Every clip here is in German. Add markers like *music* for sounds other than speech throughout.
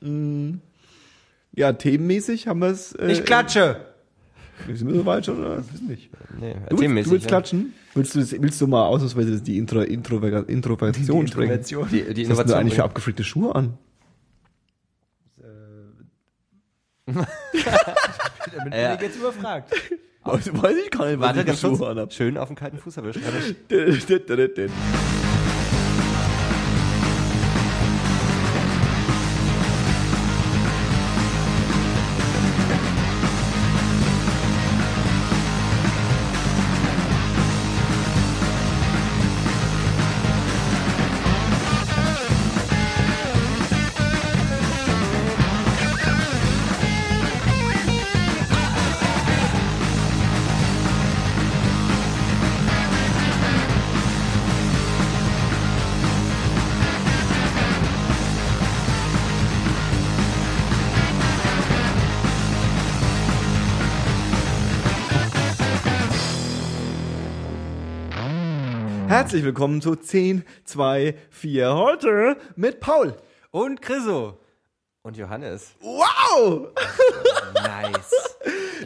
Ja, themenmäßig haben wir es. Äh, Ich klatsche. Sind wir so weit schon? Oder? Weiß nicht. Nee, Du willst, du willst ja. klatschen? Willst du, das, willst du mal ausnahmsweise die Intro, Intro, Introversion sprechen? Die, die Was hast du Innovation. eigentlich für abgefrickte Schuhe an? Äh, *laughs* bin ich jetzt überfragt. Weiß, weiß ich gar nicht, was Warte, ich. Schuhe an hab. Schön auf den kalten Fuß *laughs* erwischt. Herzlich willkommen zu 10, 2, 4. Heute mit Paul. Und Chriso. Und Johannes. Wow! Nice.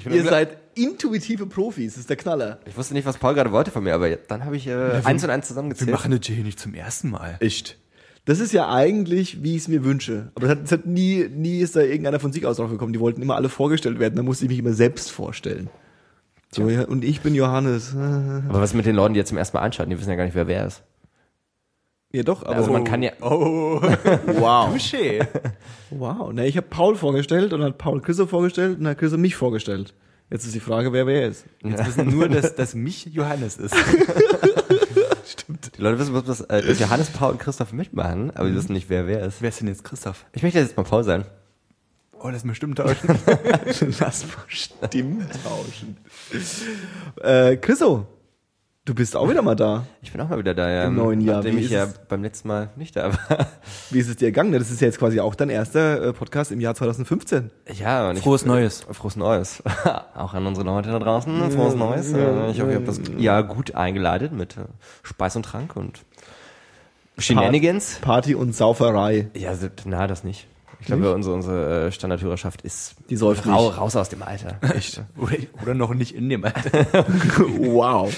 *laughs* Ihr seid intuitive Profis, das ist der Knaller. ich wusste nicht, was Paul gerade wollte von mir, aber dann habe ich äh, eins und eins zusammengezählt. das Jay nicht zum ersten Mal. Echt. Das ist ja eigentlich, wie ich es mir wünsche. Aber es hat, es hat nie, nie ist da irgendeiner von sich aus drauf gekommen. Die wollten immer alle vorgestellt werden. Da musste ich mich immer selbst vorstellen. So, ja, und ich bin Johannes. *laughs* aber was mit den Leuten, die jetzt zum ersten Mal anschauen? Die wissen ja gar nicht, wer wer ist. Ja, doch, aber Also man kann ja. Oh, *laughs* wow. Touché. *laughs* Wow. Na, ich habe Paul vorgestellt und dann hat Paul Chriso vorgestellt und dann hat Chriso mich vorgestellt. Jetzt ist die Frage, wer wer ist. Jetzt wissen nur, dass, dass mich Johannes ist. Die Leute wissen, was, was, äh, dass Johannes, Paul und Christoph mitmachen, aber die wissen nicht, wer wer ist. Wer ist denn jetzt Christoph? Ich möchte jetzt mal Paul sein. Oh, das ist bestimmt tauschen. Lass *laughs* mal Stimmen tauschen. Äh, Chriso, du bist auch wieder mal da. Ich bin auch mal wieder da, ja. Im neuen Jahr. Nachdem Wie ich ja es? beim letzten Mal nicht da war. Wie ist es dir gegangen? Das ist ja jetzt quasi auch dein erster äh, Podcast im Jahr 2015. Ja, und ich, Frohes Neues. Frohes Neues. *laughs* auch an unsere Leute da draußen. Frohes Neues. Äh, Ich hoffe, ihr habt das Jahr gut eingeleitet mit äh, Speis und Trank und Shenanigans. Party und Sauferei. Ja, na, das nicht. Ich glaube, unsere, unsere äh, Standardhörerschaft ist Die säuft rau, raus aus dem Alter. *laughs* Echt. Oder, oder noch nicht in dem Alter. *laughs* wow.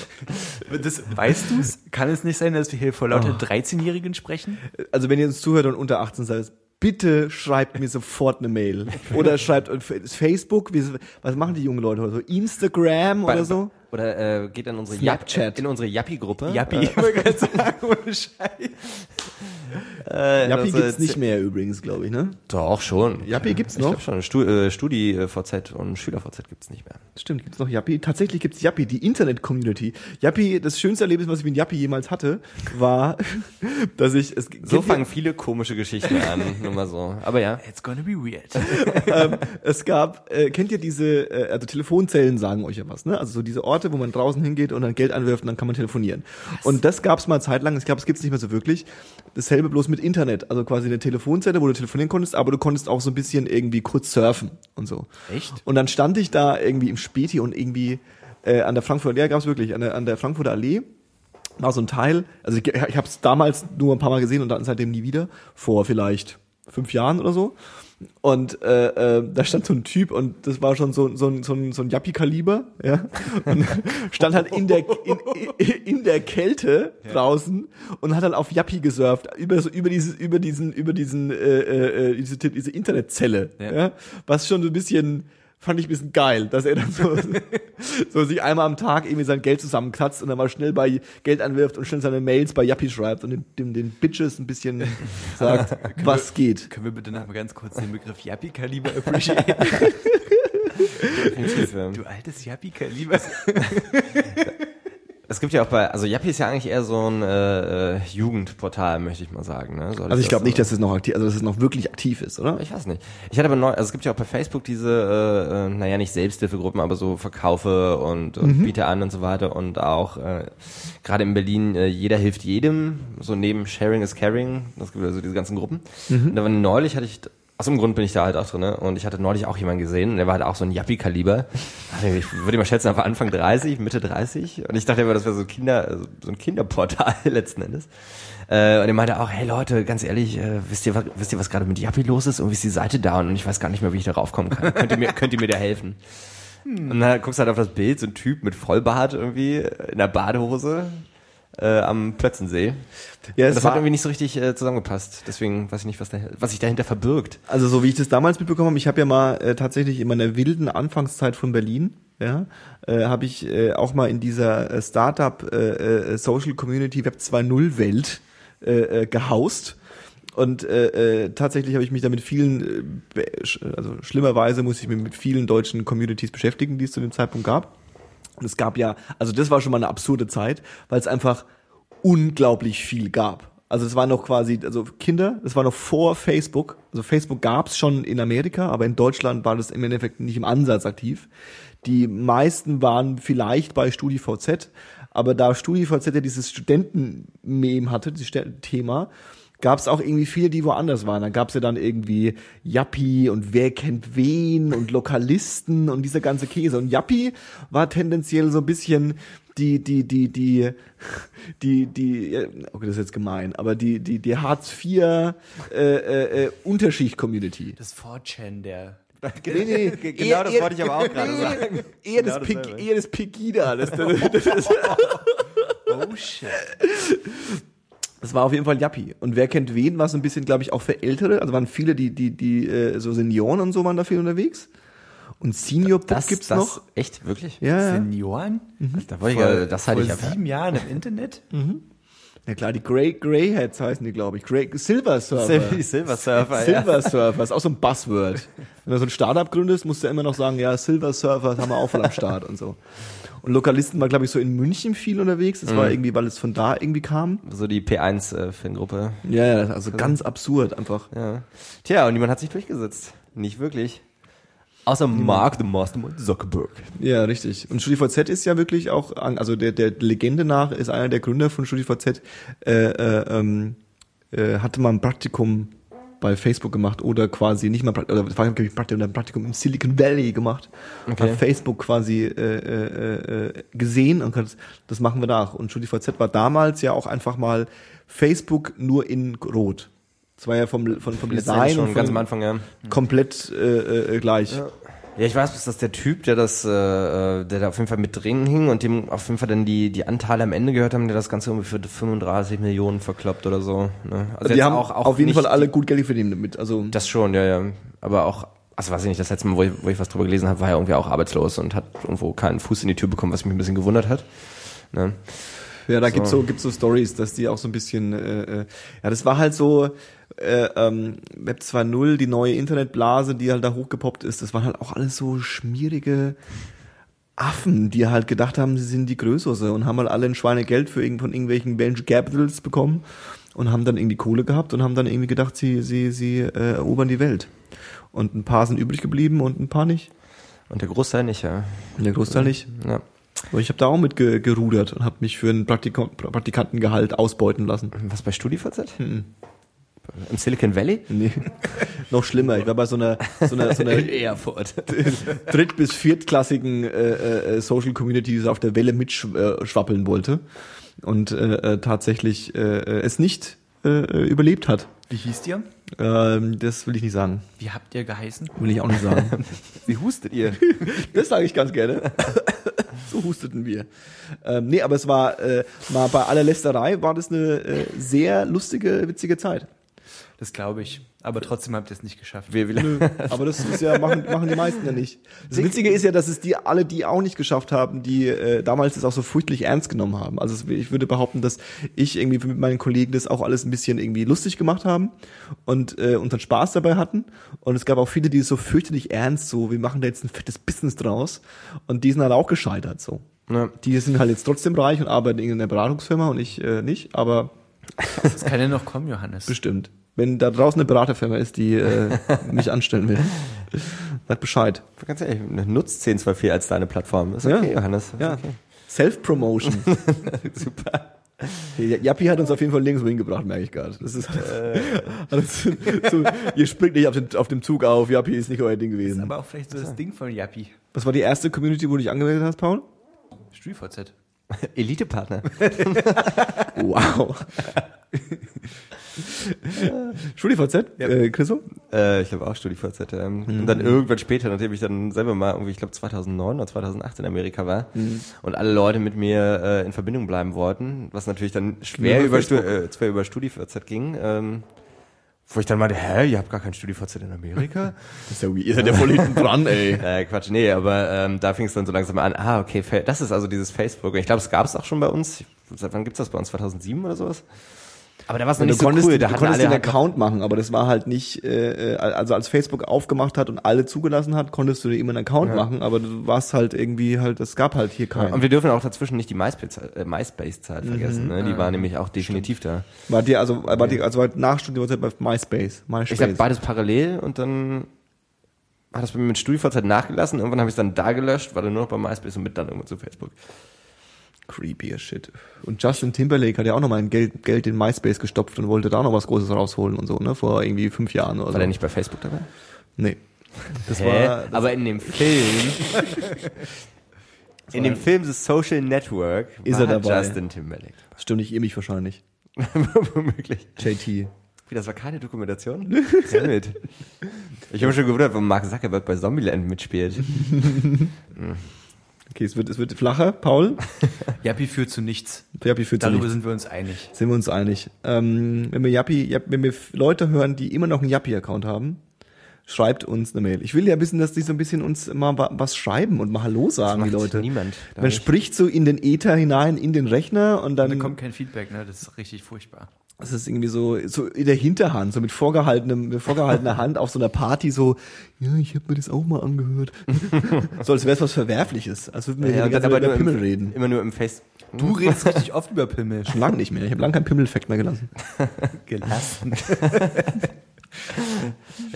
Das, weißt du's? Kann es nicht sein, dass wir hier vor lauter 13-Jährigen sprechen? Also wenn ihr uns zuhört und unter 18 seid, bitte schreibt mir sofort eine Mail. Oder schreibt Facebook, wie, was machen die jungen Leute heute? So Instagram oder so? Oder äh, geht in unsere Snapchat. In unsere Yappi-Gruppe. Jappi. Ich wollte gerade sagen, *laughs* ohne Scheiß. Äh, Jappi also, gibt's nicht mehr übrigens, glaube ich, ne? Doch, schon. Jappi gibt's Ich noch? glaube schon. Stu äh, Studi-VZ und Schüler-VZ gibt's nicht mehr. Stimmt, gibt's noch Yappi? Tatsächlich gibt's Yappi, die Internet-Community. Yappi, das schönste Erlebnis, was ich mit Yappi jemals hatte, war, *laughs* dass ich es So fangen viele komische Geschichten an, *laughs* nur mal so. Aber ja. It's gonna be weird. ähm, es gab, äh, kennt ihr diese, äh, also Telefonzellen sagen euch ja was, ne? Also so diese Orte, wo man draußen hingeht und dann Geld anwirft und dann kann man telefonieren. Und das gab's mal zeitlang, ich glaube, es gibt's nicht mehr so wirklich. Dasselbe bloß mit Internet, also quasi eine Telefonzelle, wo du telefonieren konntest, aber du konntest auch so ein bisschen irgendwie kurz surfen und so. Echt? Und dann stand ich da irgendwie im Späti und irgendwie äh, an der Frankfurter, ja, gab's wirklich, an der, an der Frankfurter Allee war so ein Teil, also ich, ich habe es damals nur ein paar Mal gesehen und dann seitdem nie wieder, vor vielleicht fünf Jahren oder so. Und äh, äh, da stand so ein Typ und das war schon so, so, ein- so ein, so ein Yappi-Kaliber, ja. Und *laughs* stand halt in der, in, in, der Kälte draußen und hat dann auf Yappi gesurft, über, so, über, dieses, über diesen, über diesen, äh, äh, äh, diese, diese Internetzelle, ja. Ja. Was schon so ein bisschen, fand ich ein bisschen geil, dass er dann so, *laughs* so sich einmal am Tag irgendwie sein Geld zusammenkratzt und dann mal schnell bei Geld anwirft und schnell seine Mails bei Yappi schreibt und den, den, den Bitches ein bisschen *laughs* sagt, was geht. Können wir bitte noch mal ganz kurz den Begriff Yappi-Kaliber ähm. *laughs* Du altes Yappi-Kaliber. Es gibt ja auch bei, also Yappi ist ja eigentlich eher so ein äh, äh, Jugendportal, möchte ich mal sagen. Ne? Soll Also ich glaube so- nicht, dass es noch aktiv, also dass es noch wirklich aktiv ist, oder? Ich weiß nicht. Ich hatte aber neu, also es gibt ja auch bei Facebook diese, äh, äh, naja, nicht Selbsthilfegruppen, aber so Verkaufe und, und Biete an und so weiter und auch äh, gerade in Berlin, äh, jeder hilft jedem, so neben Sharing is Caring, das gibt also diese ganzen Gruppen. Und da war neulich hatte ich aus dem Grund bin ich da halt auch drin. Ne? Und ich hatte neulich auch jemanden gesehen, der war halt auch so ein Yappi-Kaliber. Ich würde mal schätzen, einfach Anfang 30, Mitte 30. Und ich dachte immer, das wäre so Kinder, so ein Kinderportal *laughs* letzten Endes. Äh, und er meinte auch, hey Leute, ganz ehrlich, äh, wisst ihr, was, wisst ihr, was gerade mit Yappi los ist? Und wie ist die Seite down? Und ich weiß gar nicht mehr, wie ich da raufkommen kann. könnt ihr mir, könnt ihr mir da helfen? Und dann guckst du halt auf das Bild, so ein Typ mit Vollbart irgendwie, in der Badehose, äh, am Plötzensee. Ja, das hat irgendwie nicht so richtig äh, zusammengepasst. Deswegen weiß ich nicht, was, da, was sich dahinter verbirgt. also so wie ich das damals mitbekommen habe, ich habe ja mal äh, tatsächlich in meiner wilden Anfangszeit von Berlin, ja, äh, habe ich äh, auch mal in dieser äh, Startup äh, äh, Social Community Web 2.0 Welt äh, äh, gehaust. Und äh, äh, tatsächlich habe ich mich da mit vielen, äh, also schlimmerweise muss ich mich mit vielen deutschen Communities beschäftigen, die es zu dem Zeitpunkt gab. Und es gab ja, also das war schon mal eine absurde Zeit, weil es einfach unglaublich viel gab. Also es war noch quasi, also Kinder, das war noch vor Facebook. Also Facebook gab es schon in Amerika, aber in Deutschland war das im Endeffekt nicht im Ansatz aktiv. Die meisten waren vielleicht bei StudiVZ, aber da StudiVZ ja dieses Studenten-Meme hatte, dieses Thema, gab es auch irgendwie viele, die woanders waren. Da gab es ja dann irgendwie Yappi und wer kennt wen und Lokalisten und dieser ganze Käse. Und Yappi war tendenziell so ein bisschen die, die, die, die, die, die, okay, das ist jetzt gemein, aber die, die, die Hartz IV äh, äh, äh, Unterschicht-Community. Das 4chan, der. *laughs* Nee, nee, Ge- genau das wollte ich aber auch gerade sagen. Eher Genau das, Pig, dasselbe. eher das Pegida. Das, das, das, das, Oh shit. *laughs* Das war auf jeden Fall Yappi. Und wer kennt wen, war so ein bisschen, glaube ich, auch für Ältere. Also waren viele, die, die, die, äh, so Senioren und so waren da viel unterwegs. Und Senior Pop Das gibt's das, noch. Echt? Wirklich? Ja, ja. Senioren? Da wollte ich, ja- das hatte Vor ich ja. sieben Jahren im Internet? Ja klar, die Grey, Greyheads heißen die, glaube ich. Grey, Silver Surfer. *laughs* Silver Surfer, ja. Silver Surfer ist auch so ein Buzzword. Wenn du so ein Startup gründest, musst du immer noch sagen, ja, Silver Surfer, das haben wir auch voll am Start und so. Und Lokalisten war, glaube ich, so in München viel unterwegs. Das Mhm. war irgendwie, weil es von da irgendwie kam. So die P1-Fangruppe. Ja, ja, also ganz absurd einfach. Ja. Tja, und niemand hat sich durchgesetzt. Nicht wirklich. Außer Mark the Mastermind Zuckerberg. Ja, richtig. Und StudiVZ ist ja wirklich auch, also der, der Legende nach ist einer der Gründer von StudiVZ, äh, äh, ähm, äh, hatte mal ein Praktikum bei Facebook gemacht oder quasi nicht mal oder ich Praktikum, ein Praktikum im Silicon Valley gemacht, Okay. hat Facebook quasi äh, äh, äh, gesehen und hat, das machen wir nach. Und StudiVZ war damals ja auch einfach mal Facebook nur in Rot. Das war ja vom, von, vom Design schon und ganz von, am Anfang, ja. komplett äh, äh, gleich. Ja, ich weiß, bloß, dass der Typ, der das, äh, äh, der da auf jeden Fall mit drin hing und dem auf jeden Fall dann die, die Anteile am Ende gehört haben, der das Ganze irgendwie für 35 Millionen verkloppt oder so. Ne? Also die haben auch, auch auf jeden Fall alle gut Geld verdient damit. Also Das schon, ja, ja. Aber auch, also weiß ich nicht, das letzte Mal, wo ich, wo ich was drüber gelesen habe, war er irgendwie auch arbeitslos und hat irgendwo keinen Fuß in die Tür bekommen, was mich ein bisschen gewundert hat. Ne? Ja, da So. gibt's so gibt's so Stories, dass die auch so ein bisschen äh, äh, ja, das war halt so äh, ähm, Web 2.0, die neue Internetblase, die halt da hochgepoppt ist, das waren halt auch alles so schmierige Affen, die halt gedacht haben, sie sind die Größere und haben halt alle ein Schweinegeld für irgend, von irgendwelchen Venture Capitals bekommen und haben dann irgendwie Kohle gehabt und haben dann irgendwie gedacht, sie sie sie äh, erobern die Welt. Und ein paar sind übrig geblieben und ein paar nicht. Und der Großteil nicht, ja. Und der Großteil nicht. ja. Aber ich habe da auch mit ge gerudert und habe mich für einen Praktika Praktikantengehalt ausbeuten lassen. Was bei StudiVZ? Im Silicon Valley? Nee, noch schlimmer. Ich war bei so einer, so einer, so einer *laughs* Erfurt. dritt- bis viertklassigen äh, äh, Social Community, die so auf der Welle mitschwappeln wollte und äh, äh, tatsächlich äh, es nicht äh, überlebt hat. Wie hieß ihr? Ähm, das will ich nicht sagen. Wie habt ihr geheißen? Will ich auch nicht sagen. *laughs* Wie hustet ihr? *laughs* Das sage ich ganz gerne. so husteten wir. Ähm, nee, aber es war äh, mal bei aller Lästerei war das eine äh, sehr lustige, witzige Zeit. Das glaube ich. Aber trotzdem habt ihr es nicht geschafft. Wie, wie, Nö, aber das ist ja, machen, machen die meisten ja nicht. Das Witzige ist ja, dass es die alle, die auch nicht geschafft haben, die äh, damals das auch so furchtlich ernst genommen haben. Also ich würde behaupten, dass ich irgendwie mit meinen Kollegen das auch alles ein bisschen irgendwie lustig gemacht haben und äh, unseren Spaß dabei hatten. Und es gab auch viele, die es so fürchterlich ernst, so, wir machen da jetzt ein fettes Business draus. Und die sind halt auch gescheitert so. Ja. Die sind halt jetzt trotzdem reich und arbeiten in einer Beratungsfirma und ich äh, nicht, aber Das kann ja noch kommen, Johannes. bestimmt. Wenn da draußen eine Beraterfirma ist, die äh, *laughs* mich anstellen will, sag Bescheid. Ganz ehrlich, nutzt 1024 als deine Plattform. Ist Ja. okay, Johannes. Ist Ja. Okay. Self-Promotion. *laughs* Super. Hey, Jappi hat uns auf jeden Fall nirgendwo hingebracht, merke ich gerade. Das ist, Äh. *laughs* uns so, ihr springt nicht auf, den, auf dem Zug auf, Jappi ist nicht euer Ding Das ist gewesen. aber auch vielleicht so das Ding von Yappi. Was war die erste Community, wo du dich angemeldet hast, Paul? StudiVZ. Elite-Partner. Wow. *laughs* StudiVZ, äh, Chriso? Äh, ich glaube auch StudiVZ. Ähm, Und dann irgendwann später, nachdem ich dann selber mal irgendwie, ich glaube 2009 oder 2008 in Amerika war und alle Leute mit mir äh, in Verbindung bleiben wollten, was natürlich dann schwer Über über, Stu äh, schwer über StudiVZ ging, ähm, wo ich dann meinte, hä, ihr habt gar kein StudiVZ in Amerika? *laughs* Das ist ja weird. Ihr seid ja voll hinten dran, ey. *laughs* äh, Quatsch, nee, aber ähm, da fing es dann so langsam an, ah, okay, das ist also dieses Facebook. Ich glaube, es gab es auch schon bei uns. Seit wann gibt's das bei uns? 2007 oder sowas? Aber da war es noch Du nicht so konntest, cool. Da du konntest alle den halt Account machen, aber das war halt nicht, äh, äh, also als Facebook aufgemacht hat und alle zugelassen hat, konntest du dir immer einen Account machen, aber du warst halt irgendwie halt, es gab halt hier keinen. Und wir dürfen auch dazwischen nicht die MySpace-Zeit äh, MySpace vergessen. Ne? Die war nämlich auch definitiv da. War dir also, war dir, also war nach StudiVZ bei MySpace. MySpace. Ich habe beides parallel und dann hat das bei mir mit StudiVZ nachgelassen. Irgendwann habe ich es dann da gelöscht, war dann nur noch bei MySpace und mit dann irgendwann zu Facebook. Creepy as shit. Und Justin Timberlake hat ja auch noch mal ein Geld, Geld in MySpace gestopft und wollte da noch was Großes rausholen und so, ne? Vor irgendwie fünf Jahren oder War so. der nicht bei Facebook dabei? Nee. *laughs* Das Hä? war, das Aber in dem Film, *laughs* in dem Film The Social Network Ist war er dabei? Justin Timberlake. stimmt nicht, ihr mich wahrscheinlich. *laughs* Womöglich. JT. Wie, das war keine Dokumentation? Sehr mit. Ich habe mich schon gewundert, warum Mark Zuckerberg bei Zombieland mitspielt. Okay, es wird, es wird flacher. Paul? *laughs* Yappi führt zu nichts. Jappi führt zu Darüber nichts. sind wir uns einig. Sind wir uns einig. Ähm, wenn wir Jappi, Japp- wenn wir Leute hören, die immer noch einen Jappi-Account haben, schreibt uns eine Mail. Ich will ja wissen, dass die so ein bisschen uns mal wa- was schreiben und mal Hallo sagen, die macht Leute. niemand, Man ich. spricht so in den Äther hinein, in den Rechner und dann, Da kommt kein Feedback, ne? Das ist richtig furchtbar. Das ist irgendwie so, so in der Hinterhand, so mit vorgehaltenem, mit vorgehaltener *laughs* Hand auf so einer Party so, ja, ich habe mir das auch mal angehört. *laughs* so als wäre es was Verwerfliches, als würden wir die ganze Zeit über nur Pimmel im, reden. immer nur im Face. Du redest richtig oft über Pimmel. Schon lange nicht mehr. Ich habe lange keinen Pimmel-Effekt mehr gelassen. *laughs* Gelassen.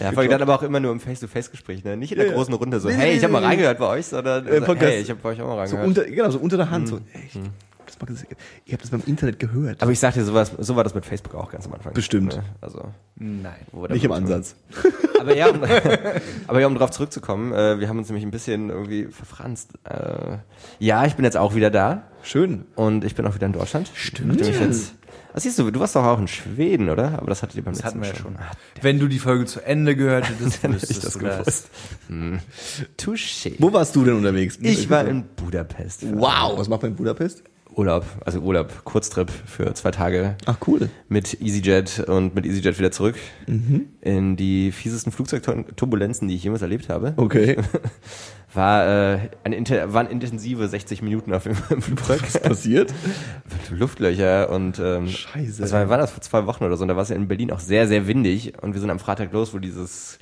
Ja, vor allem dann aber auch immer nur im Face-to-Face-Gespräch, ne? Nicht in der Ja, ja. großen Runde so, Nee, hey, nee, ich habe mal reingehört bei euch, sondern Äh, so, hey, ich habe bei euch auch mal So reingehört. unter, genau, so unter der Hand. So, ey, ich, das mag das, ich habe das beim Internet gehört. aber ich sag dir, sowas, so war das mit Facebook auch ganz am Anfang. Bestimmt. Ne? Also, Nein. nicht im Ansatz. *laughs* Aber ja, um, *laughs* aber ja, um drauf zurückzukommen, äh, wir haben uns nämlich ein bisschen irgendwie verfranst. Äh, ja, ich bin jetzt auch wieder da Schön. und ich bin auch wieder in Deutschland. Stimmt. Ich jetzt, was siehst du, du warst doch auch in Schweden, oder? Aber das hattet ihr beim Das letzten hatten wir Mal ja schon. Ah, Wenn du die Folge zu Ende gehört hättest, *laughs* Dann hätte ich das du das. gewusst. Hm. Touché. Wo warst du denn unterwegs? Ich war in Budapest. Wow, was macht man in Budapest? Urlaub, also Urlaub, Kurztrip für zwei Tage Ach cool. mit EasyJet und mit EasyJet wieder zurück Mhm. in die fiesesten Flugzeugturbulenzen, die ich jemals erlebt habe. Okay. *laughs* War, äh, eine, waren intensive 60 Minuten auf dem im Flugzeug. Was passiert? *laughs* Luftlöcher und ähm, Scheiße. Das war, war das vor zwei Wochen oder so und da war es ja in Berlin auch sehr, sehr windig und wir sind am Freitag los, wo dieses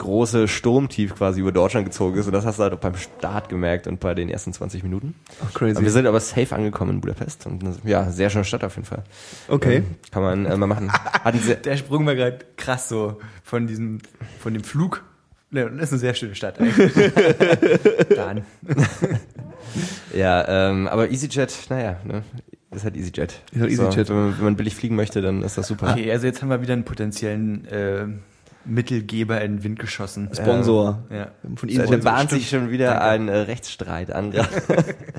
große Sturmtief quasi über Deutschland gezogen ist und das hast du halt auch beim Start gemerkt und bei den ersten 20 Minuten. Ach, crazy. Aber wir sind aber safe angekommen in Budapest und das- ja, sehr schöne Stadt auf jeden Fall. Okay. Ähm, kann man äh, mal machen. *laughs* Der Sprung war gerade krass so von diesem, von dem Flug. Ne, das ist eine sehr schöne Stadt eigentlich. *laughs* Dann. ja, ähm, aber EasyJet, naja, ne, ist halt EasyJet. Ist halt EasyJet. So, wenn, man, wenn man billig fliegen möchte, dann ist das super. Okay, also jetzt haben wir wieder einen potenziellen äh, Mittelgeber in den Wind geschossen. Sponsor. Ja. Von da EasyJet. bahnt sich schon wieder ein äh, Rechtsstreit an. *laughs*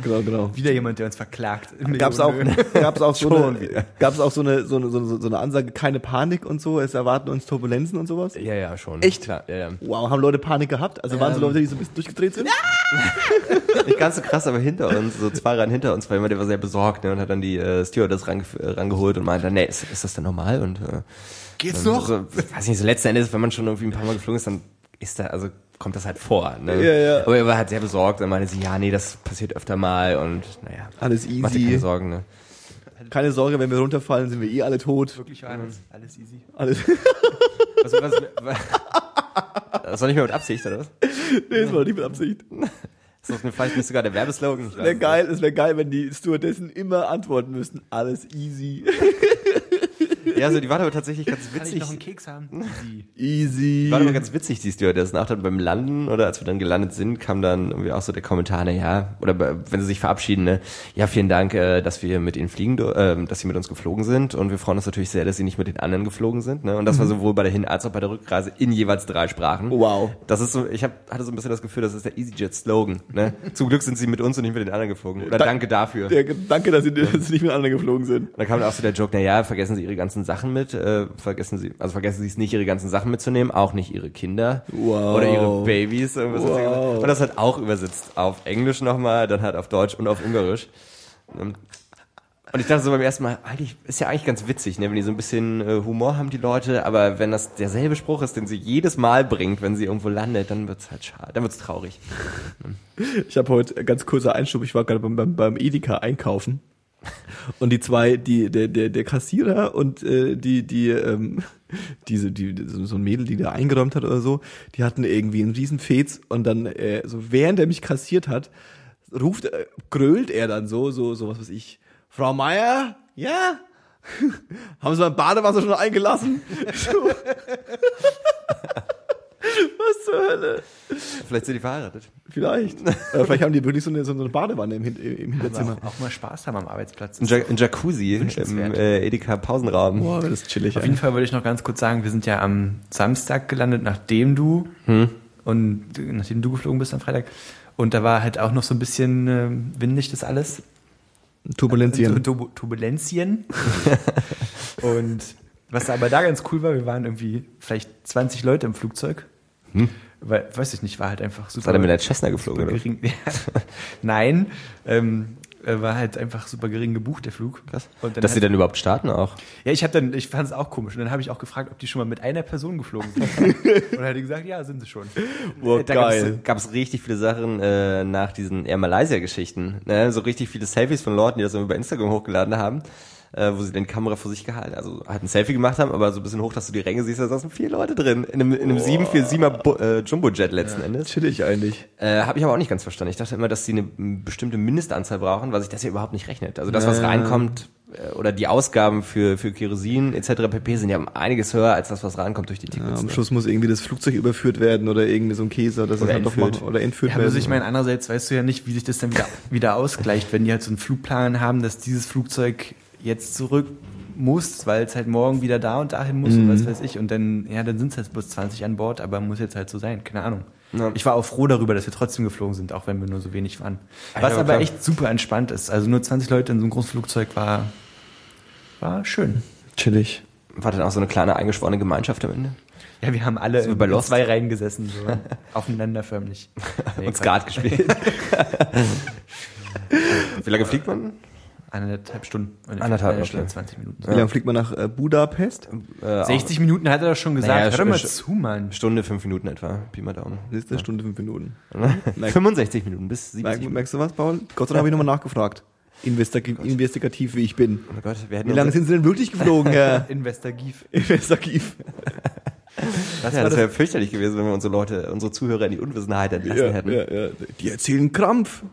Genau, genau. Wieder jemand, der uns verklagt. in Gab's auch, gab's auch so *laughs* Schon eine, gab's auch so eine, so eine, so eine, so eine Ansage, keine Panik und so, es erwarten uns Turbulenzen und sowas? ja, ja, schon. Echt? Klar, ja, ja. Wow, haben Leute Panik gehabt? Also waren so Ähm. Leute, die so ein bisschen durchgedreht sind? *laughs* Nicht ganz so krass, aber hinter uns, so zwei Reihen hinter uns war jemand, der war sehr besorgt ne, und hat dann die äh, Stewardess range, rangeholt und meinte, nee, ist, ist das denn normal? Und äh, Geht's dann noch? So, weiß nicht, so letzten Endes, wenn man schon irgendwie ein paar Mal geflogen ist, dann ist da, also kommt das halt vor. Ne? Ja, ja. Aber er war halt sehr besorgt und meinte sie, ja, nee, das passiert öfter mal und naja. Alles Mach dir keine easy. Sorgen, ne? Keine Sorge, wenn wir runterfallen, sind wir eh alle tot. Wirklich alles, alles easy. Alles. Was, *laughs* was, was, das war nicht mehr mit Absicht, oder was? nee, das war nicht mit Absicht. Ist das ne- vielleicht nicht sogar der Werbeslogan? Ich weiß Wäre es geil, es wäre geil, wenn die Stewardessen immer antworten müssten. Alles easy. Ja, also die war aber tatsächlich ganz Kann ich witzig. noch einen Keks haben? Easy. Easy. War aber ganz witzig, die Stewardessen. Auch dann beim Landen oder als wir dann gelandet sind, kam dann irgendwie auch so der Kommentar, na ja, oder wenn sie sich verabschieden, ne, ja, vielen Dank, äh, dass wir mit ihnen fliegen, äh, dass sie mit uns geflogen sind und wir freuen uns natürlich sehr, dass sie nicht mit den anderen geflogen sind. Ne? Und das war sowohl bei der Hin- als auch bei der Rückreise in jeweils drei Sprachen. Wow. Das ist so, ich hab, hatte so ein bisschen das Gefühl, das ist der EasyJet-Slogan. Ne? *laughs* Zum Glück sind sie mit uns und nicht mit den anderen geflogen. Oder Da- danke dafür. Der Gedanke, dass sie, dass sie nicht mit anderen geflogen sind. Und dann kam dann auch so der Joke, na ja, vergessen Sie Ihre ganzen Sachen mit, äh, vergessen Sie, also vergessen Sie es nicht, Ihre ganzen Sachen mitzunehmen, auch nicht Ihre Kinder Wow. oder Ihre Babys. Wow. Und das hat auch übersetzt auf Englisch nochmal, dann halt auf Deutsch und auf Ungarisch. Und ich dachte so beim ersten Mal, eigentlich ist ja eigentlich ganz witzig, ne, wenn die so ein bisschen äh, Humor haben, die Leute, aber wenn das derselbe Spruch ist, den sie jedes Mal bringt, wenn sie irgendwo landet, dann wird's halt schade, dann wird's traurig. Ich habe heute ganz kurzer Einschub. Ich war gerade beim, beim, beim Edeka einkaufen und die zwei, die der der, der Kassierer und äh, die die ähm, diese die so ein Mädel, die da eingeräumt hat oder so, die hatten irgendwie einen riesen Fez und dann äh, so während er mich kassiert hat, ruft äh, grölt er dann so so so was weiß ich, Frau Meier, ja. *laughs* Haben Sie mein Badewasser schon eingelassen? *laughs* Was zur Hölle? Vielleicht sind die verheiratet. Vielleicht. *laughs* äh, vielleicht haben die wirklich so eine, so eine Badewanne im, Hin im Hinterzimmer. Auch, auch mal Spaß haben am Arbeitsplatz. Ein, ja ein Jacuzzi im äh, Edeka Pausenraum. Boah, das ist chillig. Auf jeden Fall wollte ich noch ganz kurz sagen, wir sind ja am Samstag gelandet, nachdem du und nachdem du geflogen bist am Freitag. Und da war halt auch noch so ein bisschen äh, windig das alles. Turbulenzien. Turbu- Turbulenzien. *laughs* und was aber da ganz cool war, wir waren irgendwie vielleicht 20 Leute im Flugzeug. Weil, weiß ich nicht, war halt einfach super. Seid ihr mit der Cessna geflogen, oder? gering. *laughs* Nein, ähm, äh, war halt einfach super gering gebucht, der Flug. Krass. Und dann Dass sie dann überhaupt starten auch. ja, ich habe dann, ich fand es auch komisch. Und dann habe ich auch gefragt, ob die schon mal mit einer Person geflogen sind. *laughs* und dann hat die gesagt, ja, sind sie schon. Boah, da geil. gab es richtig viele Sachen äh, nach diesen Air Malaysia-Geschichten. Ne? So richtig viele Selfies von Leuten, die das bei Instagram hochgeladen haben, äh, wo sie den Kamera vor sich gehalten, also halt ein Selfie gemacht haben, aber so ein bisschen hoch, dass du die Ränge siehst, da saßen vier Leute drin. In einem, in einem 747er Bu- äh, Jumbo-Jet letzten Endes. Chillig eigentlich. Äh, Habe ich aber auch nicht ganz verstanden. Ich dachte immer, dass sie eine bestimmte Mindestanzahl brauchen, weil sich das ja überhaupt nicht rechnet. Also das, was Ja. reinkommt, äh, oder die Ausgaben für, für Kerosin etc. pp. sind ja um einiges höher als das, was reinkommt durch die Ja, Tickets. am ne? Schluss muss irgendwie das Flugzeug überführt werden oder irgendwie so ein Käse oder, Oder halt doch entführt. machen oder entführt Ja, aber werden. also ich meine, andererseits weißt du ja nicht, wie sich das dann wieder, wieder ausgleicht, wenn die halt so einen Flugplan haben, dass dieses Flugzeug jetzt zurück muss, weil es halt morgen wieder da und dahin muss und was weiß ich. Und dann, ja, dann sind es jetzt bloß 20 an Bord, aber muss jetzt halt so sein, keine Ahnung. Ja. Ich war auch froh darüber, dass wir trotzdem geflogen sind, auch wenn wir nur so wenig waren. Ja, Was aber klar. echt super entspannt ist. Also nur 20 Leute in so einem großen Flugzeug war, war schön. chillig. War dann auch so eine kleine eingeschworene Gemeinschaft am Ende. Ja, wir haben alle So bei Lost. zwei Reihen gesessen, so *laughs* aufeinander förmlich. Nee, Und. Skat gespielt. *laughs* Wie lange fliegt man? Eineinhalb Stunden. Anderthalb, Eine okay. Stunde, 20 Minuten. Wie lange fliegt man nach äh, Budapest? Äh, 60 Minuten hat er doch schon gesagt. Naja, Hör mal zu, Mann. Stunde, fünf Minuten etwa. Pi mal Daumen. Das ist eine Stunde, fünf Minuten. *laughs* Merk- 65 Minuten bis 70 Merk, Minuten. merkst du was, Paul? Gott sei Dank habe ich nochmal nachgefragt. Investig investigativ, wie ich bin. Oh Gott, wir Wie lange sind Sie denn wirklich geflogen, *laughs* Herr Investigativ. Investigativ? Was ja, das das? wäre fürchterlich gewesen, wenn wir unsere Leute, unsere Zuhörer in die Unwissenheit entlassen Ja, hätten. ja, ja. Die erzählen Krampf.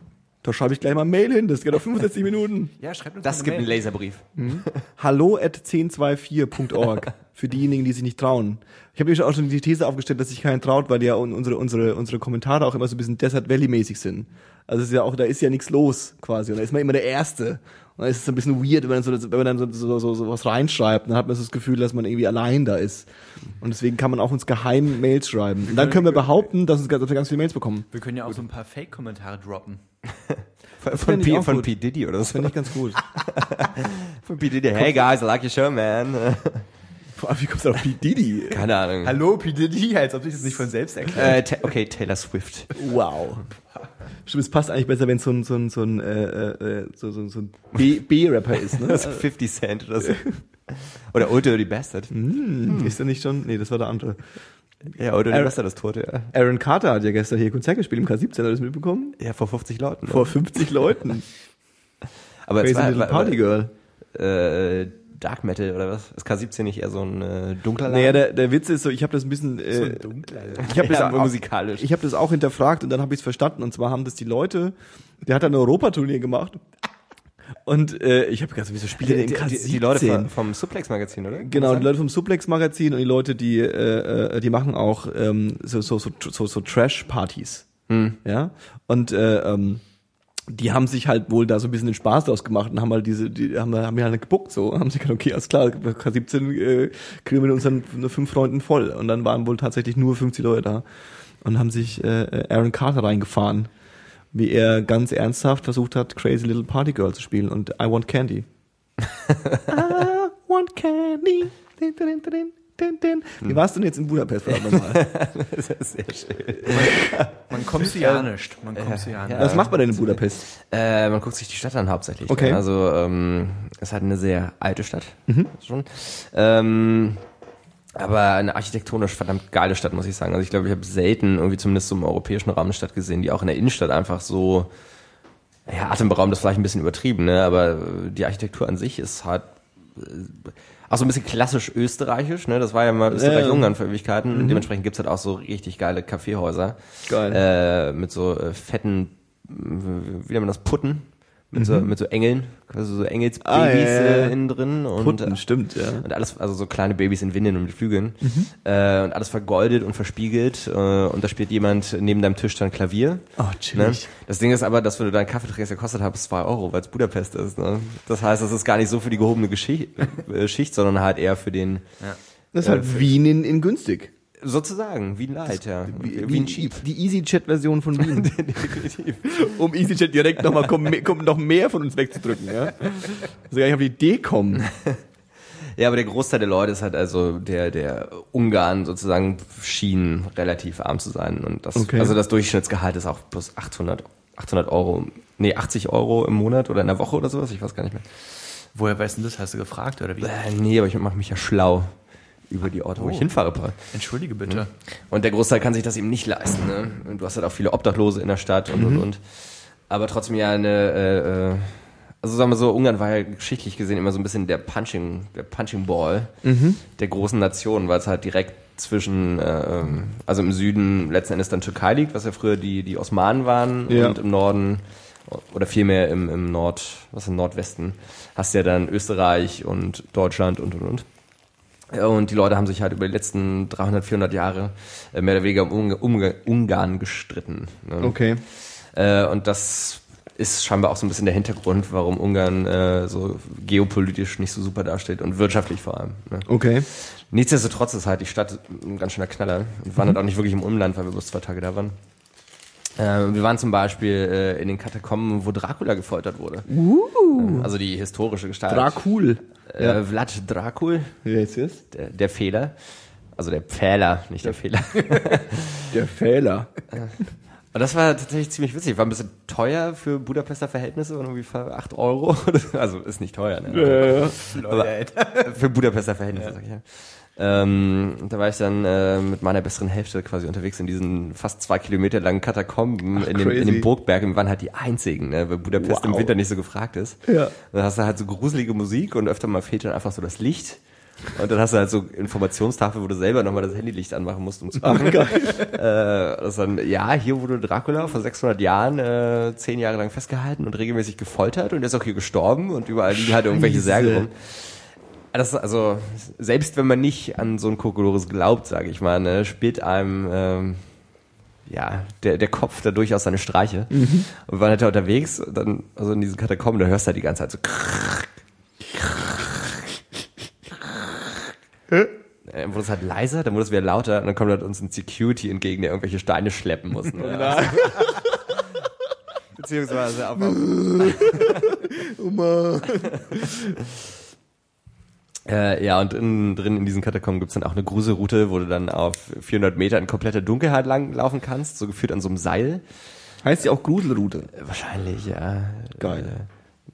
Da schreibe ich gleich mal Mail hin, das geht auf 65 Minuten. *laughs* Ja, schreibt uns Das gibt einen. Laserbrief. Hallo at 1024.org für diejenigen, die sich nicht trauen. Ich habe mir schon auch schon die These aufgestellt, dass sich keinen traut, weil ja un- unsere, unsere, unsere Kommentare auch immer so ein bisschen Desert Valley-mäßig sind. Also es ist ja auch, da ist ja nichts los quasi. Und da ist man immer der Erste. Und dann ist es ein bisschen weird, wenn man, so, wenn man dann so, so, so, so was reinschreibt. Dann hat man so das Gefühl, dass man irgendwie allein da ist. Und deswegen kann man auch uns geheim Mails schreiben. Und dann können wir behaupten, dass, uns, dass wir ganz viele Mails bekommen. Wir können ja auch so ein paar Fake-Kommentare droppen. *laughs* Von, ich P, von. P. Diddy oder Das so. finde ich ganz gut. *laughs* Von P. Diddy. Hey guys, I like your show, man. *laughs* Vor allem, wie kommst du auf P. Diddy? Keine Ahnung. Hallo, P. Diddy, als ob sich das nicht von selbst erklärt. Äh, okay, Taylor Swift. Wow. Stimmt, es passt eigentlich besser, wenn es so ein, so ein, so ein, äh, äh, so, so, so ein B-Rapper ist, ne? *laughs* Also 50 Cent oder so. Oder Old Dirty Bastard. Hm, Ist er nicht schon? Nee, das war der andere. Ja, Old Dirty Bastard ist tot, ja. Aaron Carter hat ja gestern hier Konzert gespielt im K17, hat er das mitbekommen? Ja, vor 50 Leuten. ne? Vor 50 Leuten. Aber Crazy es war, Little Party Girl. äh, Dark Metal oder was? Ist K17 nicht eher so ein äh, dunkler Naja, Laden? der, der Witz ist so, ich habe das ein bisschen, äh, dunkler. ich habe das, *laughs* Ja, auch- musikalisch. ich hab das auch hinterfragt und dann habe ich es verstanden. Und zwar haben das die Leute, der hat ein Europatournee gemacht Und äh, ich habe gedacht, wieso spielt er Die, denn die, die Leute vom, vom Suplex-Magazin, oder? Genau, die Leute vom Suplex-Magazin und die Leute, die, äh, äh, die machen auch ähm, so, so, so, so, so Trash-Partys. Ja. Und äh, ähm, die haben sich halt wohl da so ein bisschen den Spaß draus gemacht und haben halt diese, die haben, haben halt gebuckt so, *laughs* haben sich gedacht, okay, alles klar, K17 äh, kriegen wir mit unseren fünf Freunden voll. Und dann waren wohl tatsächlich nur 50 Leute da und haben sich äh, Aaron Carter reingefahren, wie er ganz ernsthaft versucht hat, Crazy Little Party Girl zu spielen und I Want Candy. *laughs* I want candy. Din, din, din, din, din. Wie warst du denn jetzt in Budapest? Verdammt nochmal? *laughs* Das ist sehr schön. Man kommt zu ja nicht. Man kommt zu ja nicht. Was macht man denn in Budapest? Äh, man guckt sich die Stadt an hauptsächlich. Okay. Also ähm, es ist halt eine sehr alte Stadt schon. Ähm, aber eine architektonisch verdammt geile Stadt, muss ich sagen. Also ich glaube, ich habe selten irgendwie zumindest so im europäischen Raum eine Stadt gesehen, die auch in der Innenstadt einfach so ja, atemberaubend ist vielleicht ein bisschen übertrieben, ne? aber äh, die Architektur an sich ist halt äh, auch so ein bisschen klassisch österreichisch, ne? Das war ja mal Österreich-Ungarn für Ewigkeiten. Dementsprechend gibt's halt auch so richtig geile Kaffeehäuser. Geil. Äh, mit so äh, fetten, wie nennt man das, Putten. Mit, so, mit so Engeln, quasi so Engelsbabys Ah, ja, ja, ja. äh, innen drin. Und, Putten, stimmt, ja. und alles, also so kleine Babys in Windeln und mit Flügeln. Mhm. Äh, und alles vergoldet und verspiegelt. Äh, und da spielt jemand neben deinem Tisch dann Klavier. Oh, Ne? chillig. Das Ding ist aber, dass wenn du deinen Kaffee trinkst, der kostet halt bis zwei Euro, weil es Budapest ist. Ne? Das heißt, das ist gar nicht so für die gehobene Geschicht, *laughs* äh, Schicht, sondern halt eher für den, Das ist halt Wien in, in günstig. Sozusagen, wie ein Light, ja. Wie, Wie ein Cheap. Die EasyJet-Version von Wien. *laughs* Definitiv. um EasyJet direkt nochmal kommen, kommen noch mehr von uns wegzudrücken, ja. Also gar nicht auf die Idee kommen. Ja, aber der Großteil der Leute ist halt also der, der Ungarn sozusagen schien relativ arm zu sein. Und das, Okay. also das Durchschnittsgehalt ist auch plus 800, 800 Euro, nee, 80 Euro im Monat oder in der Woche oder sowas, ich weiß gar nicht mehr. Woher weißt du das? Hast du gefragt oder wie? Äh, nee, aber ich mache mich ja schlau über die Orte, wo ich hinfahre. Paul. Entschuldige bitte. Und der Großteil kann sich das eben nicht leisten. Ne? Und du hast halt auch viele Obdachlose in der Stadt und und und. Aber trotzdem ja eine, äh, äh, also sagen wir so, Ungarn war ja geschichtlich gesehen immer so ein bisschen der Punching, der Punching Ball der großen Nationen, weil es halt direkt zwischen, äh, ähm, also im Süden letzten Endes dann Türkei liegt, was ja früher die, die Osmanen waren Ja. und im Norden oder vielmehr im, im Nord, was im Nordwesten, hast du ja dann Österreich und Deutschland und und und. Ja, Und die Leute haben sich halt über die letzten 300, 400 Jahre äh, mehr oder weniger um Unga- Ungarn gestritten. Ne? Okay. Äh, und das ist scheinbar auch so ein bisschen der Hintergrund, warum Ungarn äh, so geopolitisch nicht so super dasteht und wirtschaftlich vor allem. Ne? Okay. Nichtsdestotrotz ist halt die Stadt ein ganz schöner Knaller. Wir waren halt auch nicht wirklich im Umland, weil wir bloß zwei Tage da waren. Äh, wir waren zum Beispiel äh, in den Katakomben, wo Dracula gefoltert wurde. Uh. Also die historische Gestalt. Dracul. Äh, Vlad Dracul, Wer ist das? der, der Fehler. Also der Pfähler, nicht der Fehler. *laughs* Der Fehler. Und das war tatsächlich ziemlich witzig. War ein bisschen teuer für Budapester Verhältnisse, war irgendwie für 8 Euro. *laughs* Also ist nicht teuer, ne? Äh, Aber für Budapester Verhältnisse, sag ich ja. Ähm, da war ich dann äh, mit meiner besseren Hälfte quasi unterwegs in diesen fast zwei Kilometer langen Katakomben in, dem, in dem Burgberg. Und wir waren halt die einzigen, ne, weil Budapest im Wow. Winter nicht so gefragt ist. Ja. Und dann hast du halt so gruselige Musik und öfter mal fehlt dann einfach so das Licht. Und dann hast du halt so Informationstafel, wo du selber nochmal das Handylicht anmachen musst, um zu ach, geil. *laughs* Äh, das dann, ja, hier wurde Dracula vor 600 Jahren äh, zehn Jahre lang festgehalten und regelmäßig gefoltert und er ist auch hier gestorben und überall liegen halt irgendwelche Scheiße. Särge rum. Das, also, selbst wenn man nicht an so ein Kokolores glaubt, sage ich mal, ne, spielt einem ähm, ja, der, der Kopf da durchaus seine Streiche. Und wir waren halt da unterwegs, dann, also in diesen Katakomben, da hörst du halt die ganze Zeit so Dann wurde es halt leiser, dann wurde es wieder lauter und dann kommt halt uns ein Security entgegen, der irgendwelche Steine schleppen muss. Ne? *laughs* Beziehungsweise auf, *laughs* *laughs* auf Äh, ja, und innen drin in diesen Katakomben gibt's dann auch eine Gruselroute, wo du dann auf 400 Meter in kompletter Dunkelheit lang laufen kannst, so geführt an so einem Seil. Heißt ja auch Gruselroute. Äh, Wahrscheinlich, ja. Geil.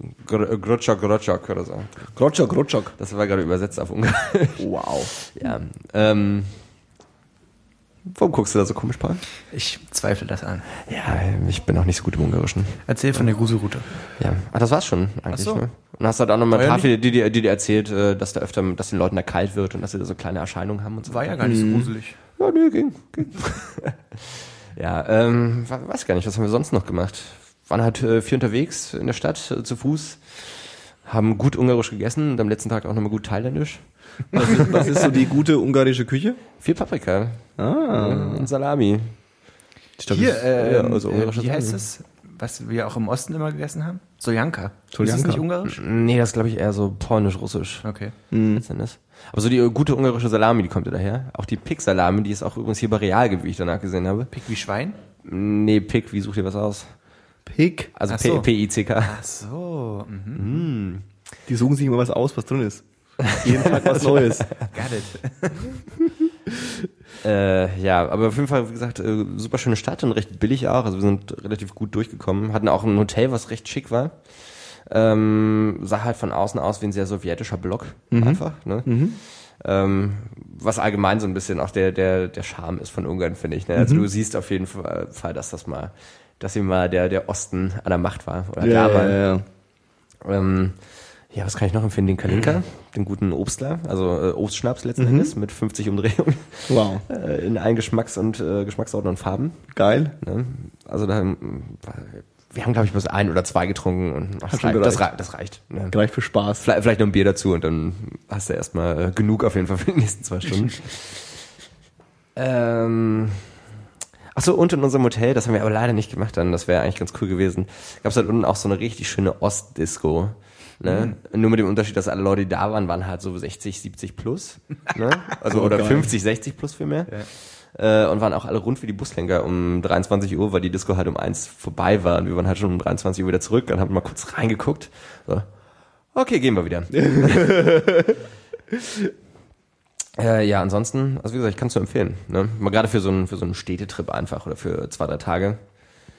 Äh, Gr- Grotschok, Grotschok oder so. Grotschok, Grotschok. Das war gerade übersetzt auf Ungarn. Wow. ja. Ähm, warum guckst du da so komisch, Paul? Ich zweifle das an. Ja, ich bin auch nicht so gut im Ungarischen. Erzähl von der Gruselroute. Ja, ach, das war's schon eigentlich. So. Ne? Und hast du da auch nochmal Tafel, die dir die dir erzählt, äh, dass da öfter, dass den Leuten da kalt wird und dass sie da so kleine Erscheinungen haben und so. War ja gar nicht so gruselig. Ja, nee, ging. ging. *laughs* ja, ähm, we- weiß gar nicht, was haben wir sonst noch gemacht? waren halt äh, viel unterwegs in der Stadt äh, zu Fuß, haben gut ungarisch gegessen und am letzten Tag auch nochmal gut thailändisch. Was ist, was ist so die gute ungarische Küche? Viel Paprika Ah. und Salami. Glaub, Hier, äh, ja, ähm, also äh, wie heißt das, was wir auch im Osten immer gegessen haben? Soljanka. Ist das Soljanka. nicht ungarisch? Nee, das glaube ich eher so polnisch-russisch. Okay. letzten Endes. Aber so die äh, gute ungarische Salami, die kommt ja daher. Auch die Pick-Salami, die es auch übrigens hier bei Real gibt, wie ich danach gesehen habe. Pick wie Schwein? Nee, Pick, wie sucht ihr was aus? Pick. Also Ach so. P-I-C-K. Ach so. Mhm. Die suchen sich immer was aus, was drin ist. Jeden Tag was Neues. Got it. *laughs* Äh, ja, aber auf jeden Fall, wie gesagt, äh, super schöne Stadt und recht billig auch. Also wir sind relativ gut durchgekommen. Hatten auch ein Hotel, was recht schick war. Ähm, sah halt von außen aus wie ein sehr sowjetischer Block. Einfach, ne? Ähm, was allgemein so ein bisschen auch der, der, der Charme ist von Ungarn, finde ich. Ne? Also du siehst auf jeden Fall, dass das mal, dass hier mal der, der Osten an der Macht war. Oder Ja, da war. ja, ja. Ähm, ja, was kann ich noch empfehlen? Den Kalinka, *clears throat* den guten Obstler, also äh, Obstschnaps letzten Endes mit 50 Umdrehungen *laughs* Wow. äh, in allen Geschmacks- und äh, Geschmackssorten und Farben. Geil. Ne? Also da, wir haben glaube ich bloß ein oder zwei getrunken und ach, das, reicht, das, gereicht. rei- das reicht. Ne? Gleich für Spaß. Vielleicht, vielleicht noch ein Bier dazu und dann hast du erstmal äh, genug auf jeden Fall für die nächsten zwei Stunden. *laughs* ähm, Achso, und in unserem Hotel, das haben wir aber leider nicht gemacht dann, das wäre eigentlich ganz cool gewesen, gab es halt unten auch so eine richtig schöne Ostdisco. Ne? Nur mit dem Unterschied, dass alle Leute, die da waren, waren halt so 60, 70 plus. *laughs* Ne? Also Oh, oder geil. 50, 60 plus vielmehr. Äh, und waren auch alle rund wie die Buslenker um 23 Uhr, weil die Disco halt um eins vorbei war. Und wir waren halt schon um 23 Uhr wieder zurück und haben mal kurz reingeguckt. So. Okay, gehen wir wieder. *laughs* *laughs* Äh, ja, ansonsten, also wie gesagt, ich kann es nur empfehlen. Ne? Mal gerade für so einen für so einen Städtetrip einfach oder für zwei, drei Tage.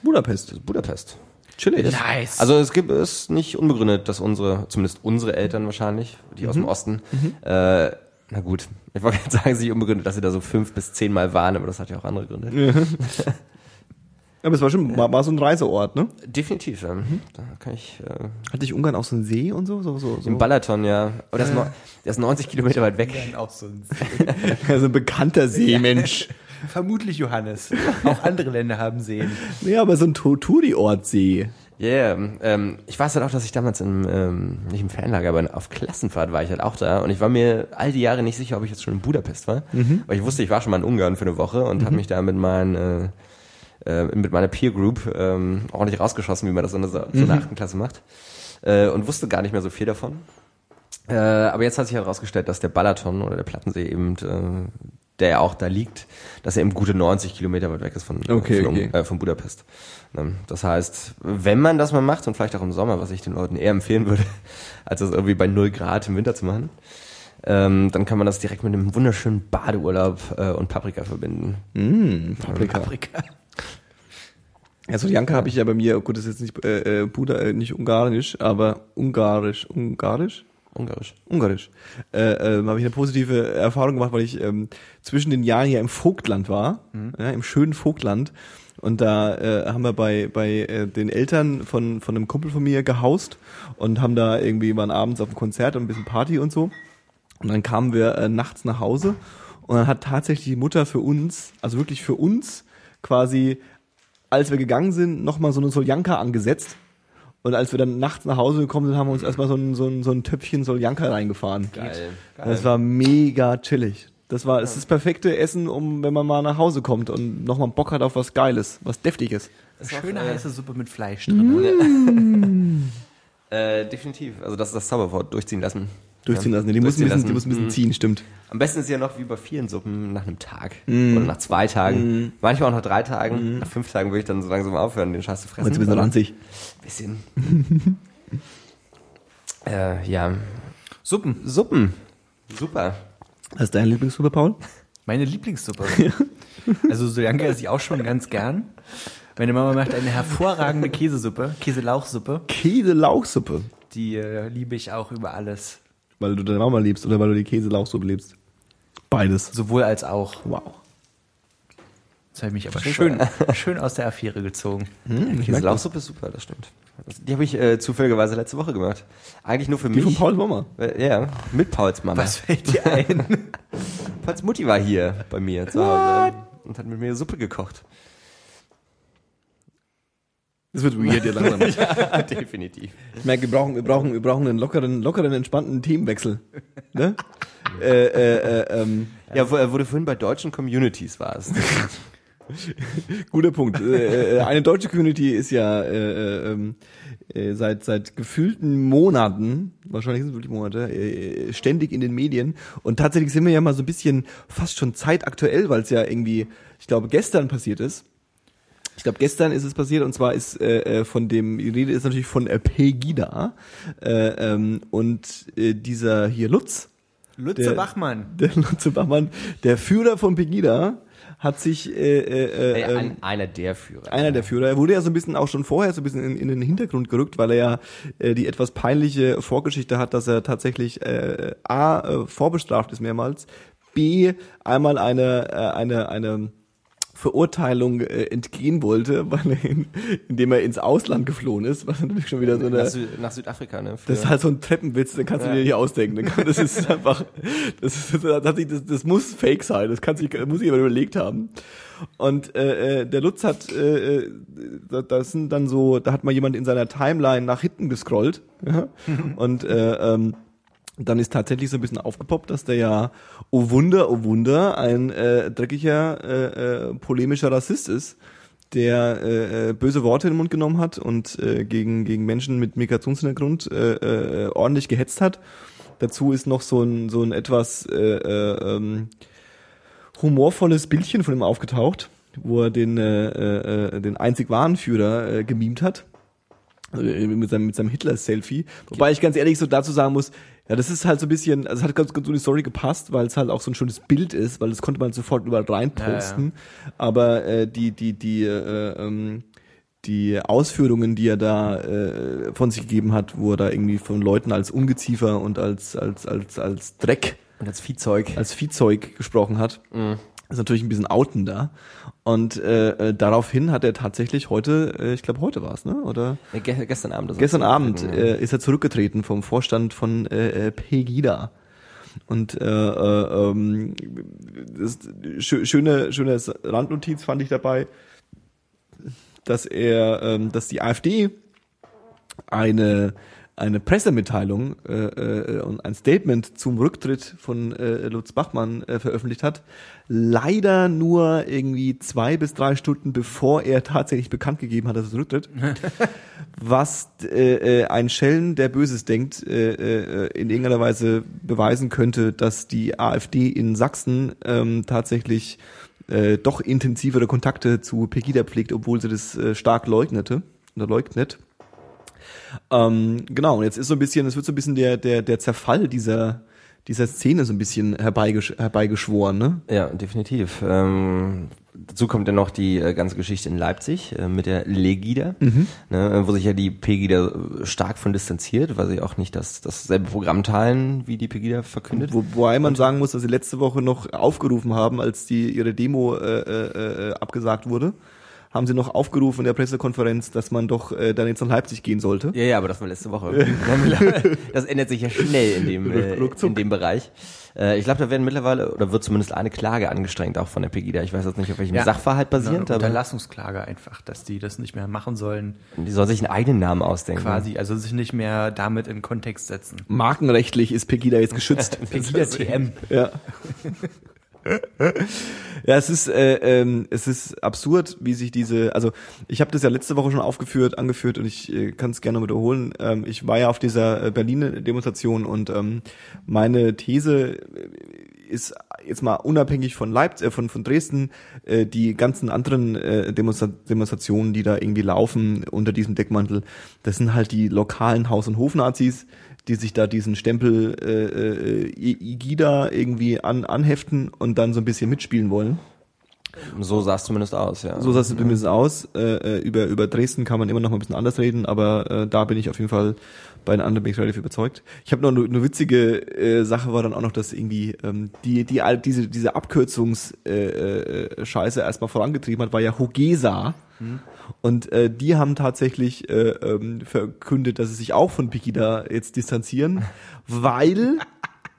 Budapest. Budapest. Chillig. Nice. Also es gibt es nicht unbegründet, dass unsere, zumindest unsere Eltern wahrscheinlich, die aus dem Osten, äh, na gut, ich wollte gerade sagen, es ist nicht unbegründet, dass sie da so fünf bis zehn Mal waren, aber das hat ja auch andere Gründe. *laughs* Aber es war schon, war, war so ein Reiseort, ne? Definitiv, ja. Da kann ich. Äh, Hatte ich Ungarn auch so einen See und so? so, so, so. Im Balaton, ja. Aber das ist, noch, der ist 90 Kilometer weit weg. auch so ein *laughs* Ja, so ein bekannter See, Mensch. Vermutlich Johannes. *laughs* Auch andere Länder haben Seen. Nee, aber so ein To- Touri-Ort-See. Ja, yeah, ähm, ich weiß halt auch, dass ich damals im, ähm, nicht im Fanlager, aber auf Klassenfahrt war ich halt auch da und ich war mir all die Jahre nicht sicher, ob ich jetzt schon in Budapest war, weil ich wusste, ich war schon mal in Ungarn für eine Woche und habe mich da mit meinen, äh, äh, mit meiner Peer Group ähm, ordentlich rausgeschossen, wie man das in der, so in der achten Klasse macht äh, und wusste gar nicht mehr so viel davon. Äh, aber jetzt hat sich herausgestellt, dass der Balaton oder der Plattensee eben, äh, der ja auch da liegt, dass er eben gute 90 Kilometer weit weg ist von, Okay, von, okay. Äh, von Budapest. Ne? Das heißt, wenn man das mal macht und vielleicht auch im Sommer, was ich den Leuten eher empfehlen würde, *laughs* als das irgendwie bei 0 Grad im Winter zu machen, ähm, dann kann man das direkt mit einem wunderschönen Badeurlaub äh, und Paprika verbinden. Mm, Paprika. Paprika. *laughs* Ja, so Janka habe ich ja bei mir, gut, das ist jetzt nicht, äh, äh, Buda, äh, nicht ungarisch, aber ungarisch, ungarisch? Ungarisch. Ungarisch. Äh, ähm, habe ich eine positive Erfahrung gemacht, weil ich ähm, zwischen den Jahren ja im Vogtland war, ja, im schönen Vogtland. Und da äh, haben wir bei, bei äh, den Eltern von, von einem Kumpel von mir gehaust und haben da irgendwie, waren abends auf dem Konzert und ein bisschen Party und so. Und dann kamen wir äh, nachts nach Hause und dann hat tatsächlich die Mutter für uns, also wirklich für uns, quasi, als wir gegangen sind, nochmal so eine Soljanka angesetzt. Und als wir dann nachts nach Hause gekommen sind, haben wir uns erstmal so ein, so ein, so ein Töpfchen Soljanka reingefahren. Geil. Das war mega chillig. Das war, es ist das perfekte Essen, um, wenn man mal nach Hause kommt und nochmal Bock hat auf was Geiles, was Deftiges. Schöne heiße Suppe mit Fleisch drin. *laughs* Äh, definitiv. Also das ist das Zauberwort, durchziehen lassen. Durchziehen Ja. lassen. Die muss ein bisschen, die muss ein bisschen Mhm. ziehen, stimmt. Am besten ist ja noch wie bei vielen Suppen nach einem Tag Mhm. oder nach zwei Tagen. Manchmal auch nach drei Tagen. Nach fünf Tagen würde ich dann so langsam aufhören, den Scheiß zu fressen. Jetzt ein bisschen ranzig. *laughs* Bisschen. äh, ja. Suppen. Suppen. Super. Was ist deine Lieblingssuppe, Paul? Meine Lieblingssuppe. *laughs* Also Soljanka esse ich auch schon ganz gern. Meine Mama macht eine hervorragende Käsesuppe, Käselauchsuppe. Käse-Lauchsuppe. Die äh, liebe ich auch über alles. Weil du deine Mama liebst oder weil du die Käse-Lauchsuppe liebst? Beides. Sowohl als auch. Wow. Das habe ich mich aber schön, *laughs* schön aus der Affäre gezogen. Hm. Käselauchsuppe ist super, das stimmt. Die habe ich äh, zufälligerweise letzte Woche gemacht. Eigentlich nur für Die mich. von Pauls Mama. Äh, Ja, mit Pauls Mama. Was fällt dir ein? *laughs* Pauls Mutti war hier bei mir zu Hause und hat mit mir Suppe gekocht. Das wird weird hier langsam. *laughs* ja, definitiv. Ich merke, wir brauchen, wir brauchen, wir brauchen einen lockeren, lockeren, entspannten Themenwechsel. Ne? äh, äh, äh, ähm, Ja, wo, wo du vorhin bei deutschen Communities warst. *laughs* guter Punkt. Äh, äh, eine deutsche Community ist ja äh, äh, ähm, äh, seit seit gefühlten Monaten, wahrscheinlich sind es wirklich Monate, äh, ständig in den Medien. Und tatsächlich sind wir ja mal so ein bisschen fast schon zeitaktuell, weil es ja irgendwie, ich glaube, gestern passiert ist. Ich glaube, gestern ist es passiert und zwar ist äh, äh, von dem, die Rede ist natürlich von äh, Pegida äh, ähm, und äh, dieser hier Lutz, Lutze Der- Bachmann. *laughs* der Lutz Bachmann, der Führer von Pegida, hat sich äh, äh, Äh, äh, ähm, ein, einer der Führer. einer der Führer. Er wurde ja so ein bisschen auch schon vorher so ein bisschen in, in den Hintergrund gerückt, weil er ja äh, die etwas peinliche Vorgeschichte hat, dass er tatsächlich äh, A äh, vorbestraft ist mehrmals, B einmal eine äh, eine eine Verurteilung äh, entgehen wollte, *laughs* weil er in, indem er ins Ausland geflohen ist, was natürlich schon wieder so eine nach, Sü nach Südafrika, ne? Für, das ist halt so ein Treppenwitz, den kannst du Ja. dir nicht ausdenken. Kann- Das ist *laughs* einfach, das, ist, das, hat sich- das, das muss fake sein. Das kann sich, muss ich aber überlegt haben. Und äh, äh, der Lutz hat, äh, äh, da- das sind dann so, da hat mal jemand in seiner Timeline nach hinten gescrollt. Ja? *laughs* Und äh, ähm, dann ist tatsächlich so ein bisschen aufgepoppt, dass der ja, oh Wunder, oh Wunder, ein äh, dreckiger, äh, äh, polemischer Rassist ist, der äh, äh, böse Worte in den Mund genommen hat und äh, gegen, gegen Menschen mit Migrationshintergrund äh, äh, ordentlich gehetzt hat. Dazu ist noch so ein, so ein etwas äh, äh, ähm, humorvolles Bildchen von ihm aufgetaucht, wo er den, äh, äh, den einzig wahren Führer äh, gemimt hat. Äh, mit seinem, mit seinem Hitler-Selfie. Wobei ich ganz ehrlich so dazu sagen muss, ja, das ist halt so ein bisschen, also es hat ganz gut so in die Story gepasst, weil es halt auch so ein schönes Bild ist, weil das konnte man sofort überall reinposten. Aber äh, die, die, die, äh, ähm, die Ausführungen, die er da äh, von sich gegeben hat, wo er da irgendwie von Leuten als Ungeziefer und als, als, als, als Dreck, und als Viehzeug. als Viehzeug gesprochen hat, Mhm. Ist natürlich ein bisschen outen da. Und äh, äh, daraufhin hat er tatsächlich heute, äh, ich glaube heute war es, ne? Oder? Ja, ge gestern Abend. ist er Gestern Abend ja. äh, ist er zurückgetreten vom Vorstand von äh, äh, Pegida. Und äh, äh, ähm, das schö schöne schöne Randnotiz fand ich dabei, dass er, ähm, dass die AfD eine eine Pressemitteilung äh, äh, und ein Statement zum Rücktritt von äh, Lutz Bachmann äh, veröffentlicht hat. Leider nur irgendwie zwei bis drei Stunden bevor er tatsächlich bekannt gegeben hat, dass er zurücktritt. *laughs* was äh, äh, ein Schellen, der Böses denkt, äh, äh, in irgendeiner Weise beweisen könnte, dass die AfD in Sachsen ähm, tatsächlich äh, doch intensivere Kontakte zu Pegida pflegt, obwohl sie das äh, stark leugnete oder leugnet. Ähm, genau, und jetzt ist so ein bisschen, es wird so ein bisschen der, der, der Zerfall dieser, dieser Szene so ein bisschen herbeigesch herbeigeschworen, ne? Ja, definitiv. Ähm, dazu kommt ja noch die äh, ganze Geschichte in Leipzig äh, mit der Legida, ne, wo sich ja die Pegida äh, stark von distanziert, weil sie auch nicht das dasselbe Programm teilen, wie die Pegida verkündet. Wo, wobei man sagen muss, dass sie letzte Woche noch aufgerufen haben, als die ihre Demo äh, äh, äh, abgesagt wurde, haben sie noch aufgerufen in der Pressekonferenz, dass man doch äh, dann jetzt nach Leipzig gehen sollte. Ja, ja, aber das war letzte Woche. *laughs* das ändert sich ja schnell in dem, äh, in dem Bereich. Äh, ich glaube, da werden mittlerweile, oder wird zumindest eine Klage angestrengt, auch von der Pegida. Ich weiß jetzt nicht, auf welchem Ja. Sachverhalt basierend, Eine Unterlassungsklage einfach, dass die das nicht mehr machen sollen, die soll sich einen eigenen Namen ausdenken. quasi, also sich nicht mehr damit in Kontext setzen. Markenrechtlich ist Pegida jetzt geschützt. *laughs* Pegida TM. Ja. *laughs* *laughs* ja, es ist äh, ähm, es ist absurd, wie sich diese, also ich habe das ja letzte Woche schon aufgeführt, angeführt und ich äh, kann es gerne wiederholen. Ähm, ich war ja auf dieser äh, Berliner Demonstration und ähm, meine These ist jetzt mal unabhängig von Leipzig, äh, von von Dresden, äh, die ganzen anderen äh, Demonstra Demonstrationen, die da irgendwie laufen unter diesem Deckmantel, das sind halt die lokalen Haus- und Hofnazis, die sich da diesen Stempel äh, äh, IGIDA irgendwie an, anheften und dann so ein bisschen mitspielen wollen. So sah es zumindest aus, ja. So sah es zumindest aus. Äh, äh, über, über Dresden kann man immer noch mal ein bisschen anders reden, aber äh, da bin ich auf jeden Fall bei den ich relativ überzeugt. Ich habe noch eine, eine witzige äh, Sache war dann auch noch, dass irgendwie ähm, die die diese diese Abkürzungs äh, äh, Scheiße erstmal vorangetrieben hat, war ja Hogesa. Und äh, die haben tatsächlich äh, ähm, verkündet, dass sie sich auch von Pegida jetzt distanzieren, *laughs* weil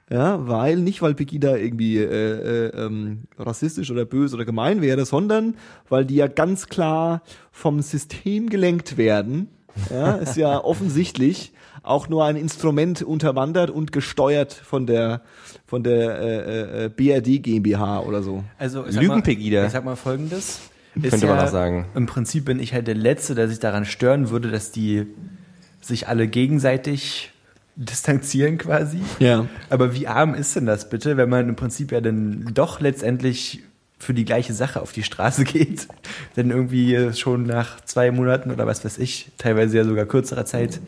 Ja, weil nicht, weil Pegida irgendwie äh, äh, ähm, rassistisch oder böse oder gemein wäre, sondern weil die ja ganz klar vom System gelenkt werden. Ja, ist ja *laughs* offensichtlich auch nur ein Instrument unterwandert und gesteuert von der von der äh, äh, BRD GmbH oder so. Also Lügenpegida. Mal, ich sag mal folgendes. Ist Könnte man auch sagen. Im Prinzip bin ich halt der Letzte, der sich daran stören würde, dass die sich alle gegenseitig distanzieren quasi. Ja. Aber wie arm ist denn das bitte, wenn man im Prinzip ja dann doch letztendlich für die gleiche Sache auf die Straße *laughs* geht, denn irgendwie schon nach zwei Monaten oder was weiß ich, teilweise ja sogar kürzerer Zeit,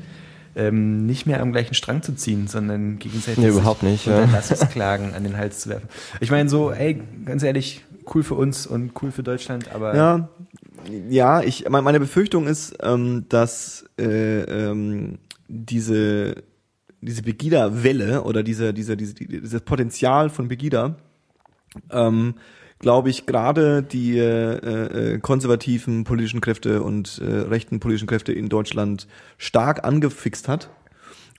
ähm, nicht mehr am gleichen Strang zu ziehen, sondern gegenseitig Nee, überhaupt nicht, ja. Unterlassungsklagen *laughs* an den Hals zu werfen. Ich meine so, ey, ganz ehrlich, cool für uns und cool für Deutschland, aber Ja, ja, ich mein- meine Befürchtung ist, ähm, dass äh, ähm, diese diese Pegida-Welle oder diese, diese, diese, dieses Potenzial von Pegida, ähm, glaube ich, gerade die äh, äh, konservativen politischen Kräfte und äh, rechten politischen Kräfte in Deutschland stark angefixt hat.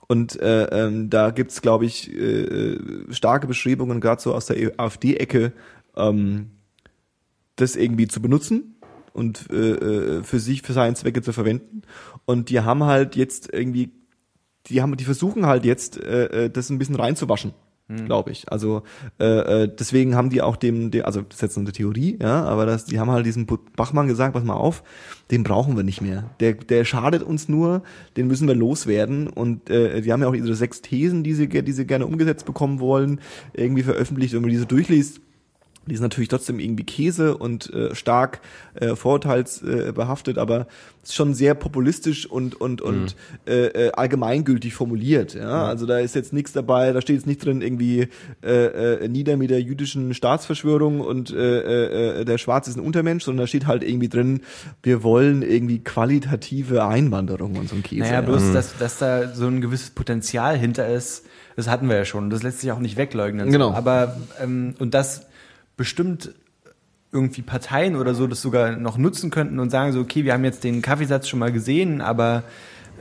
Und äh, ähm, da gibt's, glaube ich, äh, äh, starke Bestrebungen, gerade so aus der AfD-Ecke, ähm, das irgendwie zu benutzen und äh, äh, für sich, für seine Zwecke zu verwenden. Und die haben halt jetzt irgendwie, die haben, die versuchen halt jetzt, äh, äh, das ein bisschen reinzuwaschen, glaube ich. Also äh, äh, deswegen haben die auch dem, dem, also das ist jetzt eine Theorie, ja, aber das, die haben halt diesem Bachmann gesagt, pass mal auf, den brauchen wir nicht mehr. Der, der schadet uns nur, den müssen wir loswerden. Und äh, die haben ja auch ihre sechs Thesen, die sie, die sie gerne umgesetzt bekommen wollen, irgendwie veröffentlicht. Wenn man diese durchliest, die ist natürlich trotzdem irgendwie Käse und äh, stark äh, vorurteilsbehaftet, äh, aber ist schon sehr populistisch und und und äh, äh, allgemeingültig formuliert. Ja? Also da ist jetzt nichts dabei, da steht jetzt nicht drin irgendwie äh, äh, nieder mit der jüdischen Staatsverschwörung und äh, äh, der Schwarze ist ein Untermensch, sondern da steht halt irgendwie drin, wir wollen irgendwie qualitative Einwanderung und so ein Käse. Naja, ja. bloß, dass, dass da so ein gewisses Potenzial hinter ist, das hatten wir ja schon. Das lässt sich auch nicht wegleugnen. Genau. So. Aber, ähm, und das bestimmt irgendwie Parteien oder so das sogar noch nutzen könnten und sagen so, okay, wir haben jetzt den Kaffeesatz schon mal gesehen, aber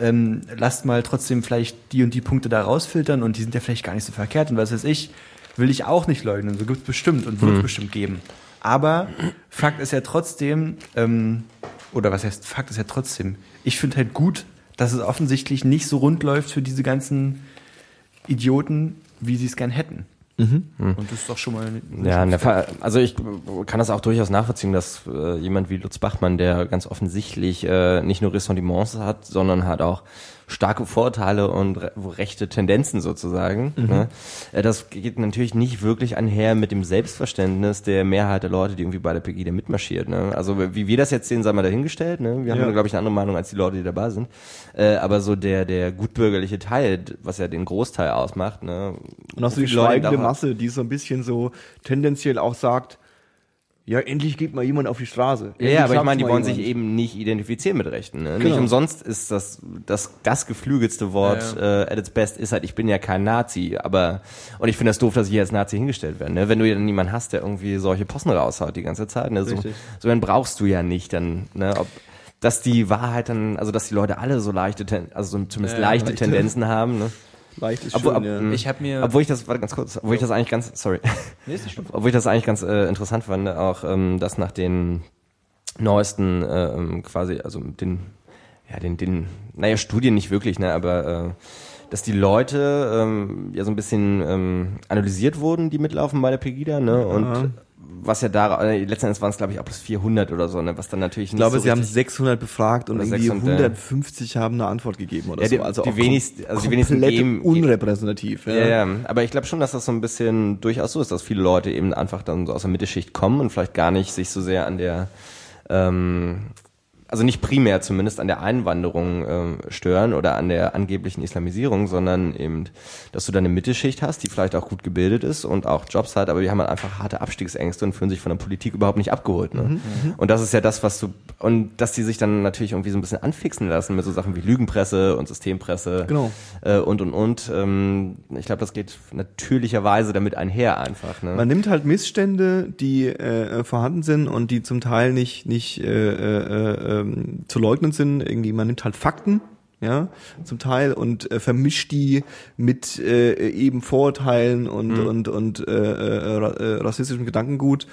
ähm, lasst mal trotzdem vielleicht die und die Punkte da rausfiltern und die sind ja vielleicht gar nicht so verkehrt und was weiß ich, will ich auch nicht leugnen. So gibt's bestimmt und wird es bestimmt geben. Aber Fakt ist ja trotzdem, ähm, oder was heißt Fakt ist ja trotzdem, ich finde halt gut, dass es offensichtlich nicht so rund läuft für diese ganzen Idioten, wie sie es gern hätten. Und das ist doch schon mal Ja, in der Fall, also ich kann das auch durchaus nachvollziehen, dass äh, jemand wie Lutz Bachmann, der ganz offensichtlich äh, nicht nur Ressentiments hat, sondern hat auch starke Vorteile und re rechte Tendenzen sozusagen. Ne? Äh, das geht natürlich nicht wirklich einher mit dem Selbstverständnis der Mehrheit der Leute, die irgendwie bei der Pegida mitmarschiert. Ne? Also wie wir das jetzt sehen, sei mal dahingestellt. Ne? Wir haben, Ja. da, glaube ich, eine andere Meinung als die Leute, die dabei sind. Äh, aber so der der gutbürgerliche Teil, was ja den Großteil ausmacht. Ne? Und auch so die schweigende Masse, die so ein bisschen so tendenziell auch sagt, ja, endlich geht mal jemand auf die Straße. Ja, Endlich ja, aber ich meine, die wollen jemand. sich eben nicht identifizieren mit Rechten. Ne? Nicht Genau. umsonst ist das das das geflügelste Wort Ja, Äh, at its best ist halt, ich bin ja kein Nazi, aber und ich finde das doof, dass ich hier als Nazi hingestellt werde. Ne? Wenn du dann niemanden hast, der irgendwie solche Posten raushaut die ganze Zeit, ne? so, so einen brauchst du ja nicht dann, ne? Ob, dass die Wahrheit dann, also dass die Leute alle so leichte, also so zumindest Ja, leichte leichte. Tendenzen haben. Ne? Leicht ist Obwohl, schön, ob- ja. Ich habe mir. Obwohl ich das, warte ganz kurz, obwohl ich das eigentlich ganz, sorry, Nee, ist nicht schlimm. *laughs* obwohl ich das eigentlich ganz äh, interessant fand, auch ähm, dass nach den neuesten äh, quasi, also den, ja, den, den, naja, Studien nicht wirklich, ne, aber äh, dass die Leute ähm, ja so ein bisschen ähm, analysiert wurden, die mitlaufen bei der Pegida, ne, und was ja da, äh, letzten Endes waren es glaube ich auch bis 400 oder so, ne, was dann natürlich ich glaube, so sie haben richtig- 600 befragt und irgendwie 600, ja. 150 haben eine Antwort gegeben oder Ja, die- so. Also die auch wenigsten- also die wenigsten geben- unrepräsentativ. Ja. Ja, ja, aber ich glaube schon, dass das so ein bisschen durchaus so ist, dass viele Leute eben einfach dann so aus der Mittelschicht kommen und vielleicht gar nicht sich so sehr an der, ähm, also nicht primär zumindest an der Einwanderung ähm, stören oder an der angeblichen Islamisierung, sondern eben, dass du da eine Mittelschicht hast, die vielleicht auch gut gebildet ist und auch Jobs hat, aber die haben halt einfach harte Abstiegsängste und fühlen sich von der Politik überhaupt nicht abgeholt. Ne? Und das ist ja das, was du, und dass die sich dann natürlich irgendwie so ein bisschen anfixen lassen mit so Sachen wie Lügenpresse und Systempresse Genau. äh, und und und. Ähm, ich glaube, das geht natürlicherweise damit einher einfach. Ne? Man nimmt halt Missstände, die äh, vorhanden sind und die zum Teil nicht nicht äh, äh, ähm, zu leugnen sind. Irgendwie, man nimmt halt Fakten ja, zum Teil und äh, vermischt die mit äh, eben Vorurteilen und Mhm. und und äh, äh, ra- äh, rassistischem Gedankengut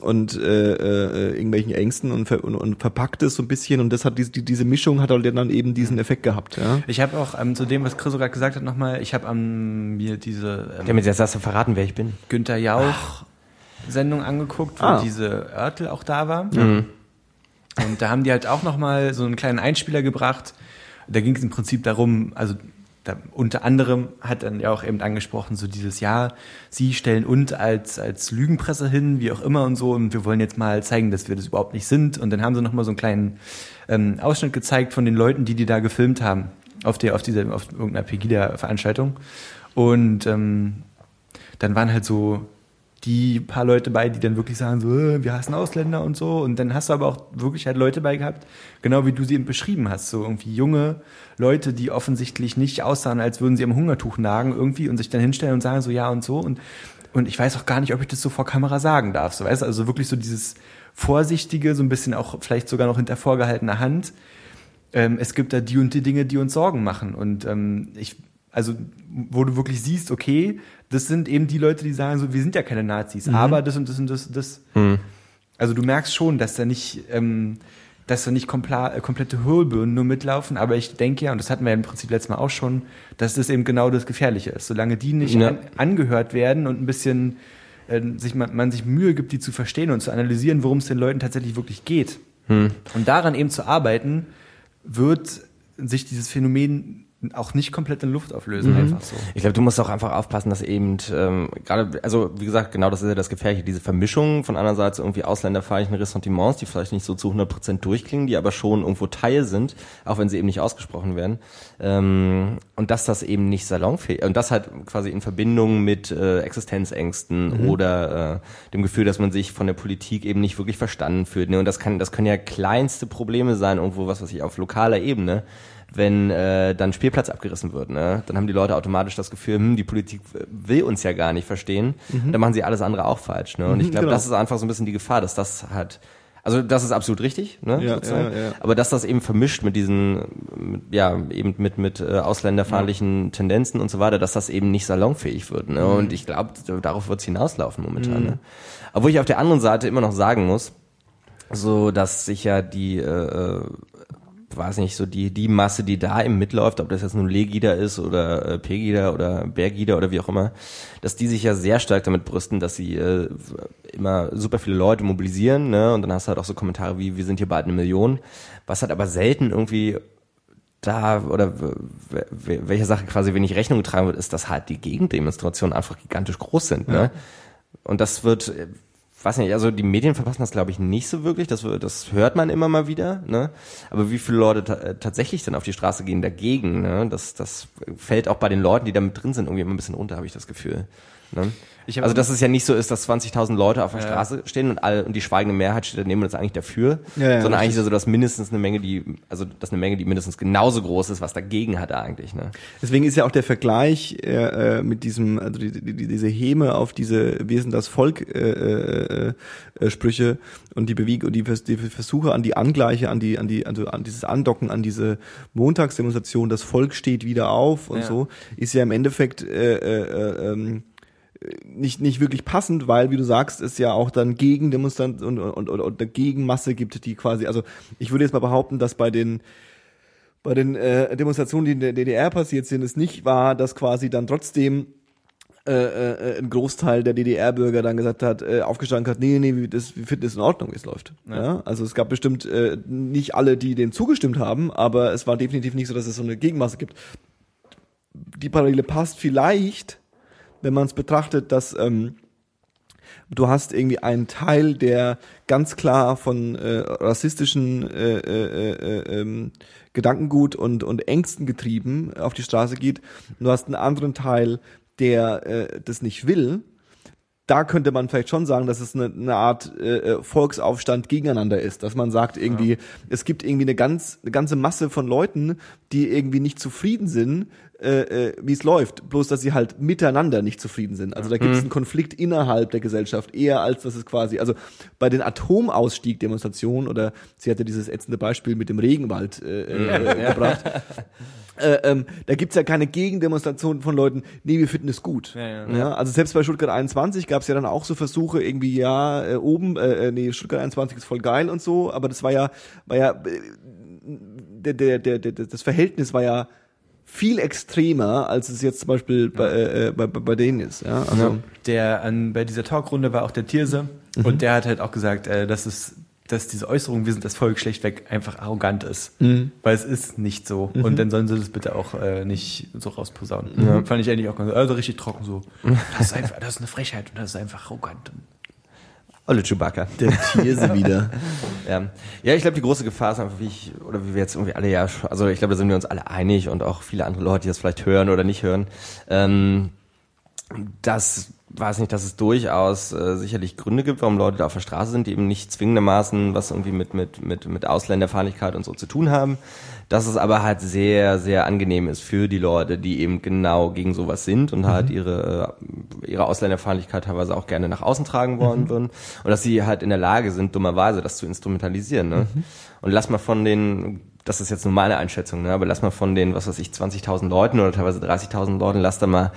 und äh, äh, irgendwelchen Ängsten und, ver und, und verpackt es so ein bisschen und das hat diese, die- diese Mischung hat halt dann eben diesen Effekt gehabt, ja. Ich habe auch ähm, zu dem, was Chris gerade gesagt hat, nochmal, ich habe ähm, mir diese ähm, Damit jetzt hast du verraten, wer ich bin. Günther Jauch Sendung angeguckt, wo Ah. diese Örtel auch da war. Und da haben die halt auch nochmal so einen kleinen Einspieler gebracht. Da ging es im Prinzip darum, also da, unter anderem hat dann ja auch eben angesprochen, so dieses Jahr, sie stellen uns als, als Lügenpresse hin, wie auch immer und so, und wir wollen jetzt mal zeigen, dass wir das überhaupt nicht sind. Und dann haben sie nochmal so einen kleinen ähm, Ausschnitt gezeigt von den Leuten, die die da gefilmt haben, auf der, auf dieser, auf irgendeiner Pegida-Veranstaltung. Und ähm, dann waren halt so die paar Leute bei, die dann wirklich sagen so, äh, wir hassen Ausländer und so. Und dann hast du aber auch wirklich halt Leute bei gehabt, genau wie du sie eben beschrieben hast, so irgendwie junge Leute, die offensichtlich nicht aussahen, als würden sie am Hungertuch nagen irgendwie und sich dann hinstellen und sagen so ja und so und und ich weiß auch gar nicht, ob ich das so vor Kamera sagen darf, so weißt du, also wirklich so dieses vorsichtige, so ein bisschen auch vielleicht sogar noch hinter vorgehaltener Hand. Ähm, es gibt da die und die Dinge, die uns Sorgen machen und ähm, ich also wo du wirklich siehst, okay, das sind eben die Leute, die sagen so, wir sind ja keine Nazis, aber das und das und das und das. Also du merkst schon, dass da nicht, ähm, dass da nicht äh, komplette Hüllbirnen nur mitlaufen, aber ich denke ja, und das hatten wir ja im Prinzip letztes Mal auch schon, dass das eben genau das Gefährliche ist. Solange die nicht Ja. an, angehört werden und ein bisschen äh, sich man, man sich Mühe gibt, die zu verstehen und zu analysieren, worum es den Leuten tatsächlich wirklich geht. Und daran eben zu arbeiten, wird sich dieses Phänomen auch nicht komplett in Luft auflösen, einfach so. Ich glaube, du musst auch einfach aufpassen, dass eben ähm, gerade, also wie gesagt, genau das ist ja das Gefährliche, diese Vermischung von einerseits irgendwie ausländerfeindlichen Ressentiments, die vielleicht nicht so zu 100% durchklingen, die aber schon irgendwo Teil sind, auch wenn sie eben nicht ausgesprochen werden. Ähm, und dass das eben nicht salonfähig, und das halt quasi in Verbindung mit äh, Existenzängsten oder äh, dem Gefühl, dass man sich von der Politik eben nicht wirklich verstanden fühlt. Ne? Und das kann, das können ja kleinste Probleme sein, irgendwo, was weiß ich, auf lokaler Ebene wenn äh, dann Spielplatz abgerissen wird. Ne? Dann haben die Leute automatisch das Gefühl, hm, die Politik will uns ja gar nicht verstehen. Dann machen sie alles andere auch falsch. Ne? Und ich glaube, genau. das ist einfach so ein bisschen die Gefahr, dass das halt also das ist absolut richtig, ne? Ja, ja, ja. Aber dass das eben vermischt mit diesen, ja, eben mit mit äh, ausländerfeindlichen Tendenzen und so weiter, dass das eben nicht salonfähig wird. Ne? Und ich glaube, darauf wird es hinauslaufen momentan. Ne? Obwohl ich auf der anderen Seite immer noch sagen muss, so dass sich ja die äh, äh, weiß nicht, so die, die Masse, die da eben mitläuft, ob das jetzt nun Legida ist oder äh, Pegida oder Bergida oder wie auch immer, dass die sich ja sehr stark damit brüsten, dass sie äh, immer super viele Leute mobilisieren, ne? Und dann hast du halt auch so Kommentare wie, wir sind hier bald eine Million, was halt aber selten irgendwie da oder w- w- welche Sache quasi wenig Rechnung getragen wird, ist, dass halt die Gegendemonstrationen einfach gigantisch groß sind, ne? Und das wird, äh, weiß nicht, also die Medien verpassen das glaube ich nicht so wirklich, das, das hört man immer mal wieder, ne? Aber wie viele Leute äh, tatsächlich dann auf die Straße gehen dagegen, ne? Das, das fällt auch bei den Leuten, die da mit drin sind, irgendwie immer ein bisschen runter, habe ich das Gefühl. Ne? Also dass es ja nicht so ist, dass 20.000 Leute auf der Straße stehen und alle und die schweigende Mehrheit steht daneben und ist eigentlich dafür, Ja, ja, sondern eigentlich so, dass mindestens eine Menge, die, also dass eine Menge, die mindestens genauso groß ist, was dagegen hat eigentlich. Ne? Deswegen ist ja auch der Vergleich äh, äh, mit diesem, also die, die, die, diese Häme auf diese Wir sind das Volk äh, äh, äh, Sprüche und die Bewegung und die, die Versuche an die Angleiche, an die, an die, also an dieses Andocken an diese Montagsdemonstration, das Volk steht wieder auf und Ja. so, ist ja im Endeffekt äh, äh, äh, ähm, nicht, nicht wirklich passend, weil, wie du sagst, es ja auch dann Gegendemonstrant und, und, und, und eine Gegenmasse gibt, die quasi, also ich würde jetzt mal behaupten, dass bei den bei den äh, Demonstrationen, die in der DDR passiert sind, es nicht war, dass quasi dann trotzdem äh, äh, ein Großteil der DDR-Bürger dann gesagt hat, äh, aufgestanden hat, nee, nee, wir, das, wir finden es in Ordnung, wie es läuft. Ja. Also es gab bestimmt äh, nicht alle, die dem zugestimmt haben, aber es war definitiv nicht so, dass es so eine Gegenmasse gibt. Die Parallele passt vielleicht, wenn man es betrachtet, dass ähm, du hast irgendwie einen Teil, der ganz klar von äh, rassistischen äh, äh, äh, ähm, Gedankengut und, und Ängsten getrieben auf die Straße geht. Und du hast einen anderen Teil, der äh, das nicht will. Da könnte man vielleicht schon sagen, dass es eine, eine Art äh, äh, Volksaufstand gegeneinander ist, dass man sagt irgendwie, es gibt irgendwie eine ganz eine ganze Masse von Leuten, die irgendwie nicht zufrieden sind, äh, äh, wie es läuft. Bloß, dass sie halt miteinander nicht zufrieden sind. Also da gibt es einen Konflikt innerhalb der Gesellschaft, eher als dass es quasi, also bei den Atomausstieg-Demonstrationen oder sie hatte dieses ätzende Beispiel mit dem Regenwald äh, äh, gebracht. *laughs* Äh, ähm, da gibt's ja keine Gegendemonstration von Leuten, nee, wir finden es gut. Ja, ja. Ja, also selbst bei Stuttgart 21 gab's ja dann auch so Versuche, irgendwie, ja, äh, oben, äh, äh, nee, Stuttgart 21 ist voll geil und so, aber das war ja, war ja, äh, der, der, der, der, das Verhältnis war ja viel extremer, als es jetzt zum Beispiel bei, äh, bei, bei bei denen ist. Ja, also, Der an, bei dieser Talkrunde war auch der Tierse Mhm. und der hat halt auch gesagt, äh, dass es dass diese Äußerung, wir sind das Volk schlechtweg einfach arrogant ist. Mhm. Weil es ist nicht so. Und dann sollen sie das bitte auch äh, nicht so rausposaunen. Fand ich eigentlich auch ganz, also richtig trocken so. *laughs* Das ist einfach, das ist eine Frechheit und das ist einfach arrogant. Olle Chewbacca. der Tierse *laughs* wieder. Ja, ja ich glaube, die große Gefahr ist einfach, wie ich, oder wie wir jetzt irgendwie alle ja, also ich glaube, da sind wir uns alle einig und auch viele andere Leute, die das vielleicht hören oder nicht hören, ähm, dass, weiß nicht, dass es durchaus äh, sicherlich Gründe gibt, warum Leute da auf der Straße sind, die eben nicht zwingendermaßen was irgendwie mit, mit, mit, mit Ausländerfeindlichkeit und so zu tun haben. Dass es aber halt sehr, sehr angenehm ist für die Leute, die eben genau gegen sowas sind und halt ihre, äh, ihre Ausländerfeindlichkeit teilweise auch gerne nach außen tragen wollen würden. Und dass sie halt in der Lage sind, dummerweise das zu instrumentalisieren. Ne? Und lass mal von den, das ist jetzt nur meine Einschätzung, ne? aber lass mal von den, was weiß ich, 20.000 Leuten oder teilweise 30.000 Leuten, lass da mal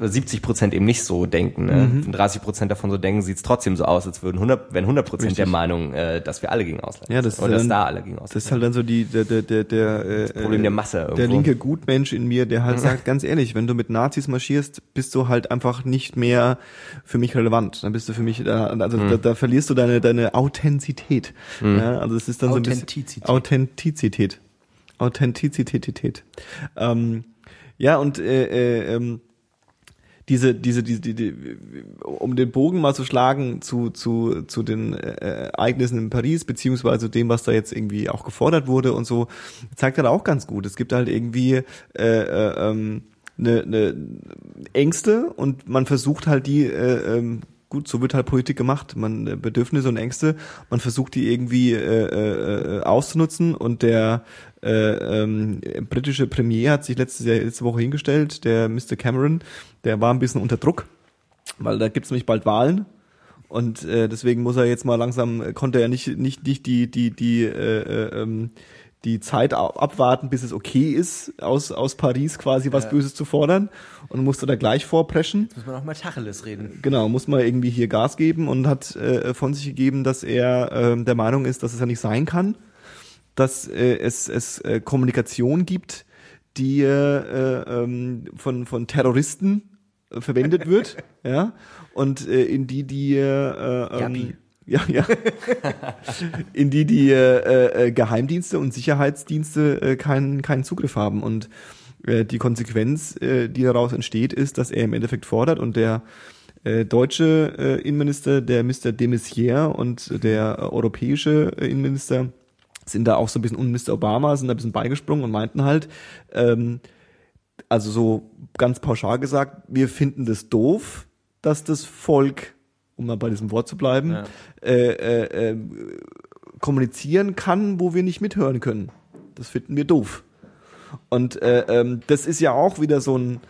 70 Prozent eben nicht so denken. Ne? Wenn 30 Prozent davon so denken, sieht's trotzdem so aus, als würden 100, wenn 100 Prozent der Meinung, äh, dass wir alle gegen Ausländer Ja, das sind. ist Oder dass dann- da alle gegen Ausländer Das ist halt dann so die, der, der, der, der, äh, Problem der Masse Der irgendwo. linke Gutmensch in mir, der halt *laughs* sagt, ganz ehrlich, wenn du mit Nazis marschierst, bist du halt einfach nicht mehr für mich relevant. Dann bist du für mich, da, also Mhm. da, da verlierst du deine, deine Authentizität. Ja, also es ist dann so ein bisschen Authentizität. Authentizität. Authentizität. Ähm, ja, und äh, äh, ähm, diese, diese, diese, die, die, um den Bogen mal zu schlagen zu, zu, zu den äh, Ereignissen in Paris, beziehungsweise dem, was da jetzt irgendwie auch gefordert wurde und so, zeigt halt auch ganz gut. Es gibt halt irgendwie äh, äh, ähm, ne, ne Ängste und man versucht halt die, äh, ähm, gut, so wird halt Politik gemacht, man äh, Bedürfnisse und Ängste, man versucht die irgendwie äh, äh, äh, auszunutzen und der äh, ähm, britische Premier hat sich letztes Jahr, letzte Woche hingestellt, der Mr. Cameron, der war ein bisschen unter Druck, weil da gibt's nämlich bald Wahlen und äh, deswegen muss er jetzt mal langsam, äh, konnte er nicht nicht nicht die die die äh, äh, ähm, die Zeit abwarten, bis es okay ist, aus aus Paris quasi was Böses zu fordern und musste da gleich vorpreschen. Muss man auch mal Tacheles reden. Genau, muss man irgendwie hier Gas geben und hat äh, von sich gegeben, dass er ähm, der Meinung ist, dass es ja nicht sein kann, dass äh, es, es äh, Kommunikation gibt, die äh, ähm, von, von Terroristen äh, verwendet wird, *laughs* ja, und äh, in die die äh, ähm, ja, ja. *laughs* in die die äh, äh, Geheimdienste und Sicherheitsdienste äh, keinen keinen Zugriff haben und äh, die Konsequenz, äh, die daraus entsteht, ist, dass er im Endeffekt fordert und der äh, deutsche äh, Innenminister, der Mr. de Maizière und der äh, europäische äh, Innenminister sind da auch so ein bisschen, und Mr. Obama sind da ein bisschen beigesprungen und meinten halt, ähm, also so ganz pauschal gesagt, wir finden das doof, dass das Volk, um mal bei diesem Wort zu bleiben, Ja. äh, äh, äh, kommunizieren kann, wo wir nicht mithören können. Das finden wir doof. Und äh, ähm, das ist ja auch wieder so ein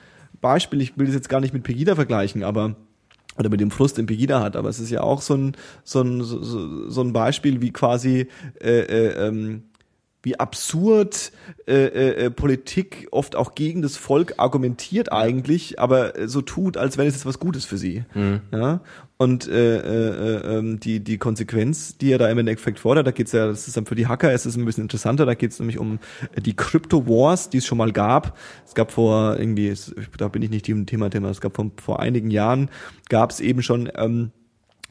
Beispiel, ich will das jetzt gar nicht mit Pegida vergleichen, aber oder mit dem Frust, den Pegida hat, aber es ist ja auch so ein so ein so, so ein Beispiel, wie quasi äh, äh, ähm, wie absurd äh, äh, äh, Politik oft auch gegen das Volk argumentiert eigentlich, aber äh, so tut, als wenn es jetzt was Gutes für sie. Ja? Und äh, äh, äh, ähm, die die Konsequenz, die er da im Endeffekt fordert, da geht's ja, das ist dann für die Hacker, es ist ein bisschen interessanter, da geht's nämlich um die Crypto Wars, die es schon mal gab. Es gab vor irgendwie, da bin ich nicht im Thema Thema, es gab vor, vor einigen Jahren gab es eben schon ähm,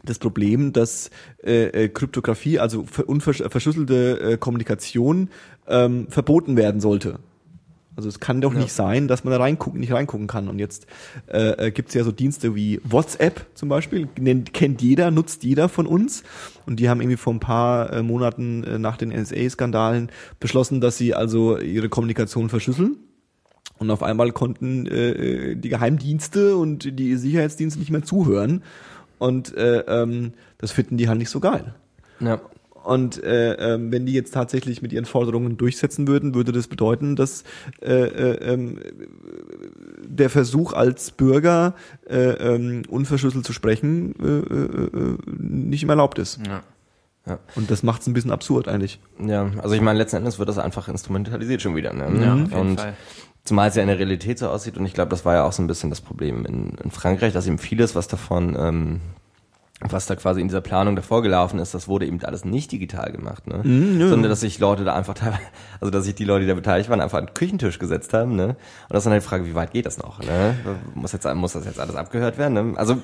das Problem, dass äh, äh, Kryptographie, also verschlüsselte äh, Kommunikation, ähm, verboten werden sollte. Also es kann doch nicht sein, dass man da reingucken, nicht reingucken kann. Und jetzt äh, äh, gibt es ja so Dienste wie WhatsApp zum Beispiel, nennt, kennt jeder, nutzt jeder von uns. Und die haben irgendwie vor ein paar äh, Monaten äh, nach den NSA-Skandalen beschlossen, dass sie also ihre Kommunikation verschlüsseln. Und auf einmal konnten äh, die Geheimdienste und die Sicherheitsdienste nicht mehr zuhören. Und äh, ähm, das finden die halt nicht so geil. Ja. Und äh, ähm, wenn die jetzt tatsächlich mit ihren Forderungen durchsetzen würden, würde das bedeuten, dass äh, äh, ähm, der Versuch als Bürger äh, ähm, unverschlüsselt zu sprechen äh, äh, äh, nicht mehr erlaubt ist. Ja. Ja. Und das macht es ein bisschen absurd eigentlich. Ja, also ich meine, letzten Endes wird das einfach instrumentalisiert schon wieder. Ne? Ja, auf jeden und Fall. Zumal es ja in der Realität so aussieht und ich glaube, das war ja auch so ein bisschen das Problem in, in Frankreich, dass eben vieles, was davon, ähm, was da quasi in dieser Planung davor gelaufen ist, das wurde eben alles nicht digital gemacht, ne? Sondern dass sich Leute da einfach teilweise, also dass sich die Leute, die da beteiligt waren, einfach an den Küchentisch gesetzt haben, ne? Und das ist dann halt die Frage, wie weit geht das noch, ne? Muss jetzt, muss das jetzt alles abgehört werden, ne? Also,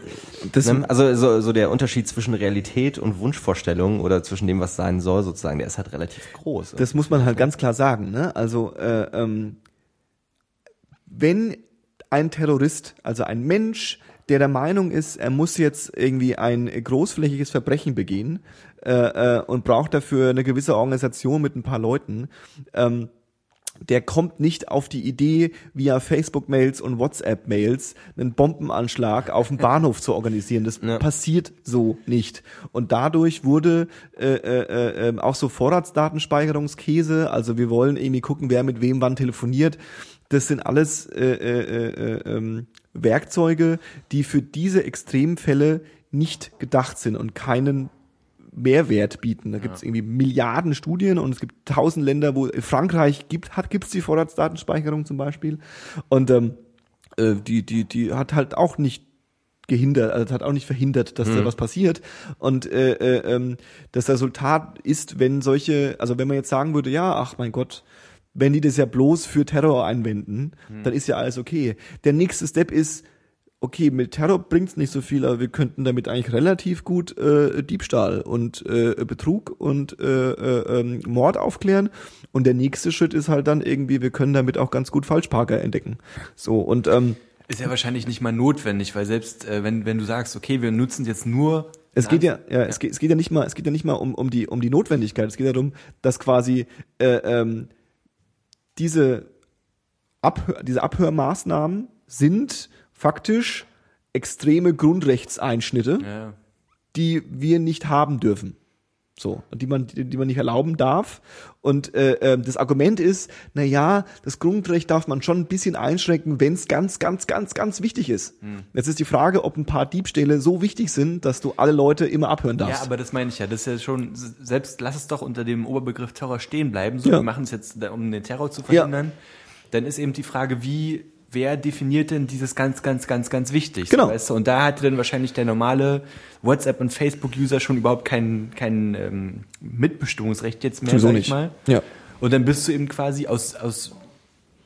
Das- ne? also so, so der Unterschied zwischen Realität und Wunschvorstellung oder zwischen dem, was sein soll, sozusagen, der ist halt relativ groß. Das muss man halt ganz klar sagen. Ne? Also äh, ähm, wenn ein Terrorist, also ein Mensch, der der Meinung ist, er muss jetzt irgendwie ein großflächiges Verbrechen begehen äh, äh, und braucht dafür eine gewisse Organisation mit ein paar Leuten, ähm, der kommt nicht auf die Idee, via Facebook-Mails und WhatsApp-Mails einen Bombenanschlag auf dem *laughs* Bahnhof zu organisieren. Das Ja. passiert so nicht. Und dadurch wurde äh, äh, äh, auch so Vorratsdatenspeicherungskäse, also wir wollen irgendwie gucken, wer mit wem wann telefoniert. Das sind alles äh, äh, äh, ähm, Werkzeuge, die für diese Extremfälle nicht gedacht sind und keinen Mehrwert bieten. Da gibt es irgendwie Milliarden Studien und es gibt tausend Länder, wo Frankreich gibt hat gibt's die Vorratsdatenspeicherung zum Beispiel und ähm, äh, die die die hat halt auch nicht gehindert, also hat auch nicht verhindert, dass da was passiert. Und äh, äh, ähm, das Resultat ist, wenn solche, also wenn man jetzt sagen würde, ja, ach mein Gott, wenn die das ja bloß für Terror einwenden, dann ist ja alles okay. Der nächste Step ist, okay, mit Terror bringt's nicht so viel, aber wir könnten damit eigentlich relativ gut äh, Diebstahl und äh, Betrug und äh, äh, ähm, Mord aufklären. Und der nächste Schritt ist halt dann irgendwie, wir können damit auch ganz gut Falschparker entdecken. So und ähm, Ist ja wahrscheinlich nicht mal notwendig, weil selbst äh, wenn, wenn du sagst, okay, wir nutzen jetzt nur. Es geht ja, ja, Es, geht, es geht ja nicht mal, es geht ja nicht mal um, um die um die Notwendigkeit. Es geht ja darum, dass quasi äh, ähm, diese Abhör, diese Abhörmaßnahmen sind faktisch extreme Grundrechtseinschnitte, Ja. die wir nicht haben dürfen. So, die man, die, man nicht erlauben darf. Und äh, äh, das Argument ist, na ja, das Grundrecht darf man schon ein bisschen einschränken, wenn es ganz, ganz, ganz, ganz wichtig ist. Jetzt ist die Frage, ob ein paar Diebstähle so wichtig sind, dass du alle Leute immer abhören darfst. Ja, aber das meine ich ja. Das ist ja schon, selbst lass es doch unter dem Oberbegriff Terror stehen bleiben. So, Ja. wir machen es jetzt, um den Terror zu verhindern. Dann ist eben die Frage, wie, wer definiert denn dieses ganz, ganz, ganz, ganz wichtig? Genau. So, weißt du? Und da hatte dann wahrscheinlich der normale WhatsApp- und Facebook-User schon überhaupt kein, kein ähm, Mitbestimmungsrecht jetzt mehr, Sowieso sag nicht. ich mal. Ja. Und dann bist du eben quasi aus, aus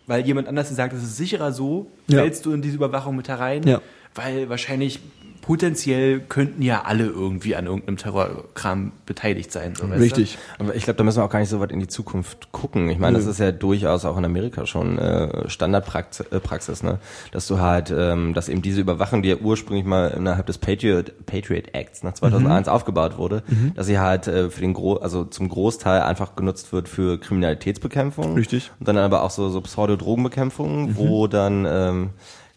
weil jemand anders sagt, es ist sicherer so, Ja. fällst du in diese Überwachung mit herein, Ja. weil wahrscheinlich potenziell könnten ja alle irgendwie an irgendeinem Terrorkram beteiligt sein. So, weißt Richtig. Aber ich glaube, da müssen wir auch gar nicht so weit in die Zukunft gucken. Ich meine, das ist ja durchaus auch in Amerika schon äh, Standardpraxis, äh, Praxis, ne? Dass du halt, ähm, dass eben diese Überwachung, die ja ursprünglich mal innerhalb des Patriot, Patriot Acts nach 2001 aufgebaut wurde, dass sie halt äh, für den Gro also zum Großteil einfach genutzt wird für Kriminalitätsbekämpfung. Richtig. Und dann aber auch so, so Pseudo-Drogenbekämpfung, wo dann ähm,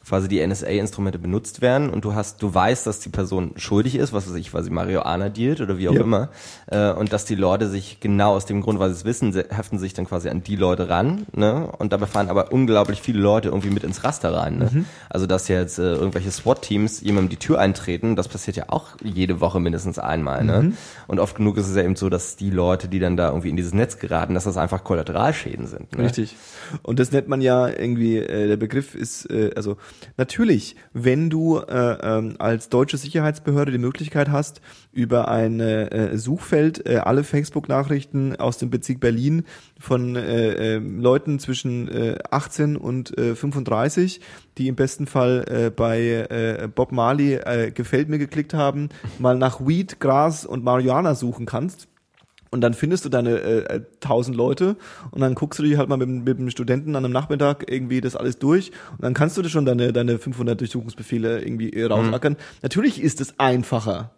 quasi die NSA-Instrumente benutzt werden und du hast, du weißt, dass die Person schuldig ist, was weiß ich, weil sie Marihuana dealt oder wie auch Ja. immer, äh, und dass die Leute sich genau aus dem Grund, weil sie es wissen, se- heften sich dann quasi an die Leute ran, ne, und dabei fahren aber unglaublich viele Leute irgendwie mit ins Raster rein, ne. Mhm. Also, dass jetzt äh, irgendwelche SWAT-Teams jemandem die Tür eintreten, das passiert ja auch jede Woche mindestens einmal, ne. Mhm. Und oft genug ist es ja eben so, dass die Leute, die dann da irgendwie in dieses Netz geraten, dass das einfach Kollateralschäden sind, ne? Richtig. Und das nennt man ja irgendwie, äh, der Begriff ist, äh, also natürlich, wenn du äh, ähm, als deutsche Sicherheitsbehörde die Möglichkeit hast, über ein äh, Suchfeld äh, alle Facebook-Nachrichten aus dem Bezirk Berlin von äh, äh, Leuten zwischen äh, 18 und äh, 35, die im besten Fall äh, bei äh, Bob Marley äh, gefällt mir geklickt haben, mal nach Weed, Gras und Marihuana suchen kannst, und dann findest du deine äh, tausend Leute und dann guckst du dich halt mal mit, dem- mit dem Studenten an einem Nachmittag irgendwie das alles durch und dann kannst du dir schon deine, deine 500 Durchsuchungsbefehle irgendwie äh, rausackern. Natürlich ist es einfacher.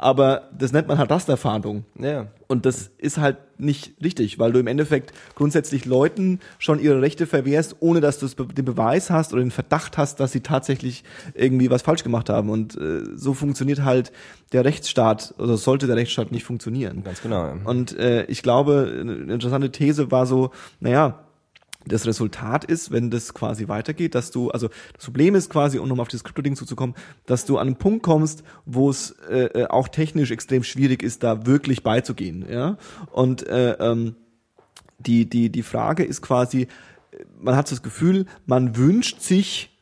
Aber das nennt man halt Rasterfahndung. Ja. Und das ist halt nicht richtig, weil du im Endeffekt grundsätzlich Leuten schon ihre Rechte verwehrst, ohne dass du den Beweis hast oder den Verdacht hast, dass sie tatsächlich irgendwie was falsch gemacht haben. Und äh, so funktioniert halt der Rechtsstaat oder sollte der Rechtsstaat nicht funktionieren. Ganz genau. Ja. Und äh, ich glaube, eine interessante These war so, naja, das Resultat ist, wenn das quasi weitergeht, dass du, also das Problem ist quasi, um nochmal auf das Krypto-Ding zuzukommen, dass du an einen Punkt kommst, wo es äh, äh, auch technisch extrem schwierig ist, da wirklich beizugehen. Ja? Und äh, ähm, die, die, die Frage ist quasi, man hat so das Gefühl, man wünscht sich,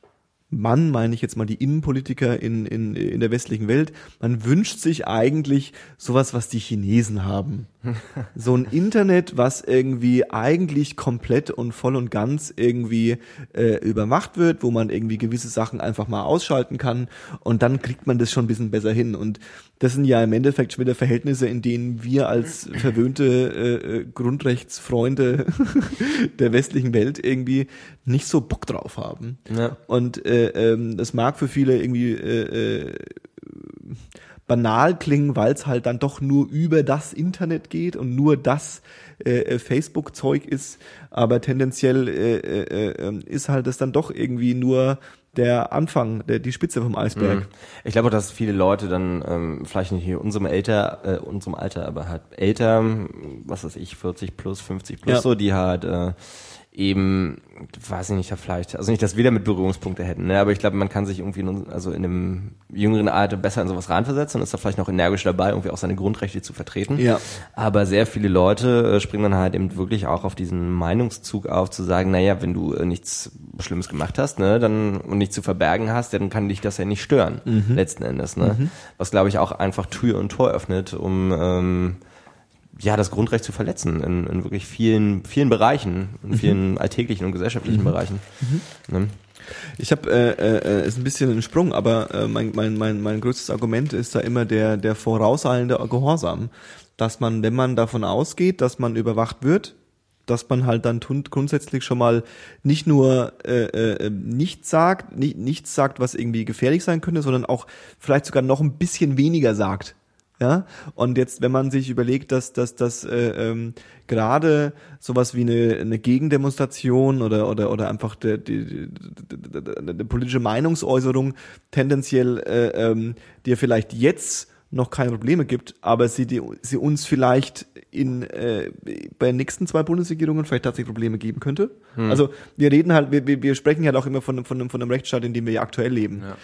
Mann, meine ich jetzt mal die Innenpolitiker in, in, in der westlichen Welt, man wünscht sich eigentlich sowas, was die Chinesen haben. *laughs* So ein Internet, was irgendwie eigentlich komplett und voll und ganz irgendwie äh, überwacht wird, wo man irgendwie gewisse Sachen einfach mal ausschalten kann und dann kriegt man das schon ein bisschen besser hin. Und das sind ja im Endeffekt schon wieder Verhältnisse, in denen wir als verwöhnte äh, äh, Grundrechtsfreunde *laughs* der westlichen Welt irgendwie nicht so Bock drauf haben. Ja. Und äh, ähm, das mag für viele irgendwie äh, äh, banal klingen, weil es halt dann doch nur über das Internet geht und nur das äh, äh, Facebook-Zeug ist, aber tendenziell äh, äh, äh, ist halt das dann doch irgendwie nur der Anfang, der, die Spitze vom Eisberg. Ich glaube auch, dass viele Leute dann, ähm, vielleicht nicht hier unserem Alter, äh, unserem Alter, aber halt älter, was weiß ich, 40 plus, 50 plus Ja. so, die halt äh, eben, weiß ich nicht, da vielleicht, also nicht, dass wir damit Berührungspunkte hätten, ne, aber ich glaube, man kann sich irgendwie in, also in einem jüngeren Alter besser in sowas reinversetzen und ist da vielleicht noch energisch dabei, irgendwie auch seine Grundrechte zu vertreten. Ja. Aber sehr viele Leute äh, springen dann halt eben wirklich auch auf diesen Meinungszug auf, zu sagen, naja, wenn du äh, nichts Schlimmes gemacht hast, ne, dann und nichts zu verbergen hast, dann kann dich das ja nicht stören, letzten Endes, ne? Was glaube ich auch einfach Tür und Tor öffnet, um ähm, ja das Grundrecht zu verletzen in, in wirklich vielen, vielen Bereichen, in vielen alltäglichen und gesellschaftlichen Bereichen. Ne? Ich habe, äh, äh, äh, ist ein bisschen ein Sprung, aber äh, mein, mein, mein, mein größtes Argument ist da immer der, der vorauseilende Gehorsam. Dass man, wenn man davon ausgeht, dass man überwacht wird, dass man halt dann tun, grundsätzlich schon mal nicht nur äh, äh, nichts sagt, nicht, nichts sagt, was irgendwie gefährlich sein könnte, sondern auch vielleicht sogar noch ein bisschen weniger sagt. Ja, und jetzt, wenn man sich überlegt, dass, dass, dass äh, ähm, gerade sowas wie eine, eine Gegendemonstration oder, oder, oder einfach die, die, die, die, politische Meinungsäußerung tendenziell äh, ähm, dir vielleicht jetzt noch keine Probleme gibt, aber sie, die, sie uns vielleicht in äh, bei den nächsten zwei Bundesregierungen vielleicht tatsächlich Probleme geben könnte. Also wir reden halt, wir, wir sprechen halt auch immer von, einem- von, einem, von einem Rechtsstaat, in dem wir ja aktuell leben. Ja.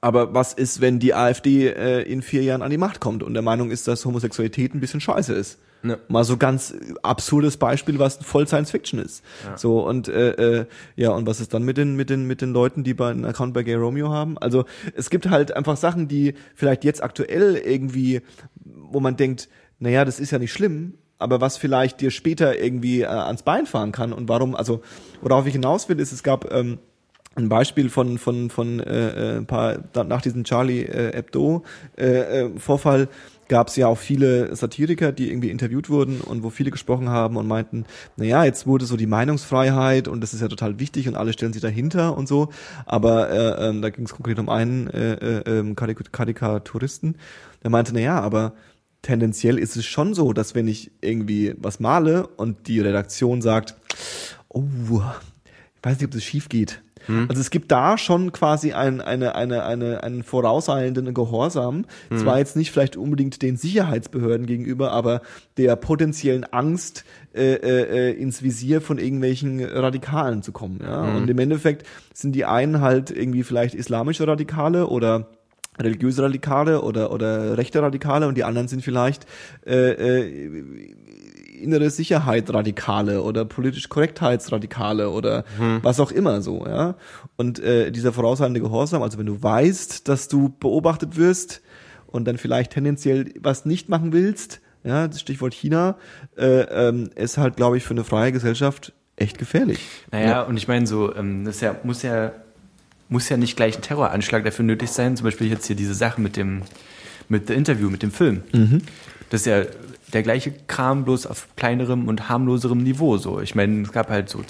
Aber was ist, wenn die AfD äh, in vier Jahren an die Macht kommt und der Meinung ist, dass Homosexualität ein bisschen scheiße ist? Ja. Mal so ganz absurdes Beispiel, was voll Science Fiction ist. So und äh, äh, ja und was ist dann mit den mit den mit den Leuten, die bei einen Account bei Gay Romeo haben? Also es gibt halt einfach Sachen, die vielleicht jetzt aktuell irgendwie, wo man denkt, naja, das ist ja nicht schlimm, aber was vielleicht dir später irgendwie äh, ans Bein fahren kann und warum? Also worauf ich hinaus will, ist, es gab ähm, ein Beispiel von von von äh, äh, ein paar da- nach diesem Charlie äh, Hebdo äh, äh, Vorfall gab es ja auch viele Satiriker, die irgendwie interviewt wurden und wo viele gesprochen haben und meinten, naja, jetzt wurde so die Meinungsfreiheit und das ist ja total wichtig und alle stellen sich dahinter und so, aber äh, ähm, da ging es konkret um einen äh, äh, ähm, Karik- Karikaturisten, der meinte, naja, aber tendenziell ist es schon so, dass wenn ich irgendwie was male und die Redaktion sagt, oh, ich weiß nicht, ob das schief geht. Also es gibt da schon quasi ein, eine, eine, eine, einen vorauseilenden Gehorsam. Zwar jetzt nicht vielleicht unbedingt den Sicherheitsbehörden gegenüber, aber der potenziellen Angst, äh, äh, ins Visier von irgendwelchen Radikalen zu kommen. Ja? Und im Endeffekt sind die einen halt irgendwie vielleicht islamische Radikale oder religiöse Radikale oder oder rechte Radikale und die anderen sind vielleicht äh, äh, innere Sicherheit Radikale oder politisch Korrektheitsradikale oder was auch immer so, ja. Und äh, dieser vorauseilende Gehorsam, also wenn du weißt, dass du beobachtet wirst und dann vielleicht tendenziell was nicht machen willst, ja, das Stichwort China, äh, ähm, ist halt, glaube ich, für eine freie Gesellschaft echt gefährlich. Naja, und ich meine, so, ähm, das ja, muss ja, muss ja nicht gleich ein Terroranschlag dafür nötig sein. Zum Beispiel jetzt hier diese Sache mit dem, mit dem Interview, mit dem Film. Das ist ja der gleiche Kram, bloß auf kleinerem und harmloserem Niveau. So, ich meine, es gab halt so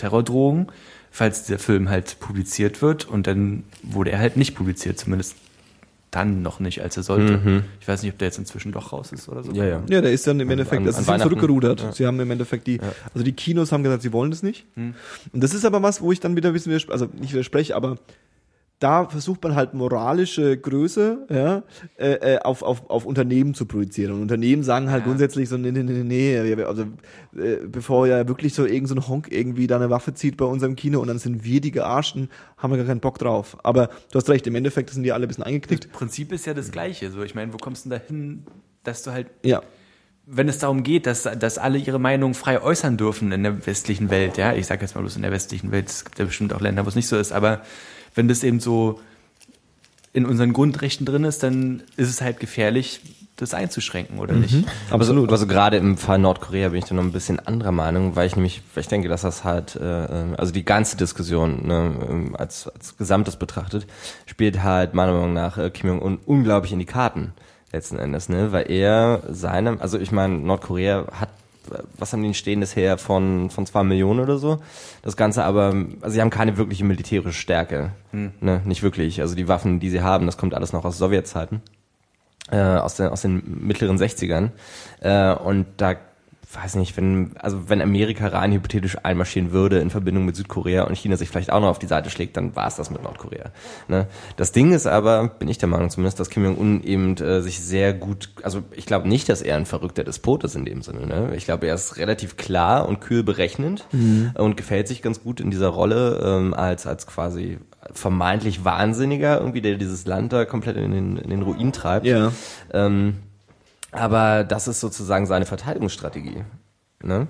dann noch nicht, als er sollte. Ich weiß nicht, ob der jetzt inzwischen doch raus ist oder so. Ja, ja. Ja, der ist dann im Endeffekt, an- ist dann Weihnachten. zurückgerudert. Ja. Sie haben im Endeffekt die, also die Kinos haben gesagt, sie wollen das nicht. Und das ist aber was, wo ich dann wieder ein bisschen, also nicht widerspreche, aber da versucht man halt moralische Größe ja, äh, äh, auf, auf, auf Unternehmen zu projizieren. Und Unternehmen sagen halt Ja. grundsätzlich so, nee, nee, nee, nee, also äh, bevor ja wirklich so irgend so ein Honk irgendwie da eine Waffe zieht bei unserem Kino und dann sind wir die Gearschten, haben wir gar keinen Bock drauf. Aber du hast recht, im Endeffekt sind die alle ein bisschen eingeknickt. Das Prinzip ist ja das gleiche. So, ich meine, wo kommst du denn da hin, dass du halt Ja. wenn es darum geht, dass, dass alle ihre Meinung frei äußern dürfen in der westlichen Welt, ja, ich sage jetzt mal bloß in der westlichen Welt, es gibt ja bestimmt auch Länder, wo es nicht so ist, aber wenn das eben so in unseren Grundrechten drin ist, dann ist es halt gefährlich, das einzuschränken, oder nicht? Absolut. Also, gerade im Fall Nordkorea bin ich da noch ein bisschen anderer Meinung, weil ich nämlich, weil ich denke, dass das halt, äh, äh, also die ganze Diskussion ne, ähm, als, als Gesamtes betrachtet, spielt halt meiner Meinung nach äh, Kim Jong-un unglaublich in die Karten letzten Endes, ne, weil er seinem, also ich meine, Nordkorea hat was haben die stehen bisher von, von zwei Millionen oder so. Das Ganze aber, also sie haben keine wirkliche militärische Stärke. Ne, nicht wirklich. Also die Waffen, die sie haben, das kommt alles noch aus Sowjetzeiten äh, aus, den, aus den mittleren 60ern. Äh, und da weiß nicht, wenn, also wenn Amerika rein hypothetisch einmarschieren würde in Verbindung mit Südkorea und China sich vielleicht auch noch auf die Seite schlägt, dann war es das mit Nordkorea. Ne? Das Ding ist aber, bin ich der Meinung zumindest, dass Kim Jong-un eben äh, sich sehr gut, also ich glaube nicht, dass er ein verrückter Despot ist in dem Sinne. Ne? Ich glaube, er ist relativ klar und kühl berechnend und gefällt sich ganz gut in dieser Rolle ähm, als, als quasi vermeintlich Wahnsinniger, irgendwie, der dieses Land da komplett in den, in den Ruin treibt. Ja. Ähm, aber das ist sozusagen seine Verteidigungsstrategie. Ne?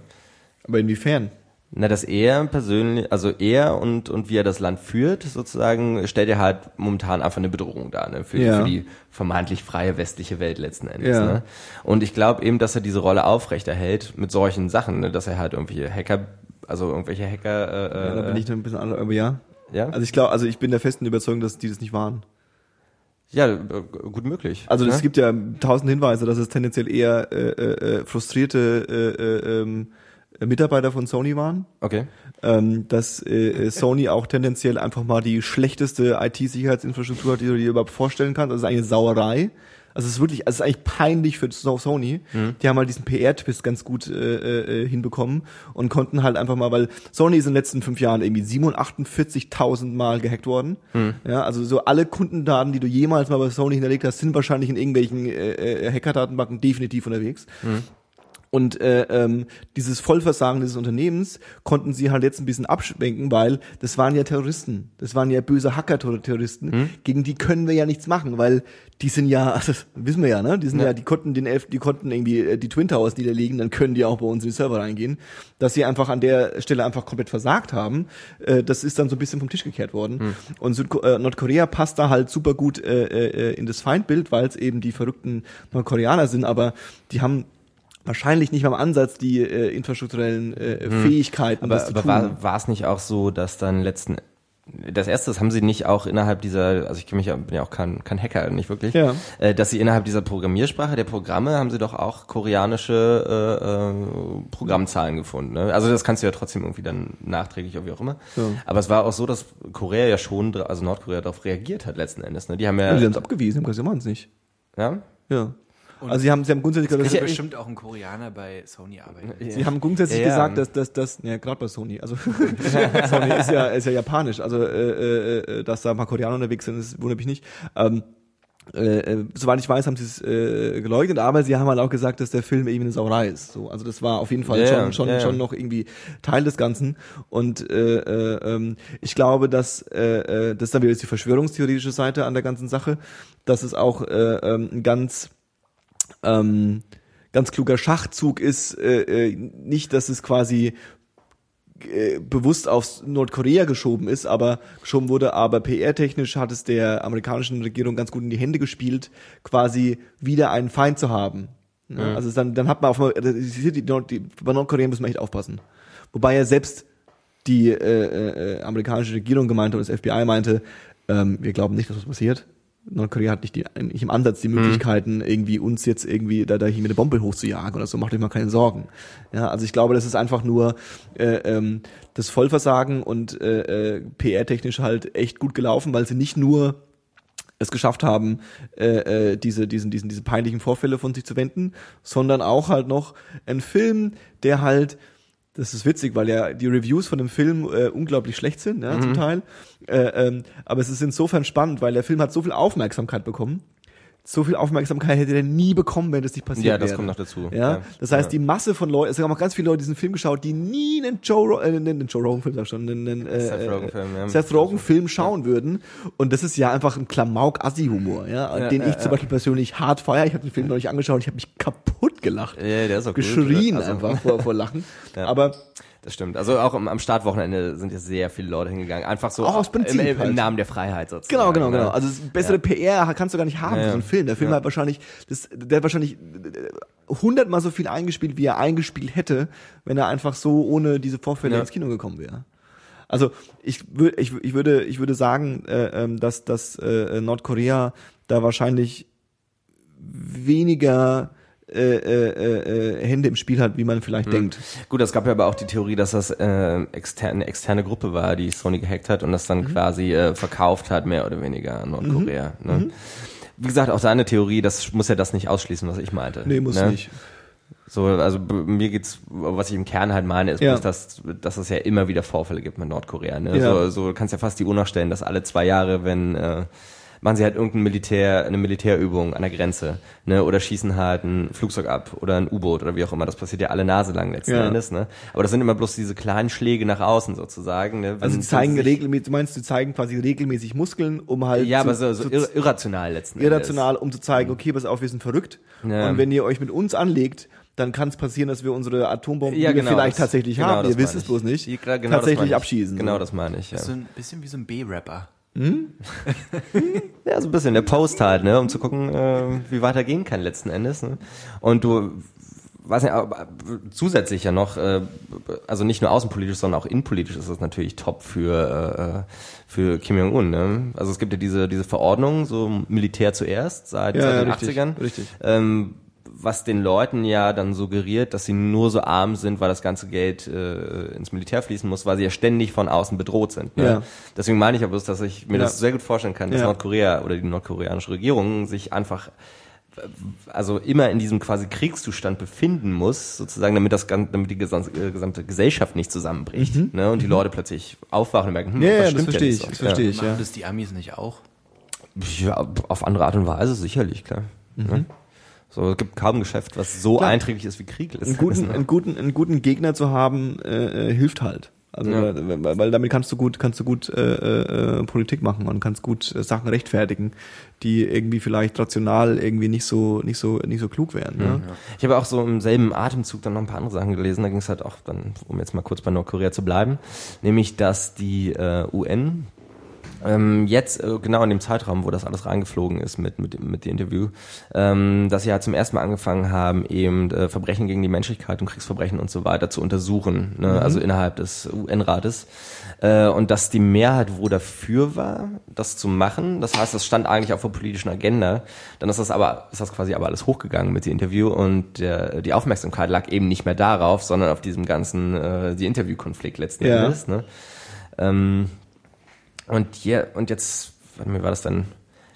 Aber inwiefern? Na, dass er persönlich, also er und, und wie er das Land führt, sozusagen, stellt er halt momentan einfach eine Bedrohung dar, ne? Für, Ja. für die vermeintlich freie westliche Welt letzten Endes. Ja. Ne? Und ich glaube eben, dass er diese Rolle aufrechterhält mit solchen Sachen, ne? dass er halt irgendwelche Hacker, also irgendwelche Hacker, äh, Ja, da bin äh, ich dann ein bisschen anders, aber ja. ja, Also ich glaube, also ich bin der festen Überzeugung, dass die das nicht waren. Ja, äh, gut möglich. Also es ne? gibt ja tausend Hinweise, dass es tendenziell eher äh, äh, äh, frustrierte äh, äh, ähm, Mitarbeiter von Sony waren. Okay. Ähm, dass äh, Sony auch tendenziell einfach mal die schlechteste IT-Sicherheitsinfrastruktur hat, die du dir überhaupt vorstellen kannst. Das ist eine Sauerei. Also es ist wirklich, also es ist eigentlich peinlich für So- Sony. Die haben halt diesen PR-Twist ganz gut äh, äh, hinbekommen und konnten halt einfach mal, weil Sony ist in den letzten fünf Jahren irgendwie 47.000 Mal gehackt worden. Ja, also so alle Kundendaten, die du jemals mal bei Sony hinterlegt hast, sind wahrscheinlich in irgendwelchen äh, äh, Hacker-Datenbanken definitiv unterwegs. Und äh, ähm, dieses Vollversagen dieses Unternehmens konnten sie halt jetzt ein bisschen abschwenken, weil das waren ja Terroristen, das waren ja böse Hacker-Terroristen, gegen die können wir ja nichts machen, weil die sind ja, *laughs* also, das wissen wir ja, ne? Die sind ja, die konnten den Elf, die konnten irgendwie äh, die Twin Towers niederlegen, dann können die auch bei uns in die Server reingehen. Dass sie einfach an der Stelle einfach komplett versagt haben, äh, das ist dann so ein bisschen vom Tisch gekehrt worden. Und Südko äh, Nordkorea passt da halt super gut äh, äh, in das Feindbild, weil es eben die verrückten Nordkoreaner sind, aber die haben wahrscheinlich nicht mal im Ansatz die äh, infrastrukturellen äh, Fähigkeiten, Aber, aber war, war es nicht auch so, dass dann letzten das erste, das haben sie nicht auch innerhalb dieser, also ich mich ja, bin ja auch kein, kein Hacker, nicht wirklich, Ja. äh, dass sie innerhalb dieser Programmiersprache der Programme haben sie doch auch koreanische äh, äh, Programmzahlen gefunden. Ne? Also das kannst du ja trotzdem irgendwie dann nachträglich oder wie auch immer. Ja. Aber es war auch so, dass Korea ja schon, also Nordkorea darauf reagiert hat letzten Endes. Ne? Die haben ja, Ja, sie haben es abgewiesen, haben gesagt, sie machen es nicht. ja, Ja. Also sie haben, sie haben grundsätzlich gesagt, dass- bestimmt auch ein Koreaner bei Sony arbeiten. Sie haben grundsätzlich Ja, ja. gesagt, dass dass das, ja gerade bei Sony, also *laughs* Sony ist ja ist ja japanisch, also äh, äh, äh, dass da ein paar Koreaner unterwegs sind, das wundert mich nicht. Ähm, äh, äh, soweit ich weiß, haben sie es äh, geleugnet, aber sie haben halt auch gesagt, dass der Film eben eine Sauerei ist. So, also das war auf jeden Fall Ja, schon ja, schon ja, ja. schon noch irgendwie Teil des Ganzen. Und äh, äh, ähm, ich glaube, dass äh, äh, das ist dann wieder die verschwörungstheoretische Seite an der ganzen Sache, dass es auch äh, ähm, ein ganz ähm, ganz kluger Schachzug ist, äh, äh, nicht, dass es quasi äh, bewusst auf Nordkorea geschoben ist, aber geschoben wurde, aber PR-technisch hat es der amerikanischen Regierung ganz gut in die Hände gespielt, quasi wieder einen Feind zu haben. Ja, Also dann, dann hat man auf einmal- die, die, die, bei Nordkorea muss man echt aufpassen. Wobei ja selbst die äh, äh, amerikanische Regierung gemeinte und das FBI meinte, ähm, wir glauben nicht, dass was passiert. Nordkorea hat nicht, die, nicht im Ansatz die Möglichkeiten, irgendwie uns jetzt irgendwie da, da hier mit einer Bombe hochzujagen oder so, macht euch mal keine Sorgen. Ja, also ich glaube, das ist einfach nur äh, ähm, das Vollversagen und äh, äh, PR-technisch halt echt gut gelaufen, weil sie nicht nur es geschafft haben, äh, äh, diese, diesen, diesen, diese peinlichen Vorfälle von sich zu wenden, sondern auch halt noch ein Film, der halt, das ist witzig, weil ja die Reviews von dem Film äh, unglaublich schlecht sind, ja, zum Teil. Äh, ähm, aber es ist insofern spannend, weil der Film hat so viel Aufmerksamkeit bekommen. So viel Aufmerksamkeit hätte er nie bekommen, wenn das nicht passiert Ja, wäre. das kommt noch dazu. Ja, Ja. das heißt, Ja. die Masse von Leuten, es haben auch ganz viele Leute diesen Film geschaut, die nie einen Joe, Ro- äh, einen, Joe Rogan Film, sag ich schon, einen, äh, Seth Rogen-Film, ja. Seth Rogen Film schauen würden. Und das ist ja einfach ein Klamauk-Assi-Humor, ja, den ich zum Beispiel persönlich hart feiere. Ich habe den Film noch nicht angeschaut, ich habe mich kaputt gelacht. Ja, der ist auch gut. Geschrien Also- einfach vor, vor Lachen. *laughs* Ja. Aber Das stimmt. Also auch am, am Startwochenende sind ja sehr viele Leute hingegangen. Einfach so Auch aus Prinzip im, im, im halt. Namen der Freiheit sozusagen. Genau, genau, ne? genau. Also bessere PR kannst du gar nicht haben Ja, für so einen ja. Film. Der Film Ja. hat wahrscheinlich, das, der hat wahrscheinlich äh, hundertmal so viel eingespielt, wie er eingespielt hätte, wenn er einfach so ohne diese Vorfälle Ja. ins Kino gekommen wäre. Also ich würde, ich, ich würde, ich würde sagen, äh, ähm, dass, dass äh, Nordkorea da wahrscheinlich weniger äh, äh, äh, Hände im Spiel hat, wie man vielleicht denkt. Gut, es gab ja aber auch die Theorie, dass das äh, externe, eine externe Gruppe war, die Sony gehackt hat und das Mhm. dann quasi äh, verkauft hat, mehr oder weniger an Nordkorea. Ne? Wie gesagt, auch seine Theorie, das muss ja das nicht ausschließen, was ich meinte. Nee, muss ne? nicht. So, also mir geht's, was ich im Kern halt meine, ist Ja. bloß, dass, dass es ja immer wieder Vorfälle gibt mit Nordkorea. Ne? Ja. So, so du kannst ja fast die Uhr nachstellen, dass alle zwei Jahre, wenn äh, machen sie halt irgendein Militär, eine Militärübung an der Grenze, ne, oder schießen halt ein Flugzeug ab oder ein U-Boot oder wie auch immer. Das passiert ja alle Nase lang letzten Ja. Endes, ne. Aber das sind immer bloß diese kleinen Schläge nach außen sozusagen. Ne? Also Wenn- zeigen sie sich- regelmäßig, du meinst, die zeigen quasi regelmäßig Muskeln, um halt Ja, zu- aber so, so zu- ir irrational letzten irrational, um zu zeigen, okay, pass auf, wir sind verrückt. Ja. Und wenn ihr euch mit uns anlegt, dann kann es passieren, dass wir unsere Atombomben, Ja, die wir genau, vielleicht das- tatsächlich genau, haben, das ihr wisst es bloß nicht, Ja, genau das tatsächlich ich. abschießen. Genau, das meine ich. Ja. So ein bisschen wie so ein B-Rapper. Ja, so ein bisschen der Post halt, ne, um zu gucken, äh, wie weiter gehen kann letzten Endes. Ne? Und du, weiß nicht, aber zusätzlich ja noch, äh, also nicht nur außenpolitisch, sondern auch innenpolitisch ist das natürlich top für äh, für Kim Jong Un. Ne? Also es gibt ja diese diese Verordnung, so Militär zuerst seit, Ja, seit ja, den richtig, 80ern. richtig. Ähm, was den Leuten ja dann suggeriert, dass sie nur so arm sind, weil das ganze Geld äh, ins Militär fließen muss, weil sie ja ständig von außen bedroht sind. Ne? Ja. Deswegen meine ich aber bloß, dass ich mir Ja. das sehr gut vorstellen kann, dass Ja. Nordkorea oder die nordkoreanische Regierung sich einfach äh, also immer in diesem quasi Kriegszustand befinden muss, sozusagen, damit das damit die gesamte, äh, gesamte Gesellschaft nicht zusammenbricht, ne? Und die Leute plötzlich aufwachen und merken, hm, Mhm. Ja, ja, was das stimmt verstehe denn ich, so? das verstehe ich, Machen ja. das die Amis nicht auch? Ja, auf andere Art und Weise sicherlich, klar. Ne? So, es gibt kaum ein Geschäft, was so Mhm. Klar. einträglich ist wie Krieg. einen guten, *laughs* einen guten, einen guten Gegner zu haben, äh, äh, hilft halt. Also Ja. weil, weil- damit kannst du gut, kannst du gut äh, äh, Politik machen und kannst gut äh, Sachen rechtfertigen, die irgendwie vielleicht rational irgendwie nicht so, nicht so, nicht so klug wären. Ne? Ich habe auch so im selben Atemzug dann noch ein paar andere Sachen gelesen. Da ging es halt auch dann, um jetzt mal kurz bei Nordkorea zu bleiben, nämlich, dass die äh, UN ähm, jetzt äh, genau in dem Zeitraum, wo das alles reingeflogen ist mit mit mit dem Interview, ähm, dass sie halt zum ersten Mal angefangen haben, eben äh, Verbrechen gegen die Menschlichkeit und Kriegsverbrechen und so weiter zu untersuchen, ne? also innerhalb des UN-Rates äh, und dass die Mehrheit wohl dafür war, das zu machen. Das heißt, das stand eigentlich auf der politischen Agenda. Dann ist das aber ist das quasi aber alles hochgegangen mit dem Interview und der, die Aufmerksamkeit lag eben nicht mehr darauf, sondern auf diesem ganzen äh, die Interviewkonflikt letzten Ja. Endes. Ne? Ähm, und hier, und jetzt, warte mal, wie war das dann?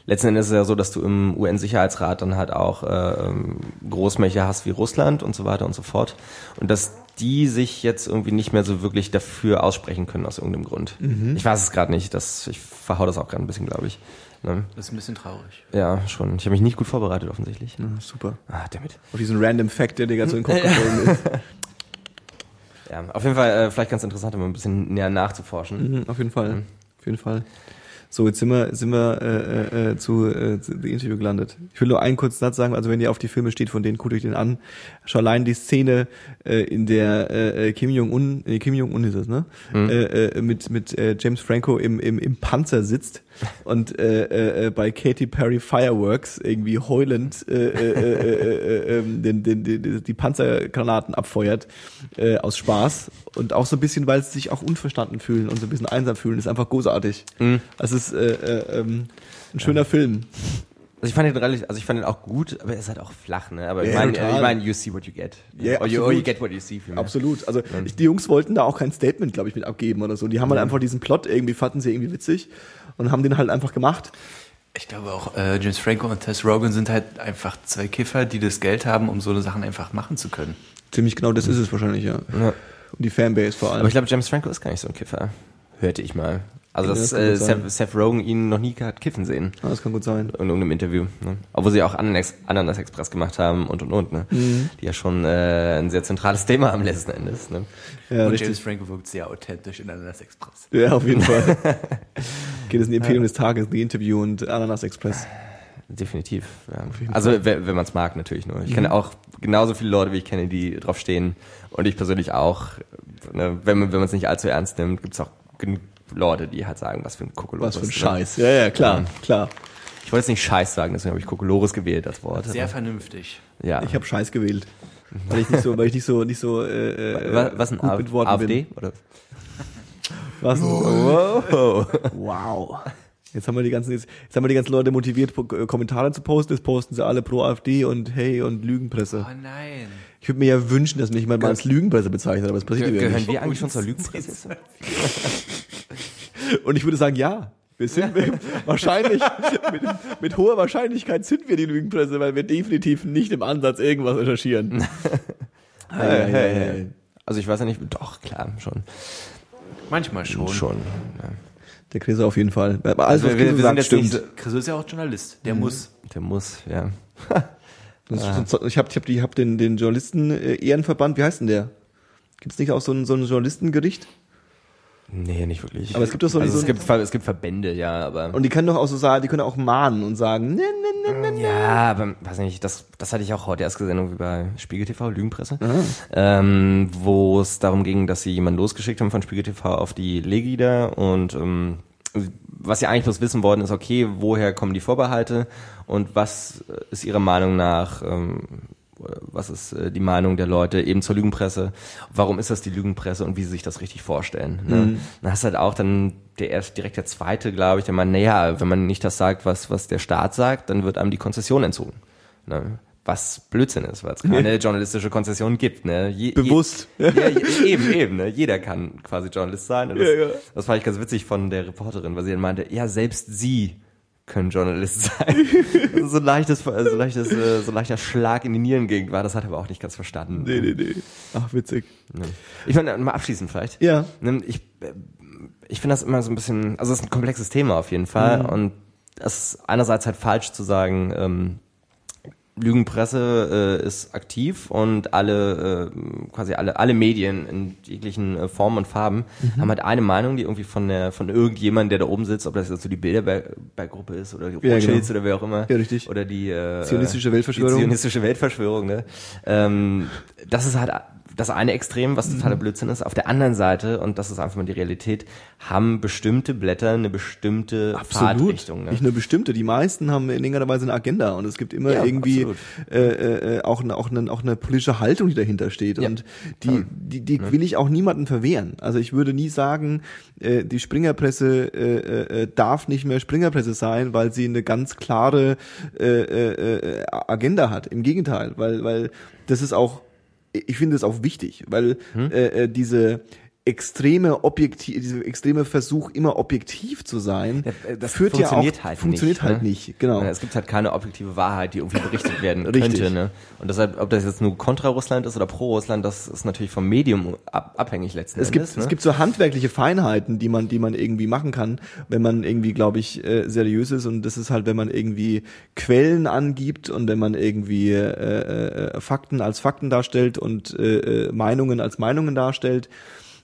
Letzten Endes ist es ja so, dass du im UN-Sicherheitsrat dann halt auch äh, ähm, Großmächte hast wie Russland und so weiter und so fort. Und dass die sich jetzt irgendwie nicht mehr so wirklich dafür aussprechen können aus irgendeinem Grund. Ich weiß es gerade nicht. Das, ich verhau das auch gerade ein bisschen, glaube ich. Ne? Das ist ein bisschen traurig. Ja, schon. Ich habe mich nicht gut vorbereitet, offensichtlich. Ja, super. Ah, damit. Auf diesen random Fact, der dir gerade so in den Kopf gefallen ist. *laughs* Ja, auf jeden Fall äh, vielleicht ganz interessant, um ein bisschen näher nachzuforschen. Mhm, auf jeden Fall. Auf jeden Fall. So, jetzt sind wir, sind wir äh, äh, zu, äh, zu dem Interview gelandet. Ich will nur einen kurzen Satz sagen, also wenn ihr auf die Filme steht, von denen guckt euch den an. Schon allein die Szene, äh, in der äh, Kim Jong-un, äh, Kim Jong-un ist es, ne? Äh, äh, mit mit äh, James Franco im, im, im Panzer sitzt und äh, äh, bei Katy Perry Fireworks irgendwie heulend äh, äh, äh, äh, äh, den, den, den, die Panzergranaten abfeuert äh, aus Spaß und auch so ein bisschen, weil sie sich auch unverstanden fühlen und so ein bisschen einsam fühlen, ist einfach großartig. Also es ist äh, äh, ähm, ein schöner Film. Also ich fand den relativ, also ich fand den auch gut, aber er ist halt auch flach, ne? Aber ich Ja, meine, ich meine, you see what you get. Ja, or, you, or absolut. you get what you see. vielmehr. Absolut. Also ich, die Jungs wollten da auch kein Statement, glaube ich, mit abgeben oder so. Die haben halt einfach diesen Plot irgendwie, fanden sie irgendwie witzig und haben den halt einfach gemacht. Ich glaube auch, äh, James Franco und Tess Rogan sind halt einfach zwei Kiffer, die das Geld haben, um so eine Sachen einfach machen zu können. Ziemlich genau das ist es wahrscheinlich, ja. Ja. Und die Fanbase vor allem. Aber ich glaube, James Franco ist gar nicht so ein Kiffer. Hörte ich mal. Also, Ja, dass das äh. Seth, Seth Rogen ihn noch nie hat kiffen sehen. ah, das kann gut sein. In irgendeinem Interview. Ne? Obwohl sie auch Ananas, Ananas Express gemacht haben und und und. Ne? Mhm. Die ja schon äh, ein sehr zentrales Thema am letzten Endes. Ne? Ja, und richtig. James Franco wirkt sehr authentisch in Ananas Express. Ja, auf jeden Fall. Geht es in die Empfehlung des Tages, The Interview und Ananas Express. Definitiv. Ja. Also wenn, man es mag natürlich nur. Ich Mhm. kenne auch genauso viele Leute, wie ich kenne, die drauf stehen. Und ich persönlich auch. Ne? Wenn man wenn man es nicht allzu ernst nimmt, gibt es auch genug Leute, die halt sagen, was für ein Kokolores. Was für ein ne? Scheiß. Ja, ja, klar, Ja. klar. Ich wollte jetzt nicht Scheiß sagen, deswegen habe ich Kokolores gewählt, das Wort. Sehr vernünftig. ja. Ich habe Scheiß gewählt. Weil ich nicht so, weil ich nicht so, nicht so, äh, äh, was, was ein gut A mit Worten AfD? bin. Oder? Was? Wow. Wow. Jetzt haben wir die ganzen, jetzt, jetzt haben wir die ganzen Leute motiviert, äh, Kommentare zu posten. Jetzt posten sie alle pro AfD und hey und Lügenpresse. Oh nein. Ich würde mir ja wünschen, dass mich jemand mal als Lügenpresse bezeichnet, aber das passiert Ge ja gehören nicht. wir eigentlich schon zur Lügenpresse? *laughs* Und ich würde sagen, ja. Wir sind *laughs* wahrscheinlich, mit, mit hoher Wahrscheinlichkeit sind wir die Lügenpresse, weil wir definitiv nicht im Ansatz irgendwas recherchieren. *laughs* Hey, hey, hey. Also ich weiß ja nicht, doch, klar, schon. Manchmal schon. Schon. Ja. Der Chris auf jeden Fall. Aber alles, was Also wir- Chris wir sagt, stimmt. nicht Chris ist ja auch Journalist. Der muss. Der muss, ja. Das ist so- ich habe ich hab, die- ich hab den, den Journalisten äh, Ehrenverband, wie heißt denn der? Gibt es nicht auch so ein, so ein Journalistengericht? Nee, nicht wirklich. Aber es gibt doch so also so- es, gibt, es gibt Verbände, ja, aber. Und die können doch auch so sagen, die können auch mahnen und sagen, ne, ne, ne, ne. ja, aber weiß nicht, das, das hatte ich auch heute erst gesehen, wie bei Spiegel TV, Lügenpresse, ähm, wo es darum ging, dass sie jemanden losgeschickt haben von Spiegel TV auf die Legida und ähm, was sie eigentlich bloß wissen wollten, ist, okay, woher kommen die Vorbehalte und was ist ihrer Meinung nach, ähm, was ist äh, die Meinung der Leute eben zur Lügenpresse, warum ist das die Lügenpresse und wie sie sich das richtig vorstellen. Ne? Dann hast du halt auch dann der erst direkt der zweite, glaube ich, der meint, naja, wenn man nicht das sagt, was, was der Staat sagt, dann wird einem die Konzession entzogen. Ne? Was Blödsinn ist, weil es keine journalistische Konzession gibt. Ne? Je, Bewusst. Je, ja, je, eben, eben. Ne? Jeder kann quasi Journalist sein. Das, Ja, ja. das fand ich ganz witzig von der Reporterin, weil sie dann meinte, ja, selbst sie können Journalist *laughs* sein. Also so leichtes, so leichtes, äh, so leichter Schlag in die Nierengegend war, das hat er aber auch nicht ganz verstanden. Nee, nee, nee. Ach, witzig. Ich meine, mal abschließend vielleicht. Ja. Ne, Ich, äh, ich finde das immer so ein bisschen, also es ist ein komplexes Thema auf jeden Fall Mhm. und es ist einerseits halt falsch zu sagen, ähm, Lügenpresse äh, ist aktiv und alle, äh, quasi alle, alle Medien in jeglichen äh, Formen und Farben Mhm. haben halt eine Meinung, die irgendwie von der, von irgendjemandem, der da oben sitzt, ob das jetzt so die Bilderberg-Gruppe ist oder die Ja, Rothschilds genau. oder wer auch immer. Ja, richtig. Oder die, äh, Zionistische Weltverschwörung. Die zionistische Weltverschwörung, ne? Ähm, das ist halt das eine Extrem, was Mhm. totaler Blödsinn ist. Auf der anderen Seite, und das ist einfach mal die Realität, haben bestimmte Blätter eine bestimmte Fahrtrichtung. Ne? Nicht nur bestimmte, die meisten haben in irgendeiner Weise eine Agenda und es gibt immer Ja, irgendwie absolut. äh, äh, auch, eine, auch, eine, auch eine politische Haltung, die dahinter steht. Ja, und die, die, die will ich auch niemandem verwehren. Also ich würde nie sagen, äh, die Springerpresse äh, äh, darf nicht mehr Springerpresse sein, weil sie eine ganz klare äh, äh, äh, Agenda hat. Im Gegenteil, weil, weil das ist auch ich finde es auch wichtig, weil Hm? äh, äh, diese extreme objektiv, diese extreme Versuch immer objektiv zu sein, Ja, äh, das führt ja funktioniert auch halt funktioniert nicht, halt ne? nicht, genau. Ja, Es gibt halt keine objektive Wahrheit, die irgendwie berichtet werden *laughs* Richtig. könnte. Ne? Und deshalb, ob das jetzt nur kontra Russland ist oder pro Russland, das ist natürlich vom Medium ab, abhängig letzten Es gibt, Endes. ne? es gibt so handwerkliche Feinheiten, die man, die man irgendwie machen kann, wenn man irgendwie, glaube ich, äh, seriös ist. Und das ist halt, wenn man irgendwie Quellen angibt und wenn man irgendwie äh, äh, Fakten als Fakten darstellt und äh, äh, Meinungen als Meinungen darstellt.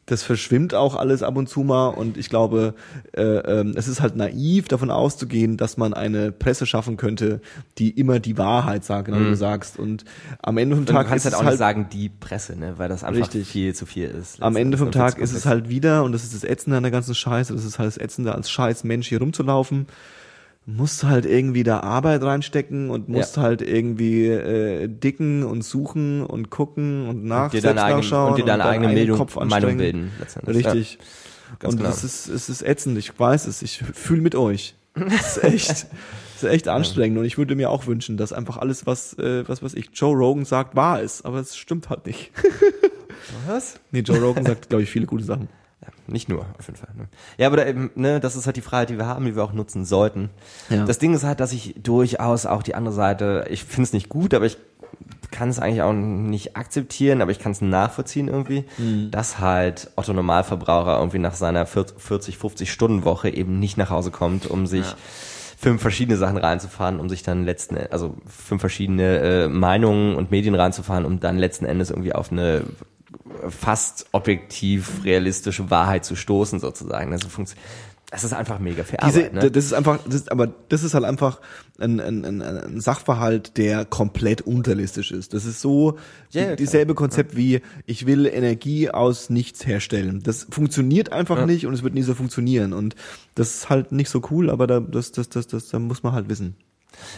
Das verschwimmt auch alles ab und zu mal und ich glaube, äh, ähm, es ist halt naiv davon auszugehen, dass man eine Presse schaffen könnte, die immer die Wahrheit sagt, genau wie du sagst. Und am Ende vom Und du Tag kannst ist halt es auch halt nicht sagen, die Presse, ne? weil das einfach Richtig. viel zu viel ist. am Ende vom Tag ist es halt wieder, und das ist das Ätzende an der ganzen Scheiße, das ist halt das Ätzende als scheiß Mensch hier rumzulaufen, musst halt irgendwie da Arbeit reinstecken und musst Ja. halt irgendwie äh, dicken und suchen und gucken und nach und dir deine, selbst eigene, nachschauen und dir deine deinen eigene Kopf Meinung bilden. Richtig. Ganz und genau. es ist, es ist ätzend, ich weiß es, ich fühle mit euch. Es ist echt, *laughs* es ist echt anstrengend und ich würde mir auch wünschen, dass einfach alles, was, äh, was, was ich, Joe Rogan sagt, wahr ist, aber es stimmt halt nicht. Ja. Was? Nee, Joe Rogan sagt, glaube ich, viele gute Sachen. Nicht nur, auf jeden Fall. Ne? Ja, aber da eben, ne, das ist halt die Freiheit, die wir haben, die wir auch nutzen sollten. Ja. Das Ding ist halt, dass ich durchaus auch die andere Seite, ich finde es nicht gut, aber ich kann es eigentlich auch nicht akzeptieren, aber ich kann es nachvollziehen irgendwie, dass halt Otto Normalverbraucher irgendwie nach seiner 40, 50 Stunden Woche eben nicht nach Hause kommt, um sich fünf verschiedene Sachen reinzufahren, um sich dann letzten, also fünf verschiedene äh, Meinungen und Medien reinzufahren, um dann letzten Endes irgendwie auf eine fast objektiv realistische Wahrheit zu stoßen sozusagen. Also funktioniert. Das ist einfach mega viel Diese, Arbeit, ne? Das ist einfach, das ist, aber das ist halt einfach ein, ein, ein, ein Sachverhalt, der komplett unterlistisch ist. Das ist so Ja, ja, die, klar. dieselbe Konzept wie ich will Energie aus nichts herstellen. Das funktioniert einfach Ja. nicht und es wird nie so funktionieren. Und das ist halt nicht so cool, aber da, das, das, das, das, da muss man halt wissen.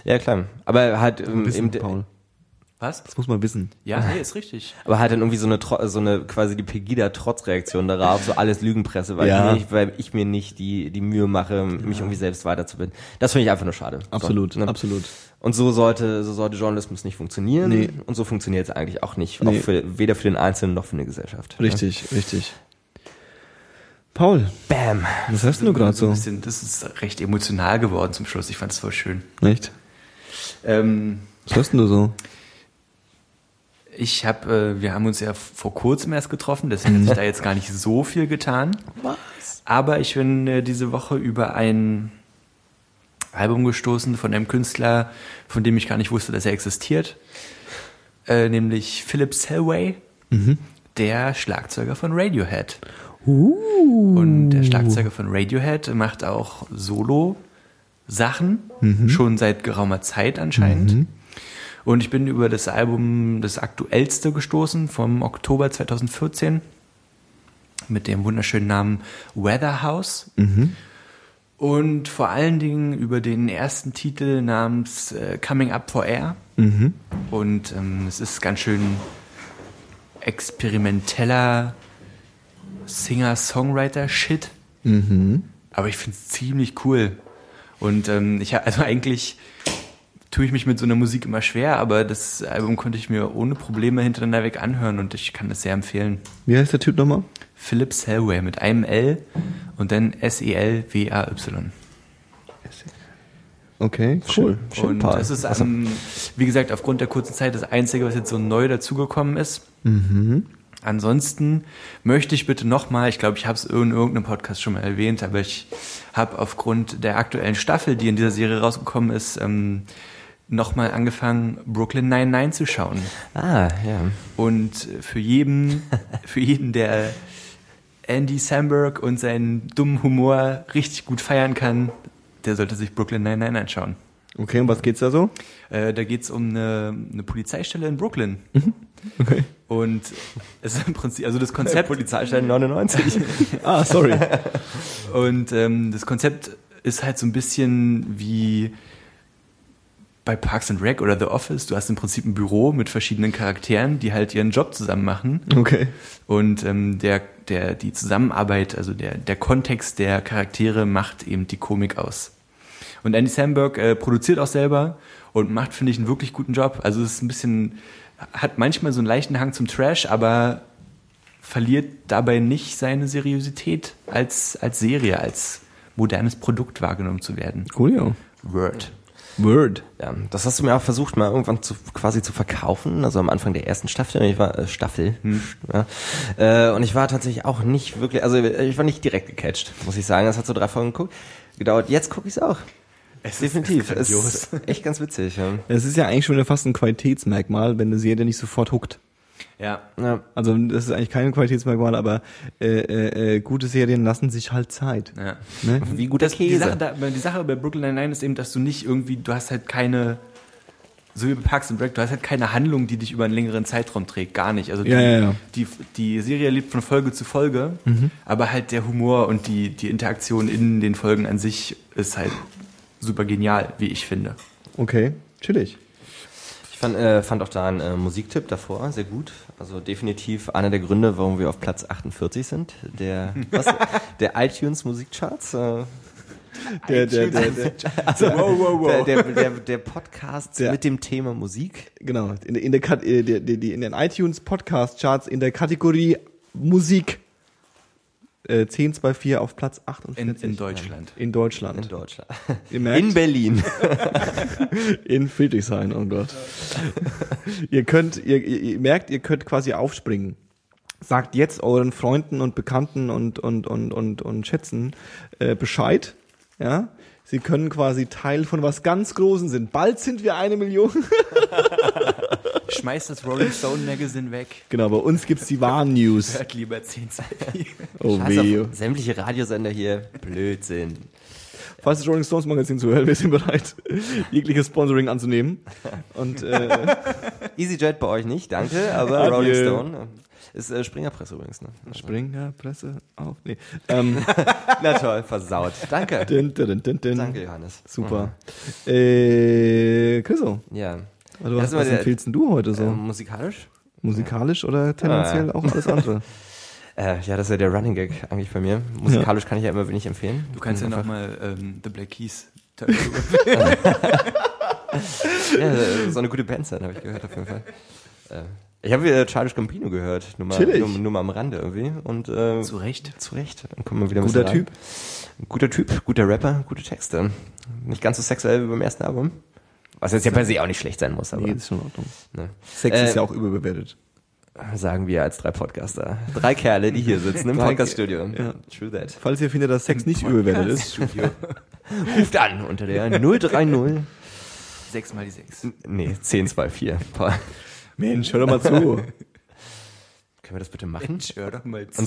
Ja, klar. Aber halt ähm, wissen eben, Paul. Was? Das muss man wissen. Ja, nee, ist richtig. *laughs* aber halt dann irgendwie so eine Tro- so eine quasi die Pegida-Trotzreaktion darauf, so alles Lügenpresse, weil, Ja. ich, nicht, weil ich mir nicht die die Mühe mache, mich irgendwie selbst weiterzubilden. Das finde ich einfach nur schade. Absolut, so, ne? absolut. Und so sollte so sollte Journalismus nicht funktionieren Nee. und so funktioniert es eigentlich auch nicht, Nee. auch für, weder für den Einzelnen noch für eine Gesellschaft. Richtig, richtig. Paul, Ne? Bam. was hast du gerade so? bisschen, das ist recht emotional geworden zum Schluss. Ich fand es voll schön. Echt? Ähm, Was hast du so? Ich habe, äh, wir haben uns ja vor kurzem erst getroffen, deswegen hat sich da *laughs* jetzt gar nicht so viel getan. Was? Aber ich bin äh, diese Woche über ein Album gestoßen von einem Künstler, von dem ich gar nicht wusste, dass er existiert. Äh, nämlich Philip Selway, der Schlagzeuger von Radiohead. Und der Schlagzeuger von Radiohead macht auch Solo-Sachen, schon seit geraumer Zeit anscheinend. Und ich bin über das Album, das aktuellste gestoßen, vom Oktober 2014, mit dem wunderschönen Namen Weatherhouse. Und vor allen Dingen über den ersten Titel namens äh, Coming Up for Air. Und ähm, es ist ganz schön experimenteller Singer-Songwriter-Shit. Aber ich finde es ziemlich cool. Und ähm, ich ha- also eigentlich tue ich mich mit so einer Musik immer schwer, aber das Album konnte ich mir ohne Probleme hintereinander weg anhören und ich kann es sehr empfehlen. Wie heißt der Typ nochmal? Philip Selway mit einem L und dann E S-E-L-W-A-Y. Okay, cool. Schön, Und Paul. es ist, ähm, wie gesagt, aufgrund der kurzen Zeit das Einzige, was jetzt so neu dazugekommen ist. Ansonsten möchte ich bitte nochmal, ich glaube, ich habe es in irgendeinem Podcast schon mal erwähnt, aber ich habe aufgrund der aktuellen Staffel, die in dieser Serie rausgekommen ist, ähm, nochmal angefangen, Brooklyn 99 zu schauen. Ah, ja. Und für jeden, für jeden, der Andy Samberg und seinen dummen Humor richtig gut feiern kann, der sollte sich Brooklyn 99 anschauen. Okay, und was geht's da so? Äh, da geht's um eine, eine Polizeistelle in Brooklyn. Okay. Und es ist im Prinzip, also das Konzept, *laughs* Polizeistelle 99. *laughs* Ah, sorry. und ähm, das Konzept ist halt so ein bisschen wie bei Parks and Rec oder The Office. Du hast im Prinzip ein Büro mit verschiedenen Charakteren, die halt ihren Job zusammen machen. Okay. Und ähm, der, der, die Zusammenarbeit, also der, der Kontext der Charaktere macht eben die Komik aus. Und Andy Samberg äh, produziert auch selber und macht, finde ich, einen wirklich guten Job. Also es ist ein bisschen, hat manchmal so einen leichten Hang zum Trash, aber verliert dabei nicht seine Seriosität als, als Serie, als modernes Produkt wahrgenommen zu werden. Coolio. Word. Word. Ja, das hast du mir auch versucht, mal irgendwann zu, quasi zu verkaufen, also am Anfang der ersten Staffel. Ich war äh, Staffel. Ja. Äh, und ich war tatsächlich auch nicht wirklich, also ich war nicht direkt gecatcht, muss ich sagen. Das hat so drei Folgen geguckt, gedauert. Jetzt gucke ich es auch. Es ist- Definitiv. es Es ist ist echt ganz witzig. Ja. Es ist ja eigentlich schon fast ein Qualitätsmerkmal, wenn eine Serie nicht sofort huckt. Ja. Ja. Also das ist eigentlich kein Qualitätsmerkmal, aber äh, äh, äh, gute Serien lassen sich halt Zeit. ja. Ne? Wie guter Das, die, Käse. Sache da, die Sache bei Brooklyn Nine-Nine ist eben, dass du nicht irgendwie, du hast halt keine, so wie bei Parks and Rec, du hast halt keine Handlung, die dich über einen längeren Zeitraum trägt, gar nicht. Also die, Ja, ja, ja. Die, die Serie lebt von Folge zu Folge, Mhm. aber halt der Humor und die, die Interaktion in den Folgen an sich ist halt super genial, wie ich finde. Okay, chillig. Ich fand, äh, fand auch da einen äh, Musiktipp davor sehr gut. Also definitiv einer der Gründe, warum wir auf Platz 48 sind. Der, *laughs* was, der iTunes Musikcharts. Äh, Der, der, der, der, also, Wow, wow, wow. Der, der, der, Podcast Der- mit dem Thema Musik. genau, in, der- in, der, äh, in den iTunes Podcast Charts in der Kategorie Musik äh, 1024 auf Platz In, 48. in Deutschland. In Deutschland. In Deutschland. *laughs* Ihr merkt, In Berlin. *laughs* in Friedrichshain, oh Gott. ihr könnt, ihr, ihr, ihr merkt, ihr könnt quasi aufspringen. Sagt jetzt euren Freunden und Bekannten und, und, und, und, und Schätzen äh, Bescheid. Ja. Sie können quasi Teil von was ganz Großen sind. Bald sind wir eine Million. *laughs* Schmeißt das Rolling Stone Magazine weg. genau, bei uns gibt's die wahren News. *laughs* Hört lieber 10 Oh Scheiß weh. sämtliche Radiosender hier. Blödsinn. Falls das Rolling Stones Magazin zuhört, wir sind bereit, jegliches Sponsoring anzunehmen. Und äh, *laughs* EasyJet bei euch nicht, danke, aber Adieu. Rolling Stone äh, ist äh, Springerpresse übrigens. Ne? Springer, Presse, auf. Nee. *laughs* Ähm, Na toll, versaut. Danke. dün, dün, dün. Danke, Johannes. Super. Äh, Chriso, Ja. Du, was, der- empfiehlst denn du heute so? Ähm, musikalisch? Musikalisch oder tendenziell Ah. auch alles andere? *laughs* Äh, ja, das ist ja der Running Gag eigentlich bei mir. Musikalisch kann ich ja immer wenig empfehlen. Du kannst ja nochmal ähm, The Black Keys. *laughs* *laughs* Ja, so eine gute Band sein, habe ich gehört auf jeden Fall. Äh, ich habe wieder Childish Gambino gehört, nur mal, Chillig. nur, nur mal am Rande irgendwie. Und äh, Zu Recht. zu Recht. Dann kommen wir wieder Guter Typ. rein. Guter Typ, guter Rapper, gute Texte. Nicht ganz so sexuell wie beim ersten Album. Was jetzt ja per se auch nicht schlecht sein muss, aber Nee, ist schon in Ordnung. ne. Sex Äh, ist ja auch überbewertet. sagen wir als drei Podcaster. Drei Kerle, die hier sitzen im Podcaststudio. Ja. True that. Falls ihr findet, dass Sex nicht überbewertet ist, *laughs* Ruft an unter der 030. 6 mal die 6. Nee, 1024. Paul. Mensch, hör doch mal zu. Können wir das bitte machen? Hör doch mal zu.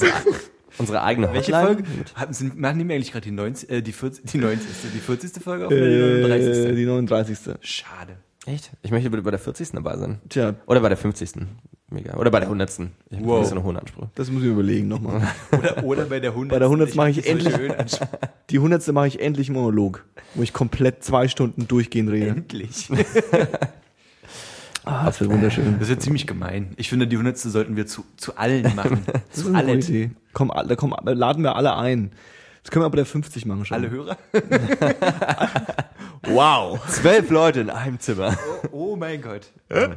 Unsere, unsere eigene Welche Hotline? Folge? Haben Sie, machen die mir eigentlich gerade die 90, äh, die 40, die 90. Die 40. Folge auf oder äh, die 39. die 39. Schade. Echt? Ich möchte bei der 40. dabei sein. Tja, Oder bei der 50. Mega. Oder bei der 100. Ich habe Wow. ein bisschen einen hohen Anspruch. das muss ich überlegen nochmal. Oder, oder bei der 100. Bei der 100 mache ich so endlich-. Die 100. mache ich endlich Monolog, wo ich komplett zwei Stunden durchgehend rede. Endlich. *laughs* Ah, das wird wunderschön. Das wird ziemlich gemein. Ich finde, die 100. sollten wir zu, zu allen *laughs* machen. Ist zu eine allen. Idee. Komm, alle, komm, laden wir alle ein. Das können wir aber der 50 machen schon. Alle Hörer? *laughs* Wow. Zwölf Leute in einem Zimmer. Oh mein Gott. Äh,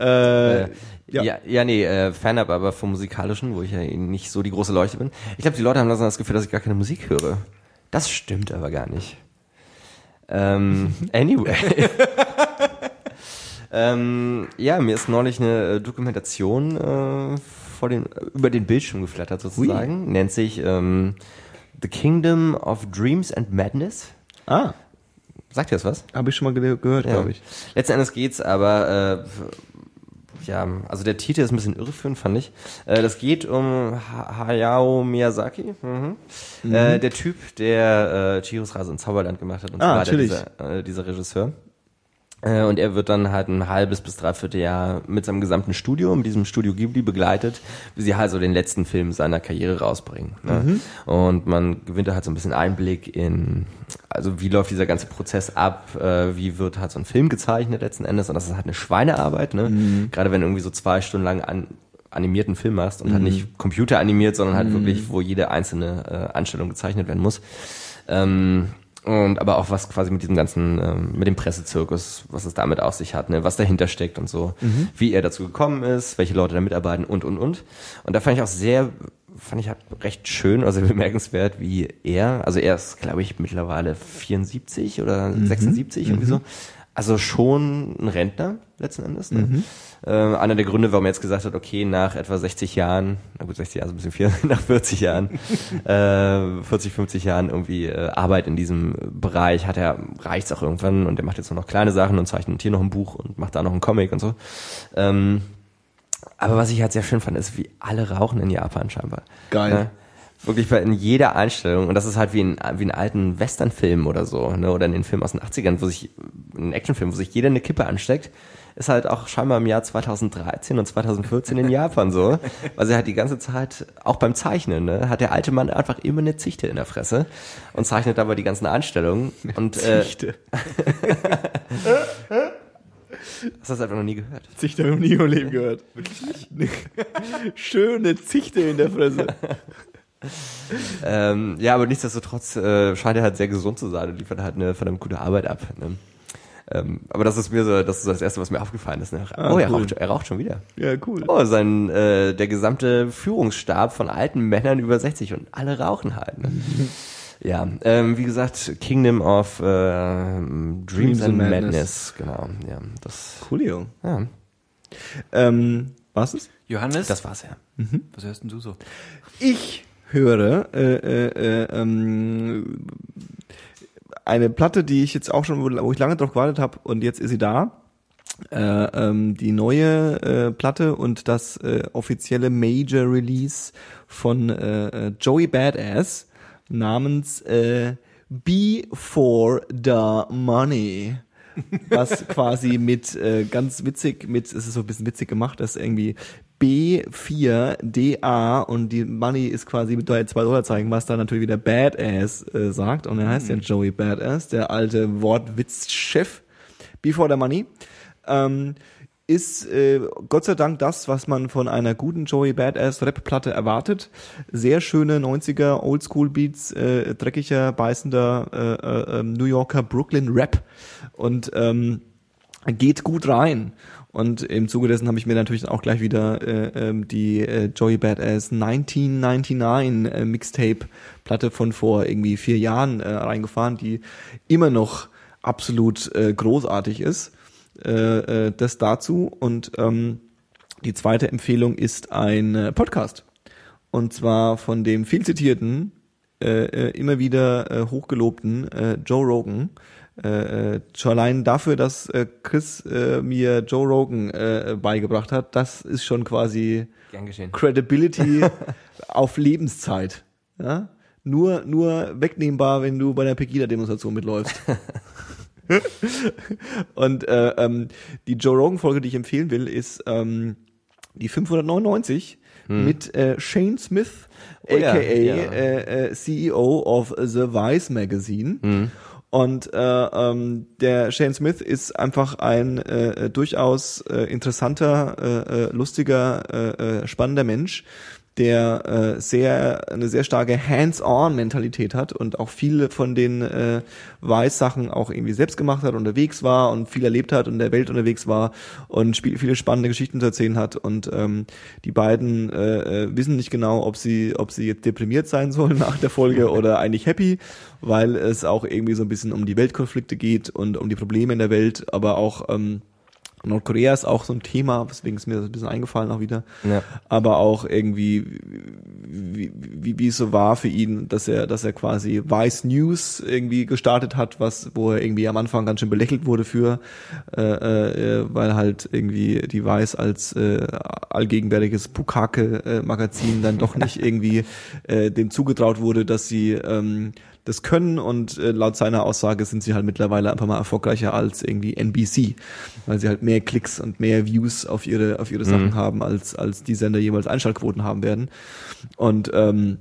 Ja, ja. ja, ja nee, äh, Fernab aber vom Musikalischen, wo ich ja nicht so die große Leuchte bin. Ich glaube, die Leute haben langsam das Gefühl, dass ich gar keine Musik höre. Das stimmt aber gar nicht. Ähm, *laughs* anyway. Ähm, ja, mir ist neulich eine äh, Dokumentation äh, vor den, über den Bildschirm geflattert sozusagen. Nennt sich ähm, The Kingdom of Dreams and Madness. Ah, Sagt ihr das was? habe ich schon mal ge gehört, Ja. glaube ich. Letzten Endes geht's aber, äh, ja, also der Titel ist ein bisschen irreführend, fand ich. Äh, das geht um ha Hayao Miyazaki, mhm. Äh, der Typ, der äh, Chihiros Reise ins Zauberland gemacht hat und Ah, so weiter, chillig. dieser, dieser Regisseur. Äh, Und er wird dann halt ein halbes bis dreiviertel Jahr mit seinem gesamten Studio, mit diesem Studio Ghibli begleitet, wie sie halt so den letzten Film seiner Karriere rausbringen. Ne? Und man gewinnt da halt so ein bisschen Einblick in, also wie läuft dieser ganze Prozess ab, äh, wie wird halt so ein Film gezeichnet letzten Endes und das ist halt eine Schweinearbeit, ne? Gerade wenn du irgendwie so zwei Stunden lang an animierten Film machst und halt nicht computeranimiert, sondern halt wirklich, wo jede einzelne äh, Anstellung gezeichnet werden muss. Ähm, und aber auch was quasi mit diesem ganzen, ähm, mit dem Pressezirkus, was es damit auf sich hat, ne, was dahinter steckt und so, wie er dazu gekommen ist, welche Leute da mitarbeiten und und und. Und da fand ich auch sehr, fand ich halt recht schön, also *laughs* bemerkenswert, wie er, also er ist, glaube ich, mittlerweile 74 oder 76 irgendwie so. Also schon ein Rentner letzten Endes. Ne? Äh, einer der Gründe, warum er jetzt gesagt hat, okay, nach etwa 60 Jahren, na gut, 60 Jahre ist ein bisschen viel, *laughs* nach 40 Jahren, *laughs* äh, 40, 50 Jahren irgendwie äh, Arbeit in diesem Bereich, hat er, reicht's auch irgendwann und er macht jetzt nur noch kleine Sachen und zeichnet hier noch ein Buch und macht da noch einen Comic und so. Ähm, aber was ich halt sehr schön fand, ist, wie alle rauchen in Japan scheinbar. Geil. Ne? Wirklich bei, in jeder Einstellung. Und das ist halt wie in, wie in alten Westernfilmen oder so, ne? Oder in den Filmen aus den 80ern, wo sich, in Actionfilmen, wo sich jeder eine Kippe ansteckt, ist halt auch scheinbar im Jahr 2013 und 2014 in Japan so. Weil sie halt die ganze Zeit, auch beim Zeichnen, ne, hat der alte Mann einfach immer eine Zichte in der Fresse und zeichnet dabei die ganzen Einstellungen. Und äh, Zichte. hast du das einfach noch nie gehört? Zichte habe ich noch nie im Leben gehört. Wirklich nicht? Schöne Zichte in der Fresse. Ähm, ja, aber nichtsdestotrotz äh, scheint er halt sehr gesund zu sein und liefert halt eine verdammt gute Arbeit ab. Ne? Ähm, aber das ist mir so, das ist so das Erste, was mir aufgefallen ist. Ne? Ah, oh, er, cool. raucht, er raucht schon wieder. Ja, cool. Oh, sein, äh, der gesamte Führungsstab von alten Männern über 60 und alle rauchen halt. Ne? *laughs* ja, ähm, wie gesagt, Kingdom of äh, Dreams, Dreams and and Madness. Madness. Genau, ja, das, Coolio. ja, Ähm, was ist? Johannes, das war's ja. was hörst denn du so? Ich höre äh, äh, äh, ähm, eine Platte, die ich jetzt auch schon, wo ich lange drauf gewartet habe und jetzt ist sie da. Äh, ähm, die neue äh, Platte und das äh, offizielle Major Release von äh, äh, Joey Badass namens äh, Before the Money. Was quasi mit äh, ganz witzig, mit, es ist so ein bisschen witzig gemacht, dass irgendwie B4DA und die Money ist quasi mit zwei Dollarzeichen, was da natürlich wieder Badass äh, sagt. Und er heißt ja Joey Badass, der alte Wortwitzchef. Before the Money. Ähm, ist äh, Gott sei Dank das, was man von einer guten Joey Badass Rap-Platte erwartet. Sehr schöne 90er Oldschool-Beats, äh, dreckiger, beißender äh, äh, New Yorker Brooklyn-Rap und ähm, geht gut rein. Und im Zuge dessen habe ich mir natürlich auch gleich wieder äh, ähm, die äh, Joey Badass 1999 äh, Mixtape-Platte von vor irgendwie vier Jahren äh, reingefahren, die immer noch absolut äh, großartig ist. Äh, äh, das dazu. Und ähm, die zweite Empfehlung ist ein äh, Podcast. Und zwar von dem viel zitierten, äh, äh, immer wieder äh, hochgelobten äh, Joe Rogan. Äh, schon allein dafür, dass äh, Chris äh, mir Joe Rogan äh, beigebracht hat, das ist schon quasi. Credibility *laughs* auf Lebenszeit. Ja? Nur, nur wegnehmbar, wenn du bei der Pegida-Demonstration mitläufst. *laughs* *laughs* Und äh, ähm, die Joe Rogan-Folge, die ich empfehlen will, ist ähm, die 599 mit äh, Shane Smith, Hm. Oh ja, aka ja. Äh, äh, CEO of The Vice Magazine. Hm. Und äh, ähm, der Shane Smith ist einfach ein äh, durchaus äh, interessanter, äh, äh, lustiger, äh, äh, spannender Mensch, der äh, sehr eine sehr starke Hands-on-Mentalität hat und auch viele von den äh, Weiß-Sachen auch irgendwie selbst gemacht hat, unterwegs war und viel erlebt hat und der Welt unterwegs war und viele spannende Geschichten zu erzählen hat. Und ähm, die beiden äh, äh, wissen nicht genau, ob sie, ob sie jetzt deprimiert sein sollen nach der Folge *laughs* oder eigentlich happy, weil es auch irgendwie so ein bisschen um die Weltkonflikte geht und um die Probleme in der Welt, aber auch ähm, Nordkorea ist auch so ein Thema, weswegen es mir so ein bisschen eingefallen auch wieder. Ja. Aber auch irgendwie, wie, wie, wie es so war für ihn, dass er, dass er quasi Vice News irgendwie gestartet hat, was, wo er irgendwie am Anfang ganz schön belächelt wurde für, äh, äh, weil halt irgendwie die Vice als äh, allgegenwärtiges Bukake-Magazin dann doch nicht *laughs* irgendwie äh, dem zugetraut wurde, dass sie ähm, das können und äh, laut seiner Aussage sind sie halt mittlerweile einfach mal erfolgreicher als irgendwie NBC, weil sie halt mehr Klicks und mehr Views auf ihre auf ihre Sachen haben als als die Sender jeweils Einschaltquoten haben werden. Und ähm,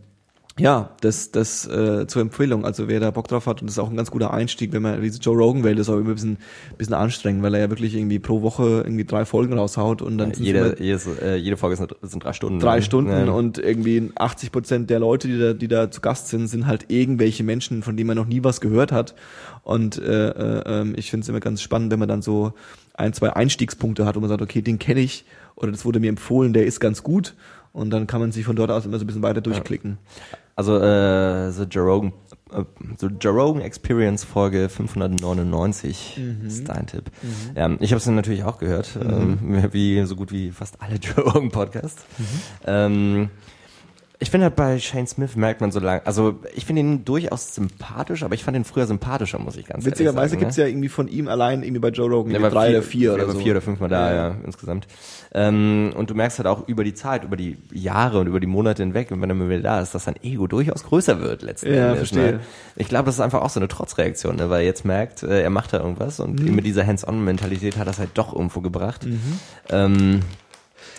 ja, das, das äh, zur Empfehlung. Also wer da Bock drauf hat, und das ist auch ein ganz guter Einstieg, wenn man diese Joe Rogan-Welt ist auch immer ein bisschen, bisschen anstrengend, weil er ja wirklich irgendwie pro Woche irgendwie drei Folgen raushaut und dann sind's immer Jede, jedes, äh, jede Folge sind, sind drei Stunden. drei ne? Stunden Ja. und irgendwie 80 Prozent der Leute, die da, die da zu Gast sind, sind halt irgendwelche Menschen, von denen man noch nie was gehört hat. Und äh, äh, ähm, ich finde es immer ganz spannend, wenn man dann so ein, zwei Einstiegspunkte hat, wo man sagt, okay, den kenne ich oder das wurde mir empfohlen, der ist ganz gut. Und dann kann man sich von dort aus immer so ein bisschen weiter durchklicken. Also äh, The Joe Rogan, äh, The Joe Rogan Experience Folge 599 ist dein Tipp. Ja, ich habe es natürlich auch gehört, ähm, *laughs* wie so gut wie fast alle *laughs* Joe Rogan Podcasts. Ähm, ich finde halt bei Shane Smith merkt man so lang, also ich finde ihn durchaus sympathisch, aber ich fand ihn früher sympathischer, muss ich ganz Witzigerweise ehrlich sagen. gibt's ja irgendwie von ihm allein irgendwie bei Joe Rogan war drei vier, oder vier oder so. vier oder fünfmal da, ja, insgesamt. Ähm, und du merkst halt auch über die Zeit, über die Jahre und über die Monate hinweg, wenn man dann wieder da ist, dass sein Ego durchaus größer wird letzten Ja, Endes. verstehe. Ne? Ich glaube, das ist einfach auch so eine Trotzreaktion, ne? weil er jetzt merkt, äh, er macht da irgendwas Mhm. und mit dieser Hands-on-Mentalität hat er es halt doch irgendwo gebracht. Ähm,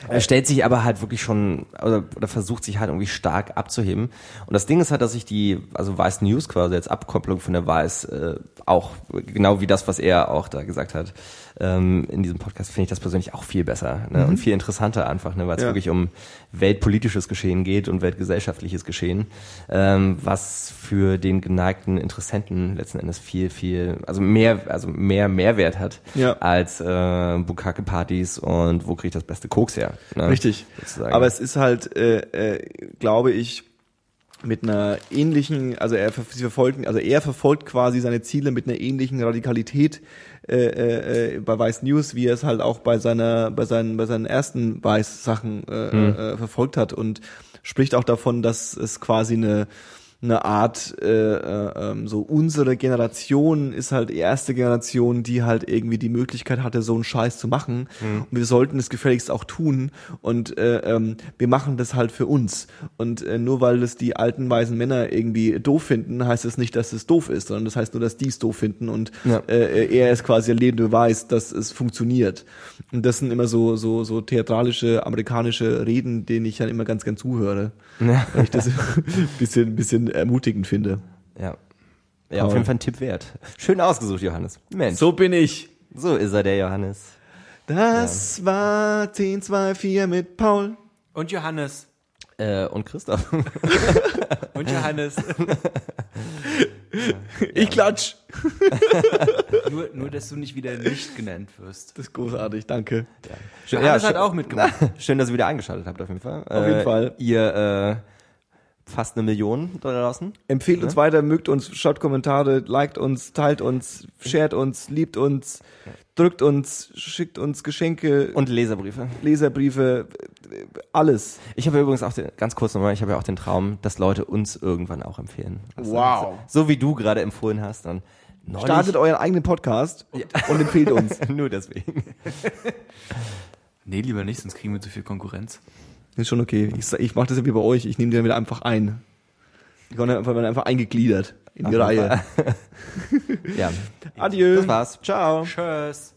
Er stellt sich aber halt wirklich schon, oder, oder versucht sich halt irgendwie stark abzuheben. Und das Ding ist halt, dass ich die, also Vice News quasi als Abkopplung von der Vice, äh, auch genau wie das, was er auch da gesagt hat, ähm, in diesem Podcast, finde ich das persönlich auch viel besser ne? und viel interessanter einfach, ne? weil es Ja. wirklich um weltpolitisches Geschehen geht und weltgesellschaftliches Geschehen, ähm, was für den geneigten Interessenten letzten Endes viel, viel, also mehr, also mehr Mehrwert hat Ja. als äh, Bukake-Partys und wo kriege ich das beste Koks her. Ne? Richtig. Sozusagen. Aber es ist halt, äh, äh, glaube ich, mit einer ähnlichen, also er ver- sie verfolgen, also er verfolgt quasi seine Ziele mit einer ähnlichen Radikalität äh, äh, äh, bei Vice News, wie er es halt auch bei seiner, bei seinen, bei seinen ersten Vice Sachen äh, äh, verfolgt hat und spricht auch davon, dass es quasi eine eine Art, äh, äh, ähm, so unsere Generation ist halt die erste Generation, die halt irgendwie die Möglichkeit hatte, so einen Scheiß zu machen. Und wir sollten es gefälligst auch tun. Und äh, ähm, wir machen das halt für uns. Und äh, nur weil das die alten weisen Männer irgendwie doof finden, heißt es nicht, dass es doof ist, sondern das heißt nur, dass die es doof finden. Und Ja. äh, er ist quasi der lebende Beweis, dass es funktioniert. Und das sind immer so so so theatralische amerikanische Reden, denen ich dann immer ganz gern zuhöre, Ja. *laughs* weil ich das ein *laughs* bisschen bisschen ermutigend finde. Ja. Ja, auf jeden Fall ein Tipp wert. Schön ausgesucht, Johannes. Mensch. So bin ich. So ist er, der Johannes. Das war 10, 2, 4 mit Paul. Und Johannes. Äh, und Christoph. *laughs* Und Johannes. *laughs* Ich klatsch. *laughs* nur, nur, dass du nicht wieder nicht genannt wirst. Das ist großartig, danke. Schön, Johannes hat schön- auch mitgemacht. Schön, dass ihr wieder eingeschaltet habt, auf jeden Fall. Auf jeden Äh, Fall. Ihr äh, fast eine Million da draußen. Empfehlt uns weiter, mögt uns, schaut Kommentare, liked uns, teilt uns, shared uns, liebt uns, drückt uns, schickt uns Geschenke, Und Leserbriefe. Leserbriefe, alles. Ich habe übrigens auch den, ganz kurz nochmal, ich habe ja auch den Traum, dass Leute uns irgendwann auch empfehlen. Also, Wow. So, so wie du gerade empfohlen hast. Und neulich, Startet euren eigenen Podcast und empfehlt uns. *laughs* Nur deswegen. Nee, lieber nicht, sonst kriegen wir zu viel Konkurrenz. Ist schon okay. Ich, ich mache das ja wie bei euch. Ich nehme die dann wieder einfach ein. Die werden einfach, werden einfach eingegliedert in die Reihe. *laughs* Ja. Adieu. Das war's. Ciao. Tschüss.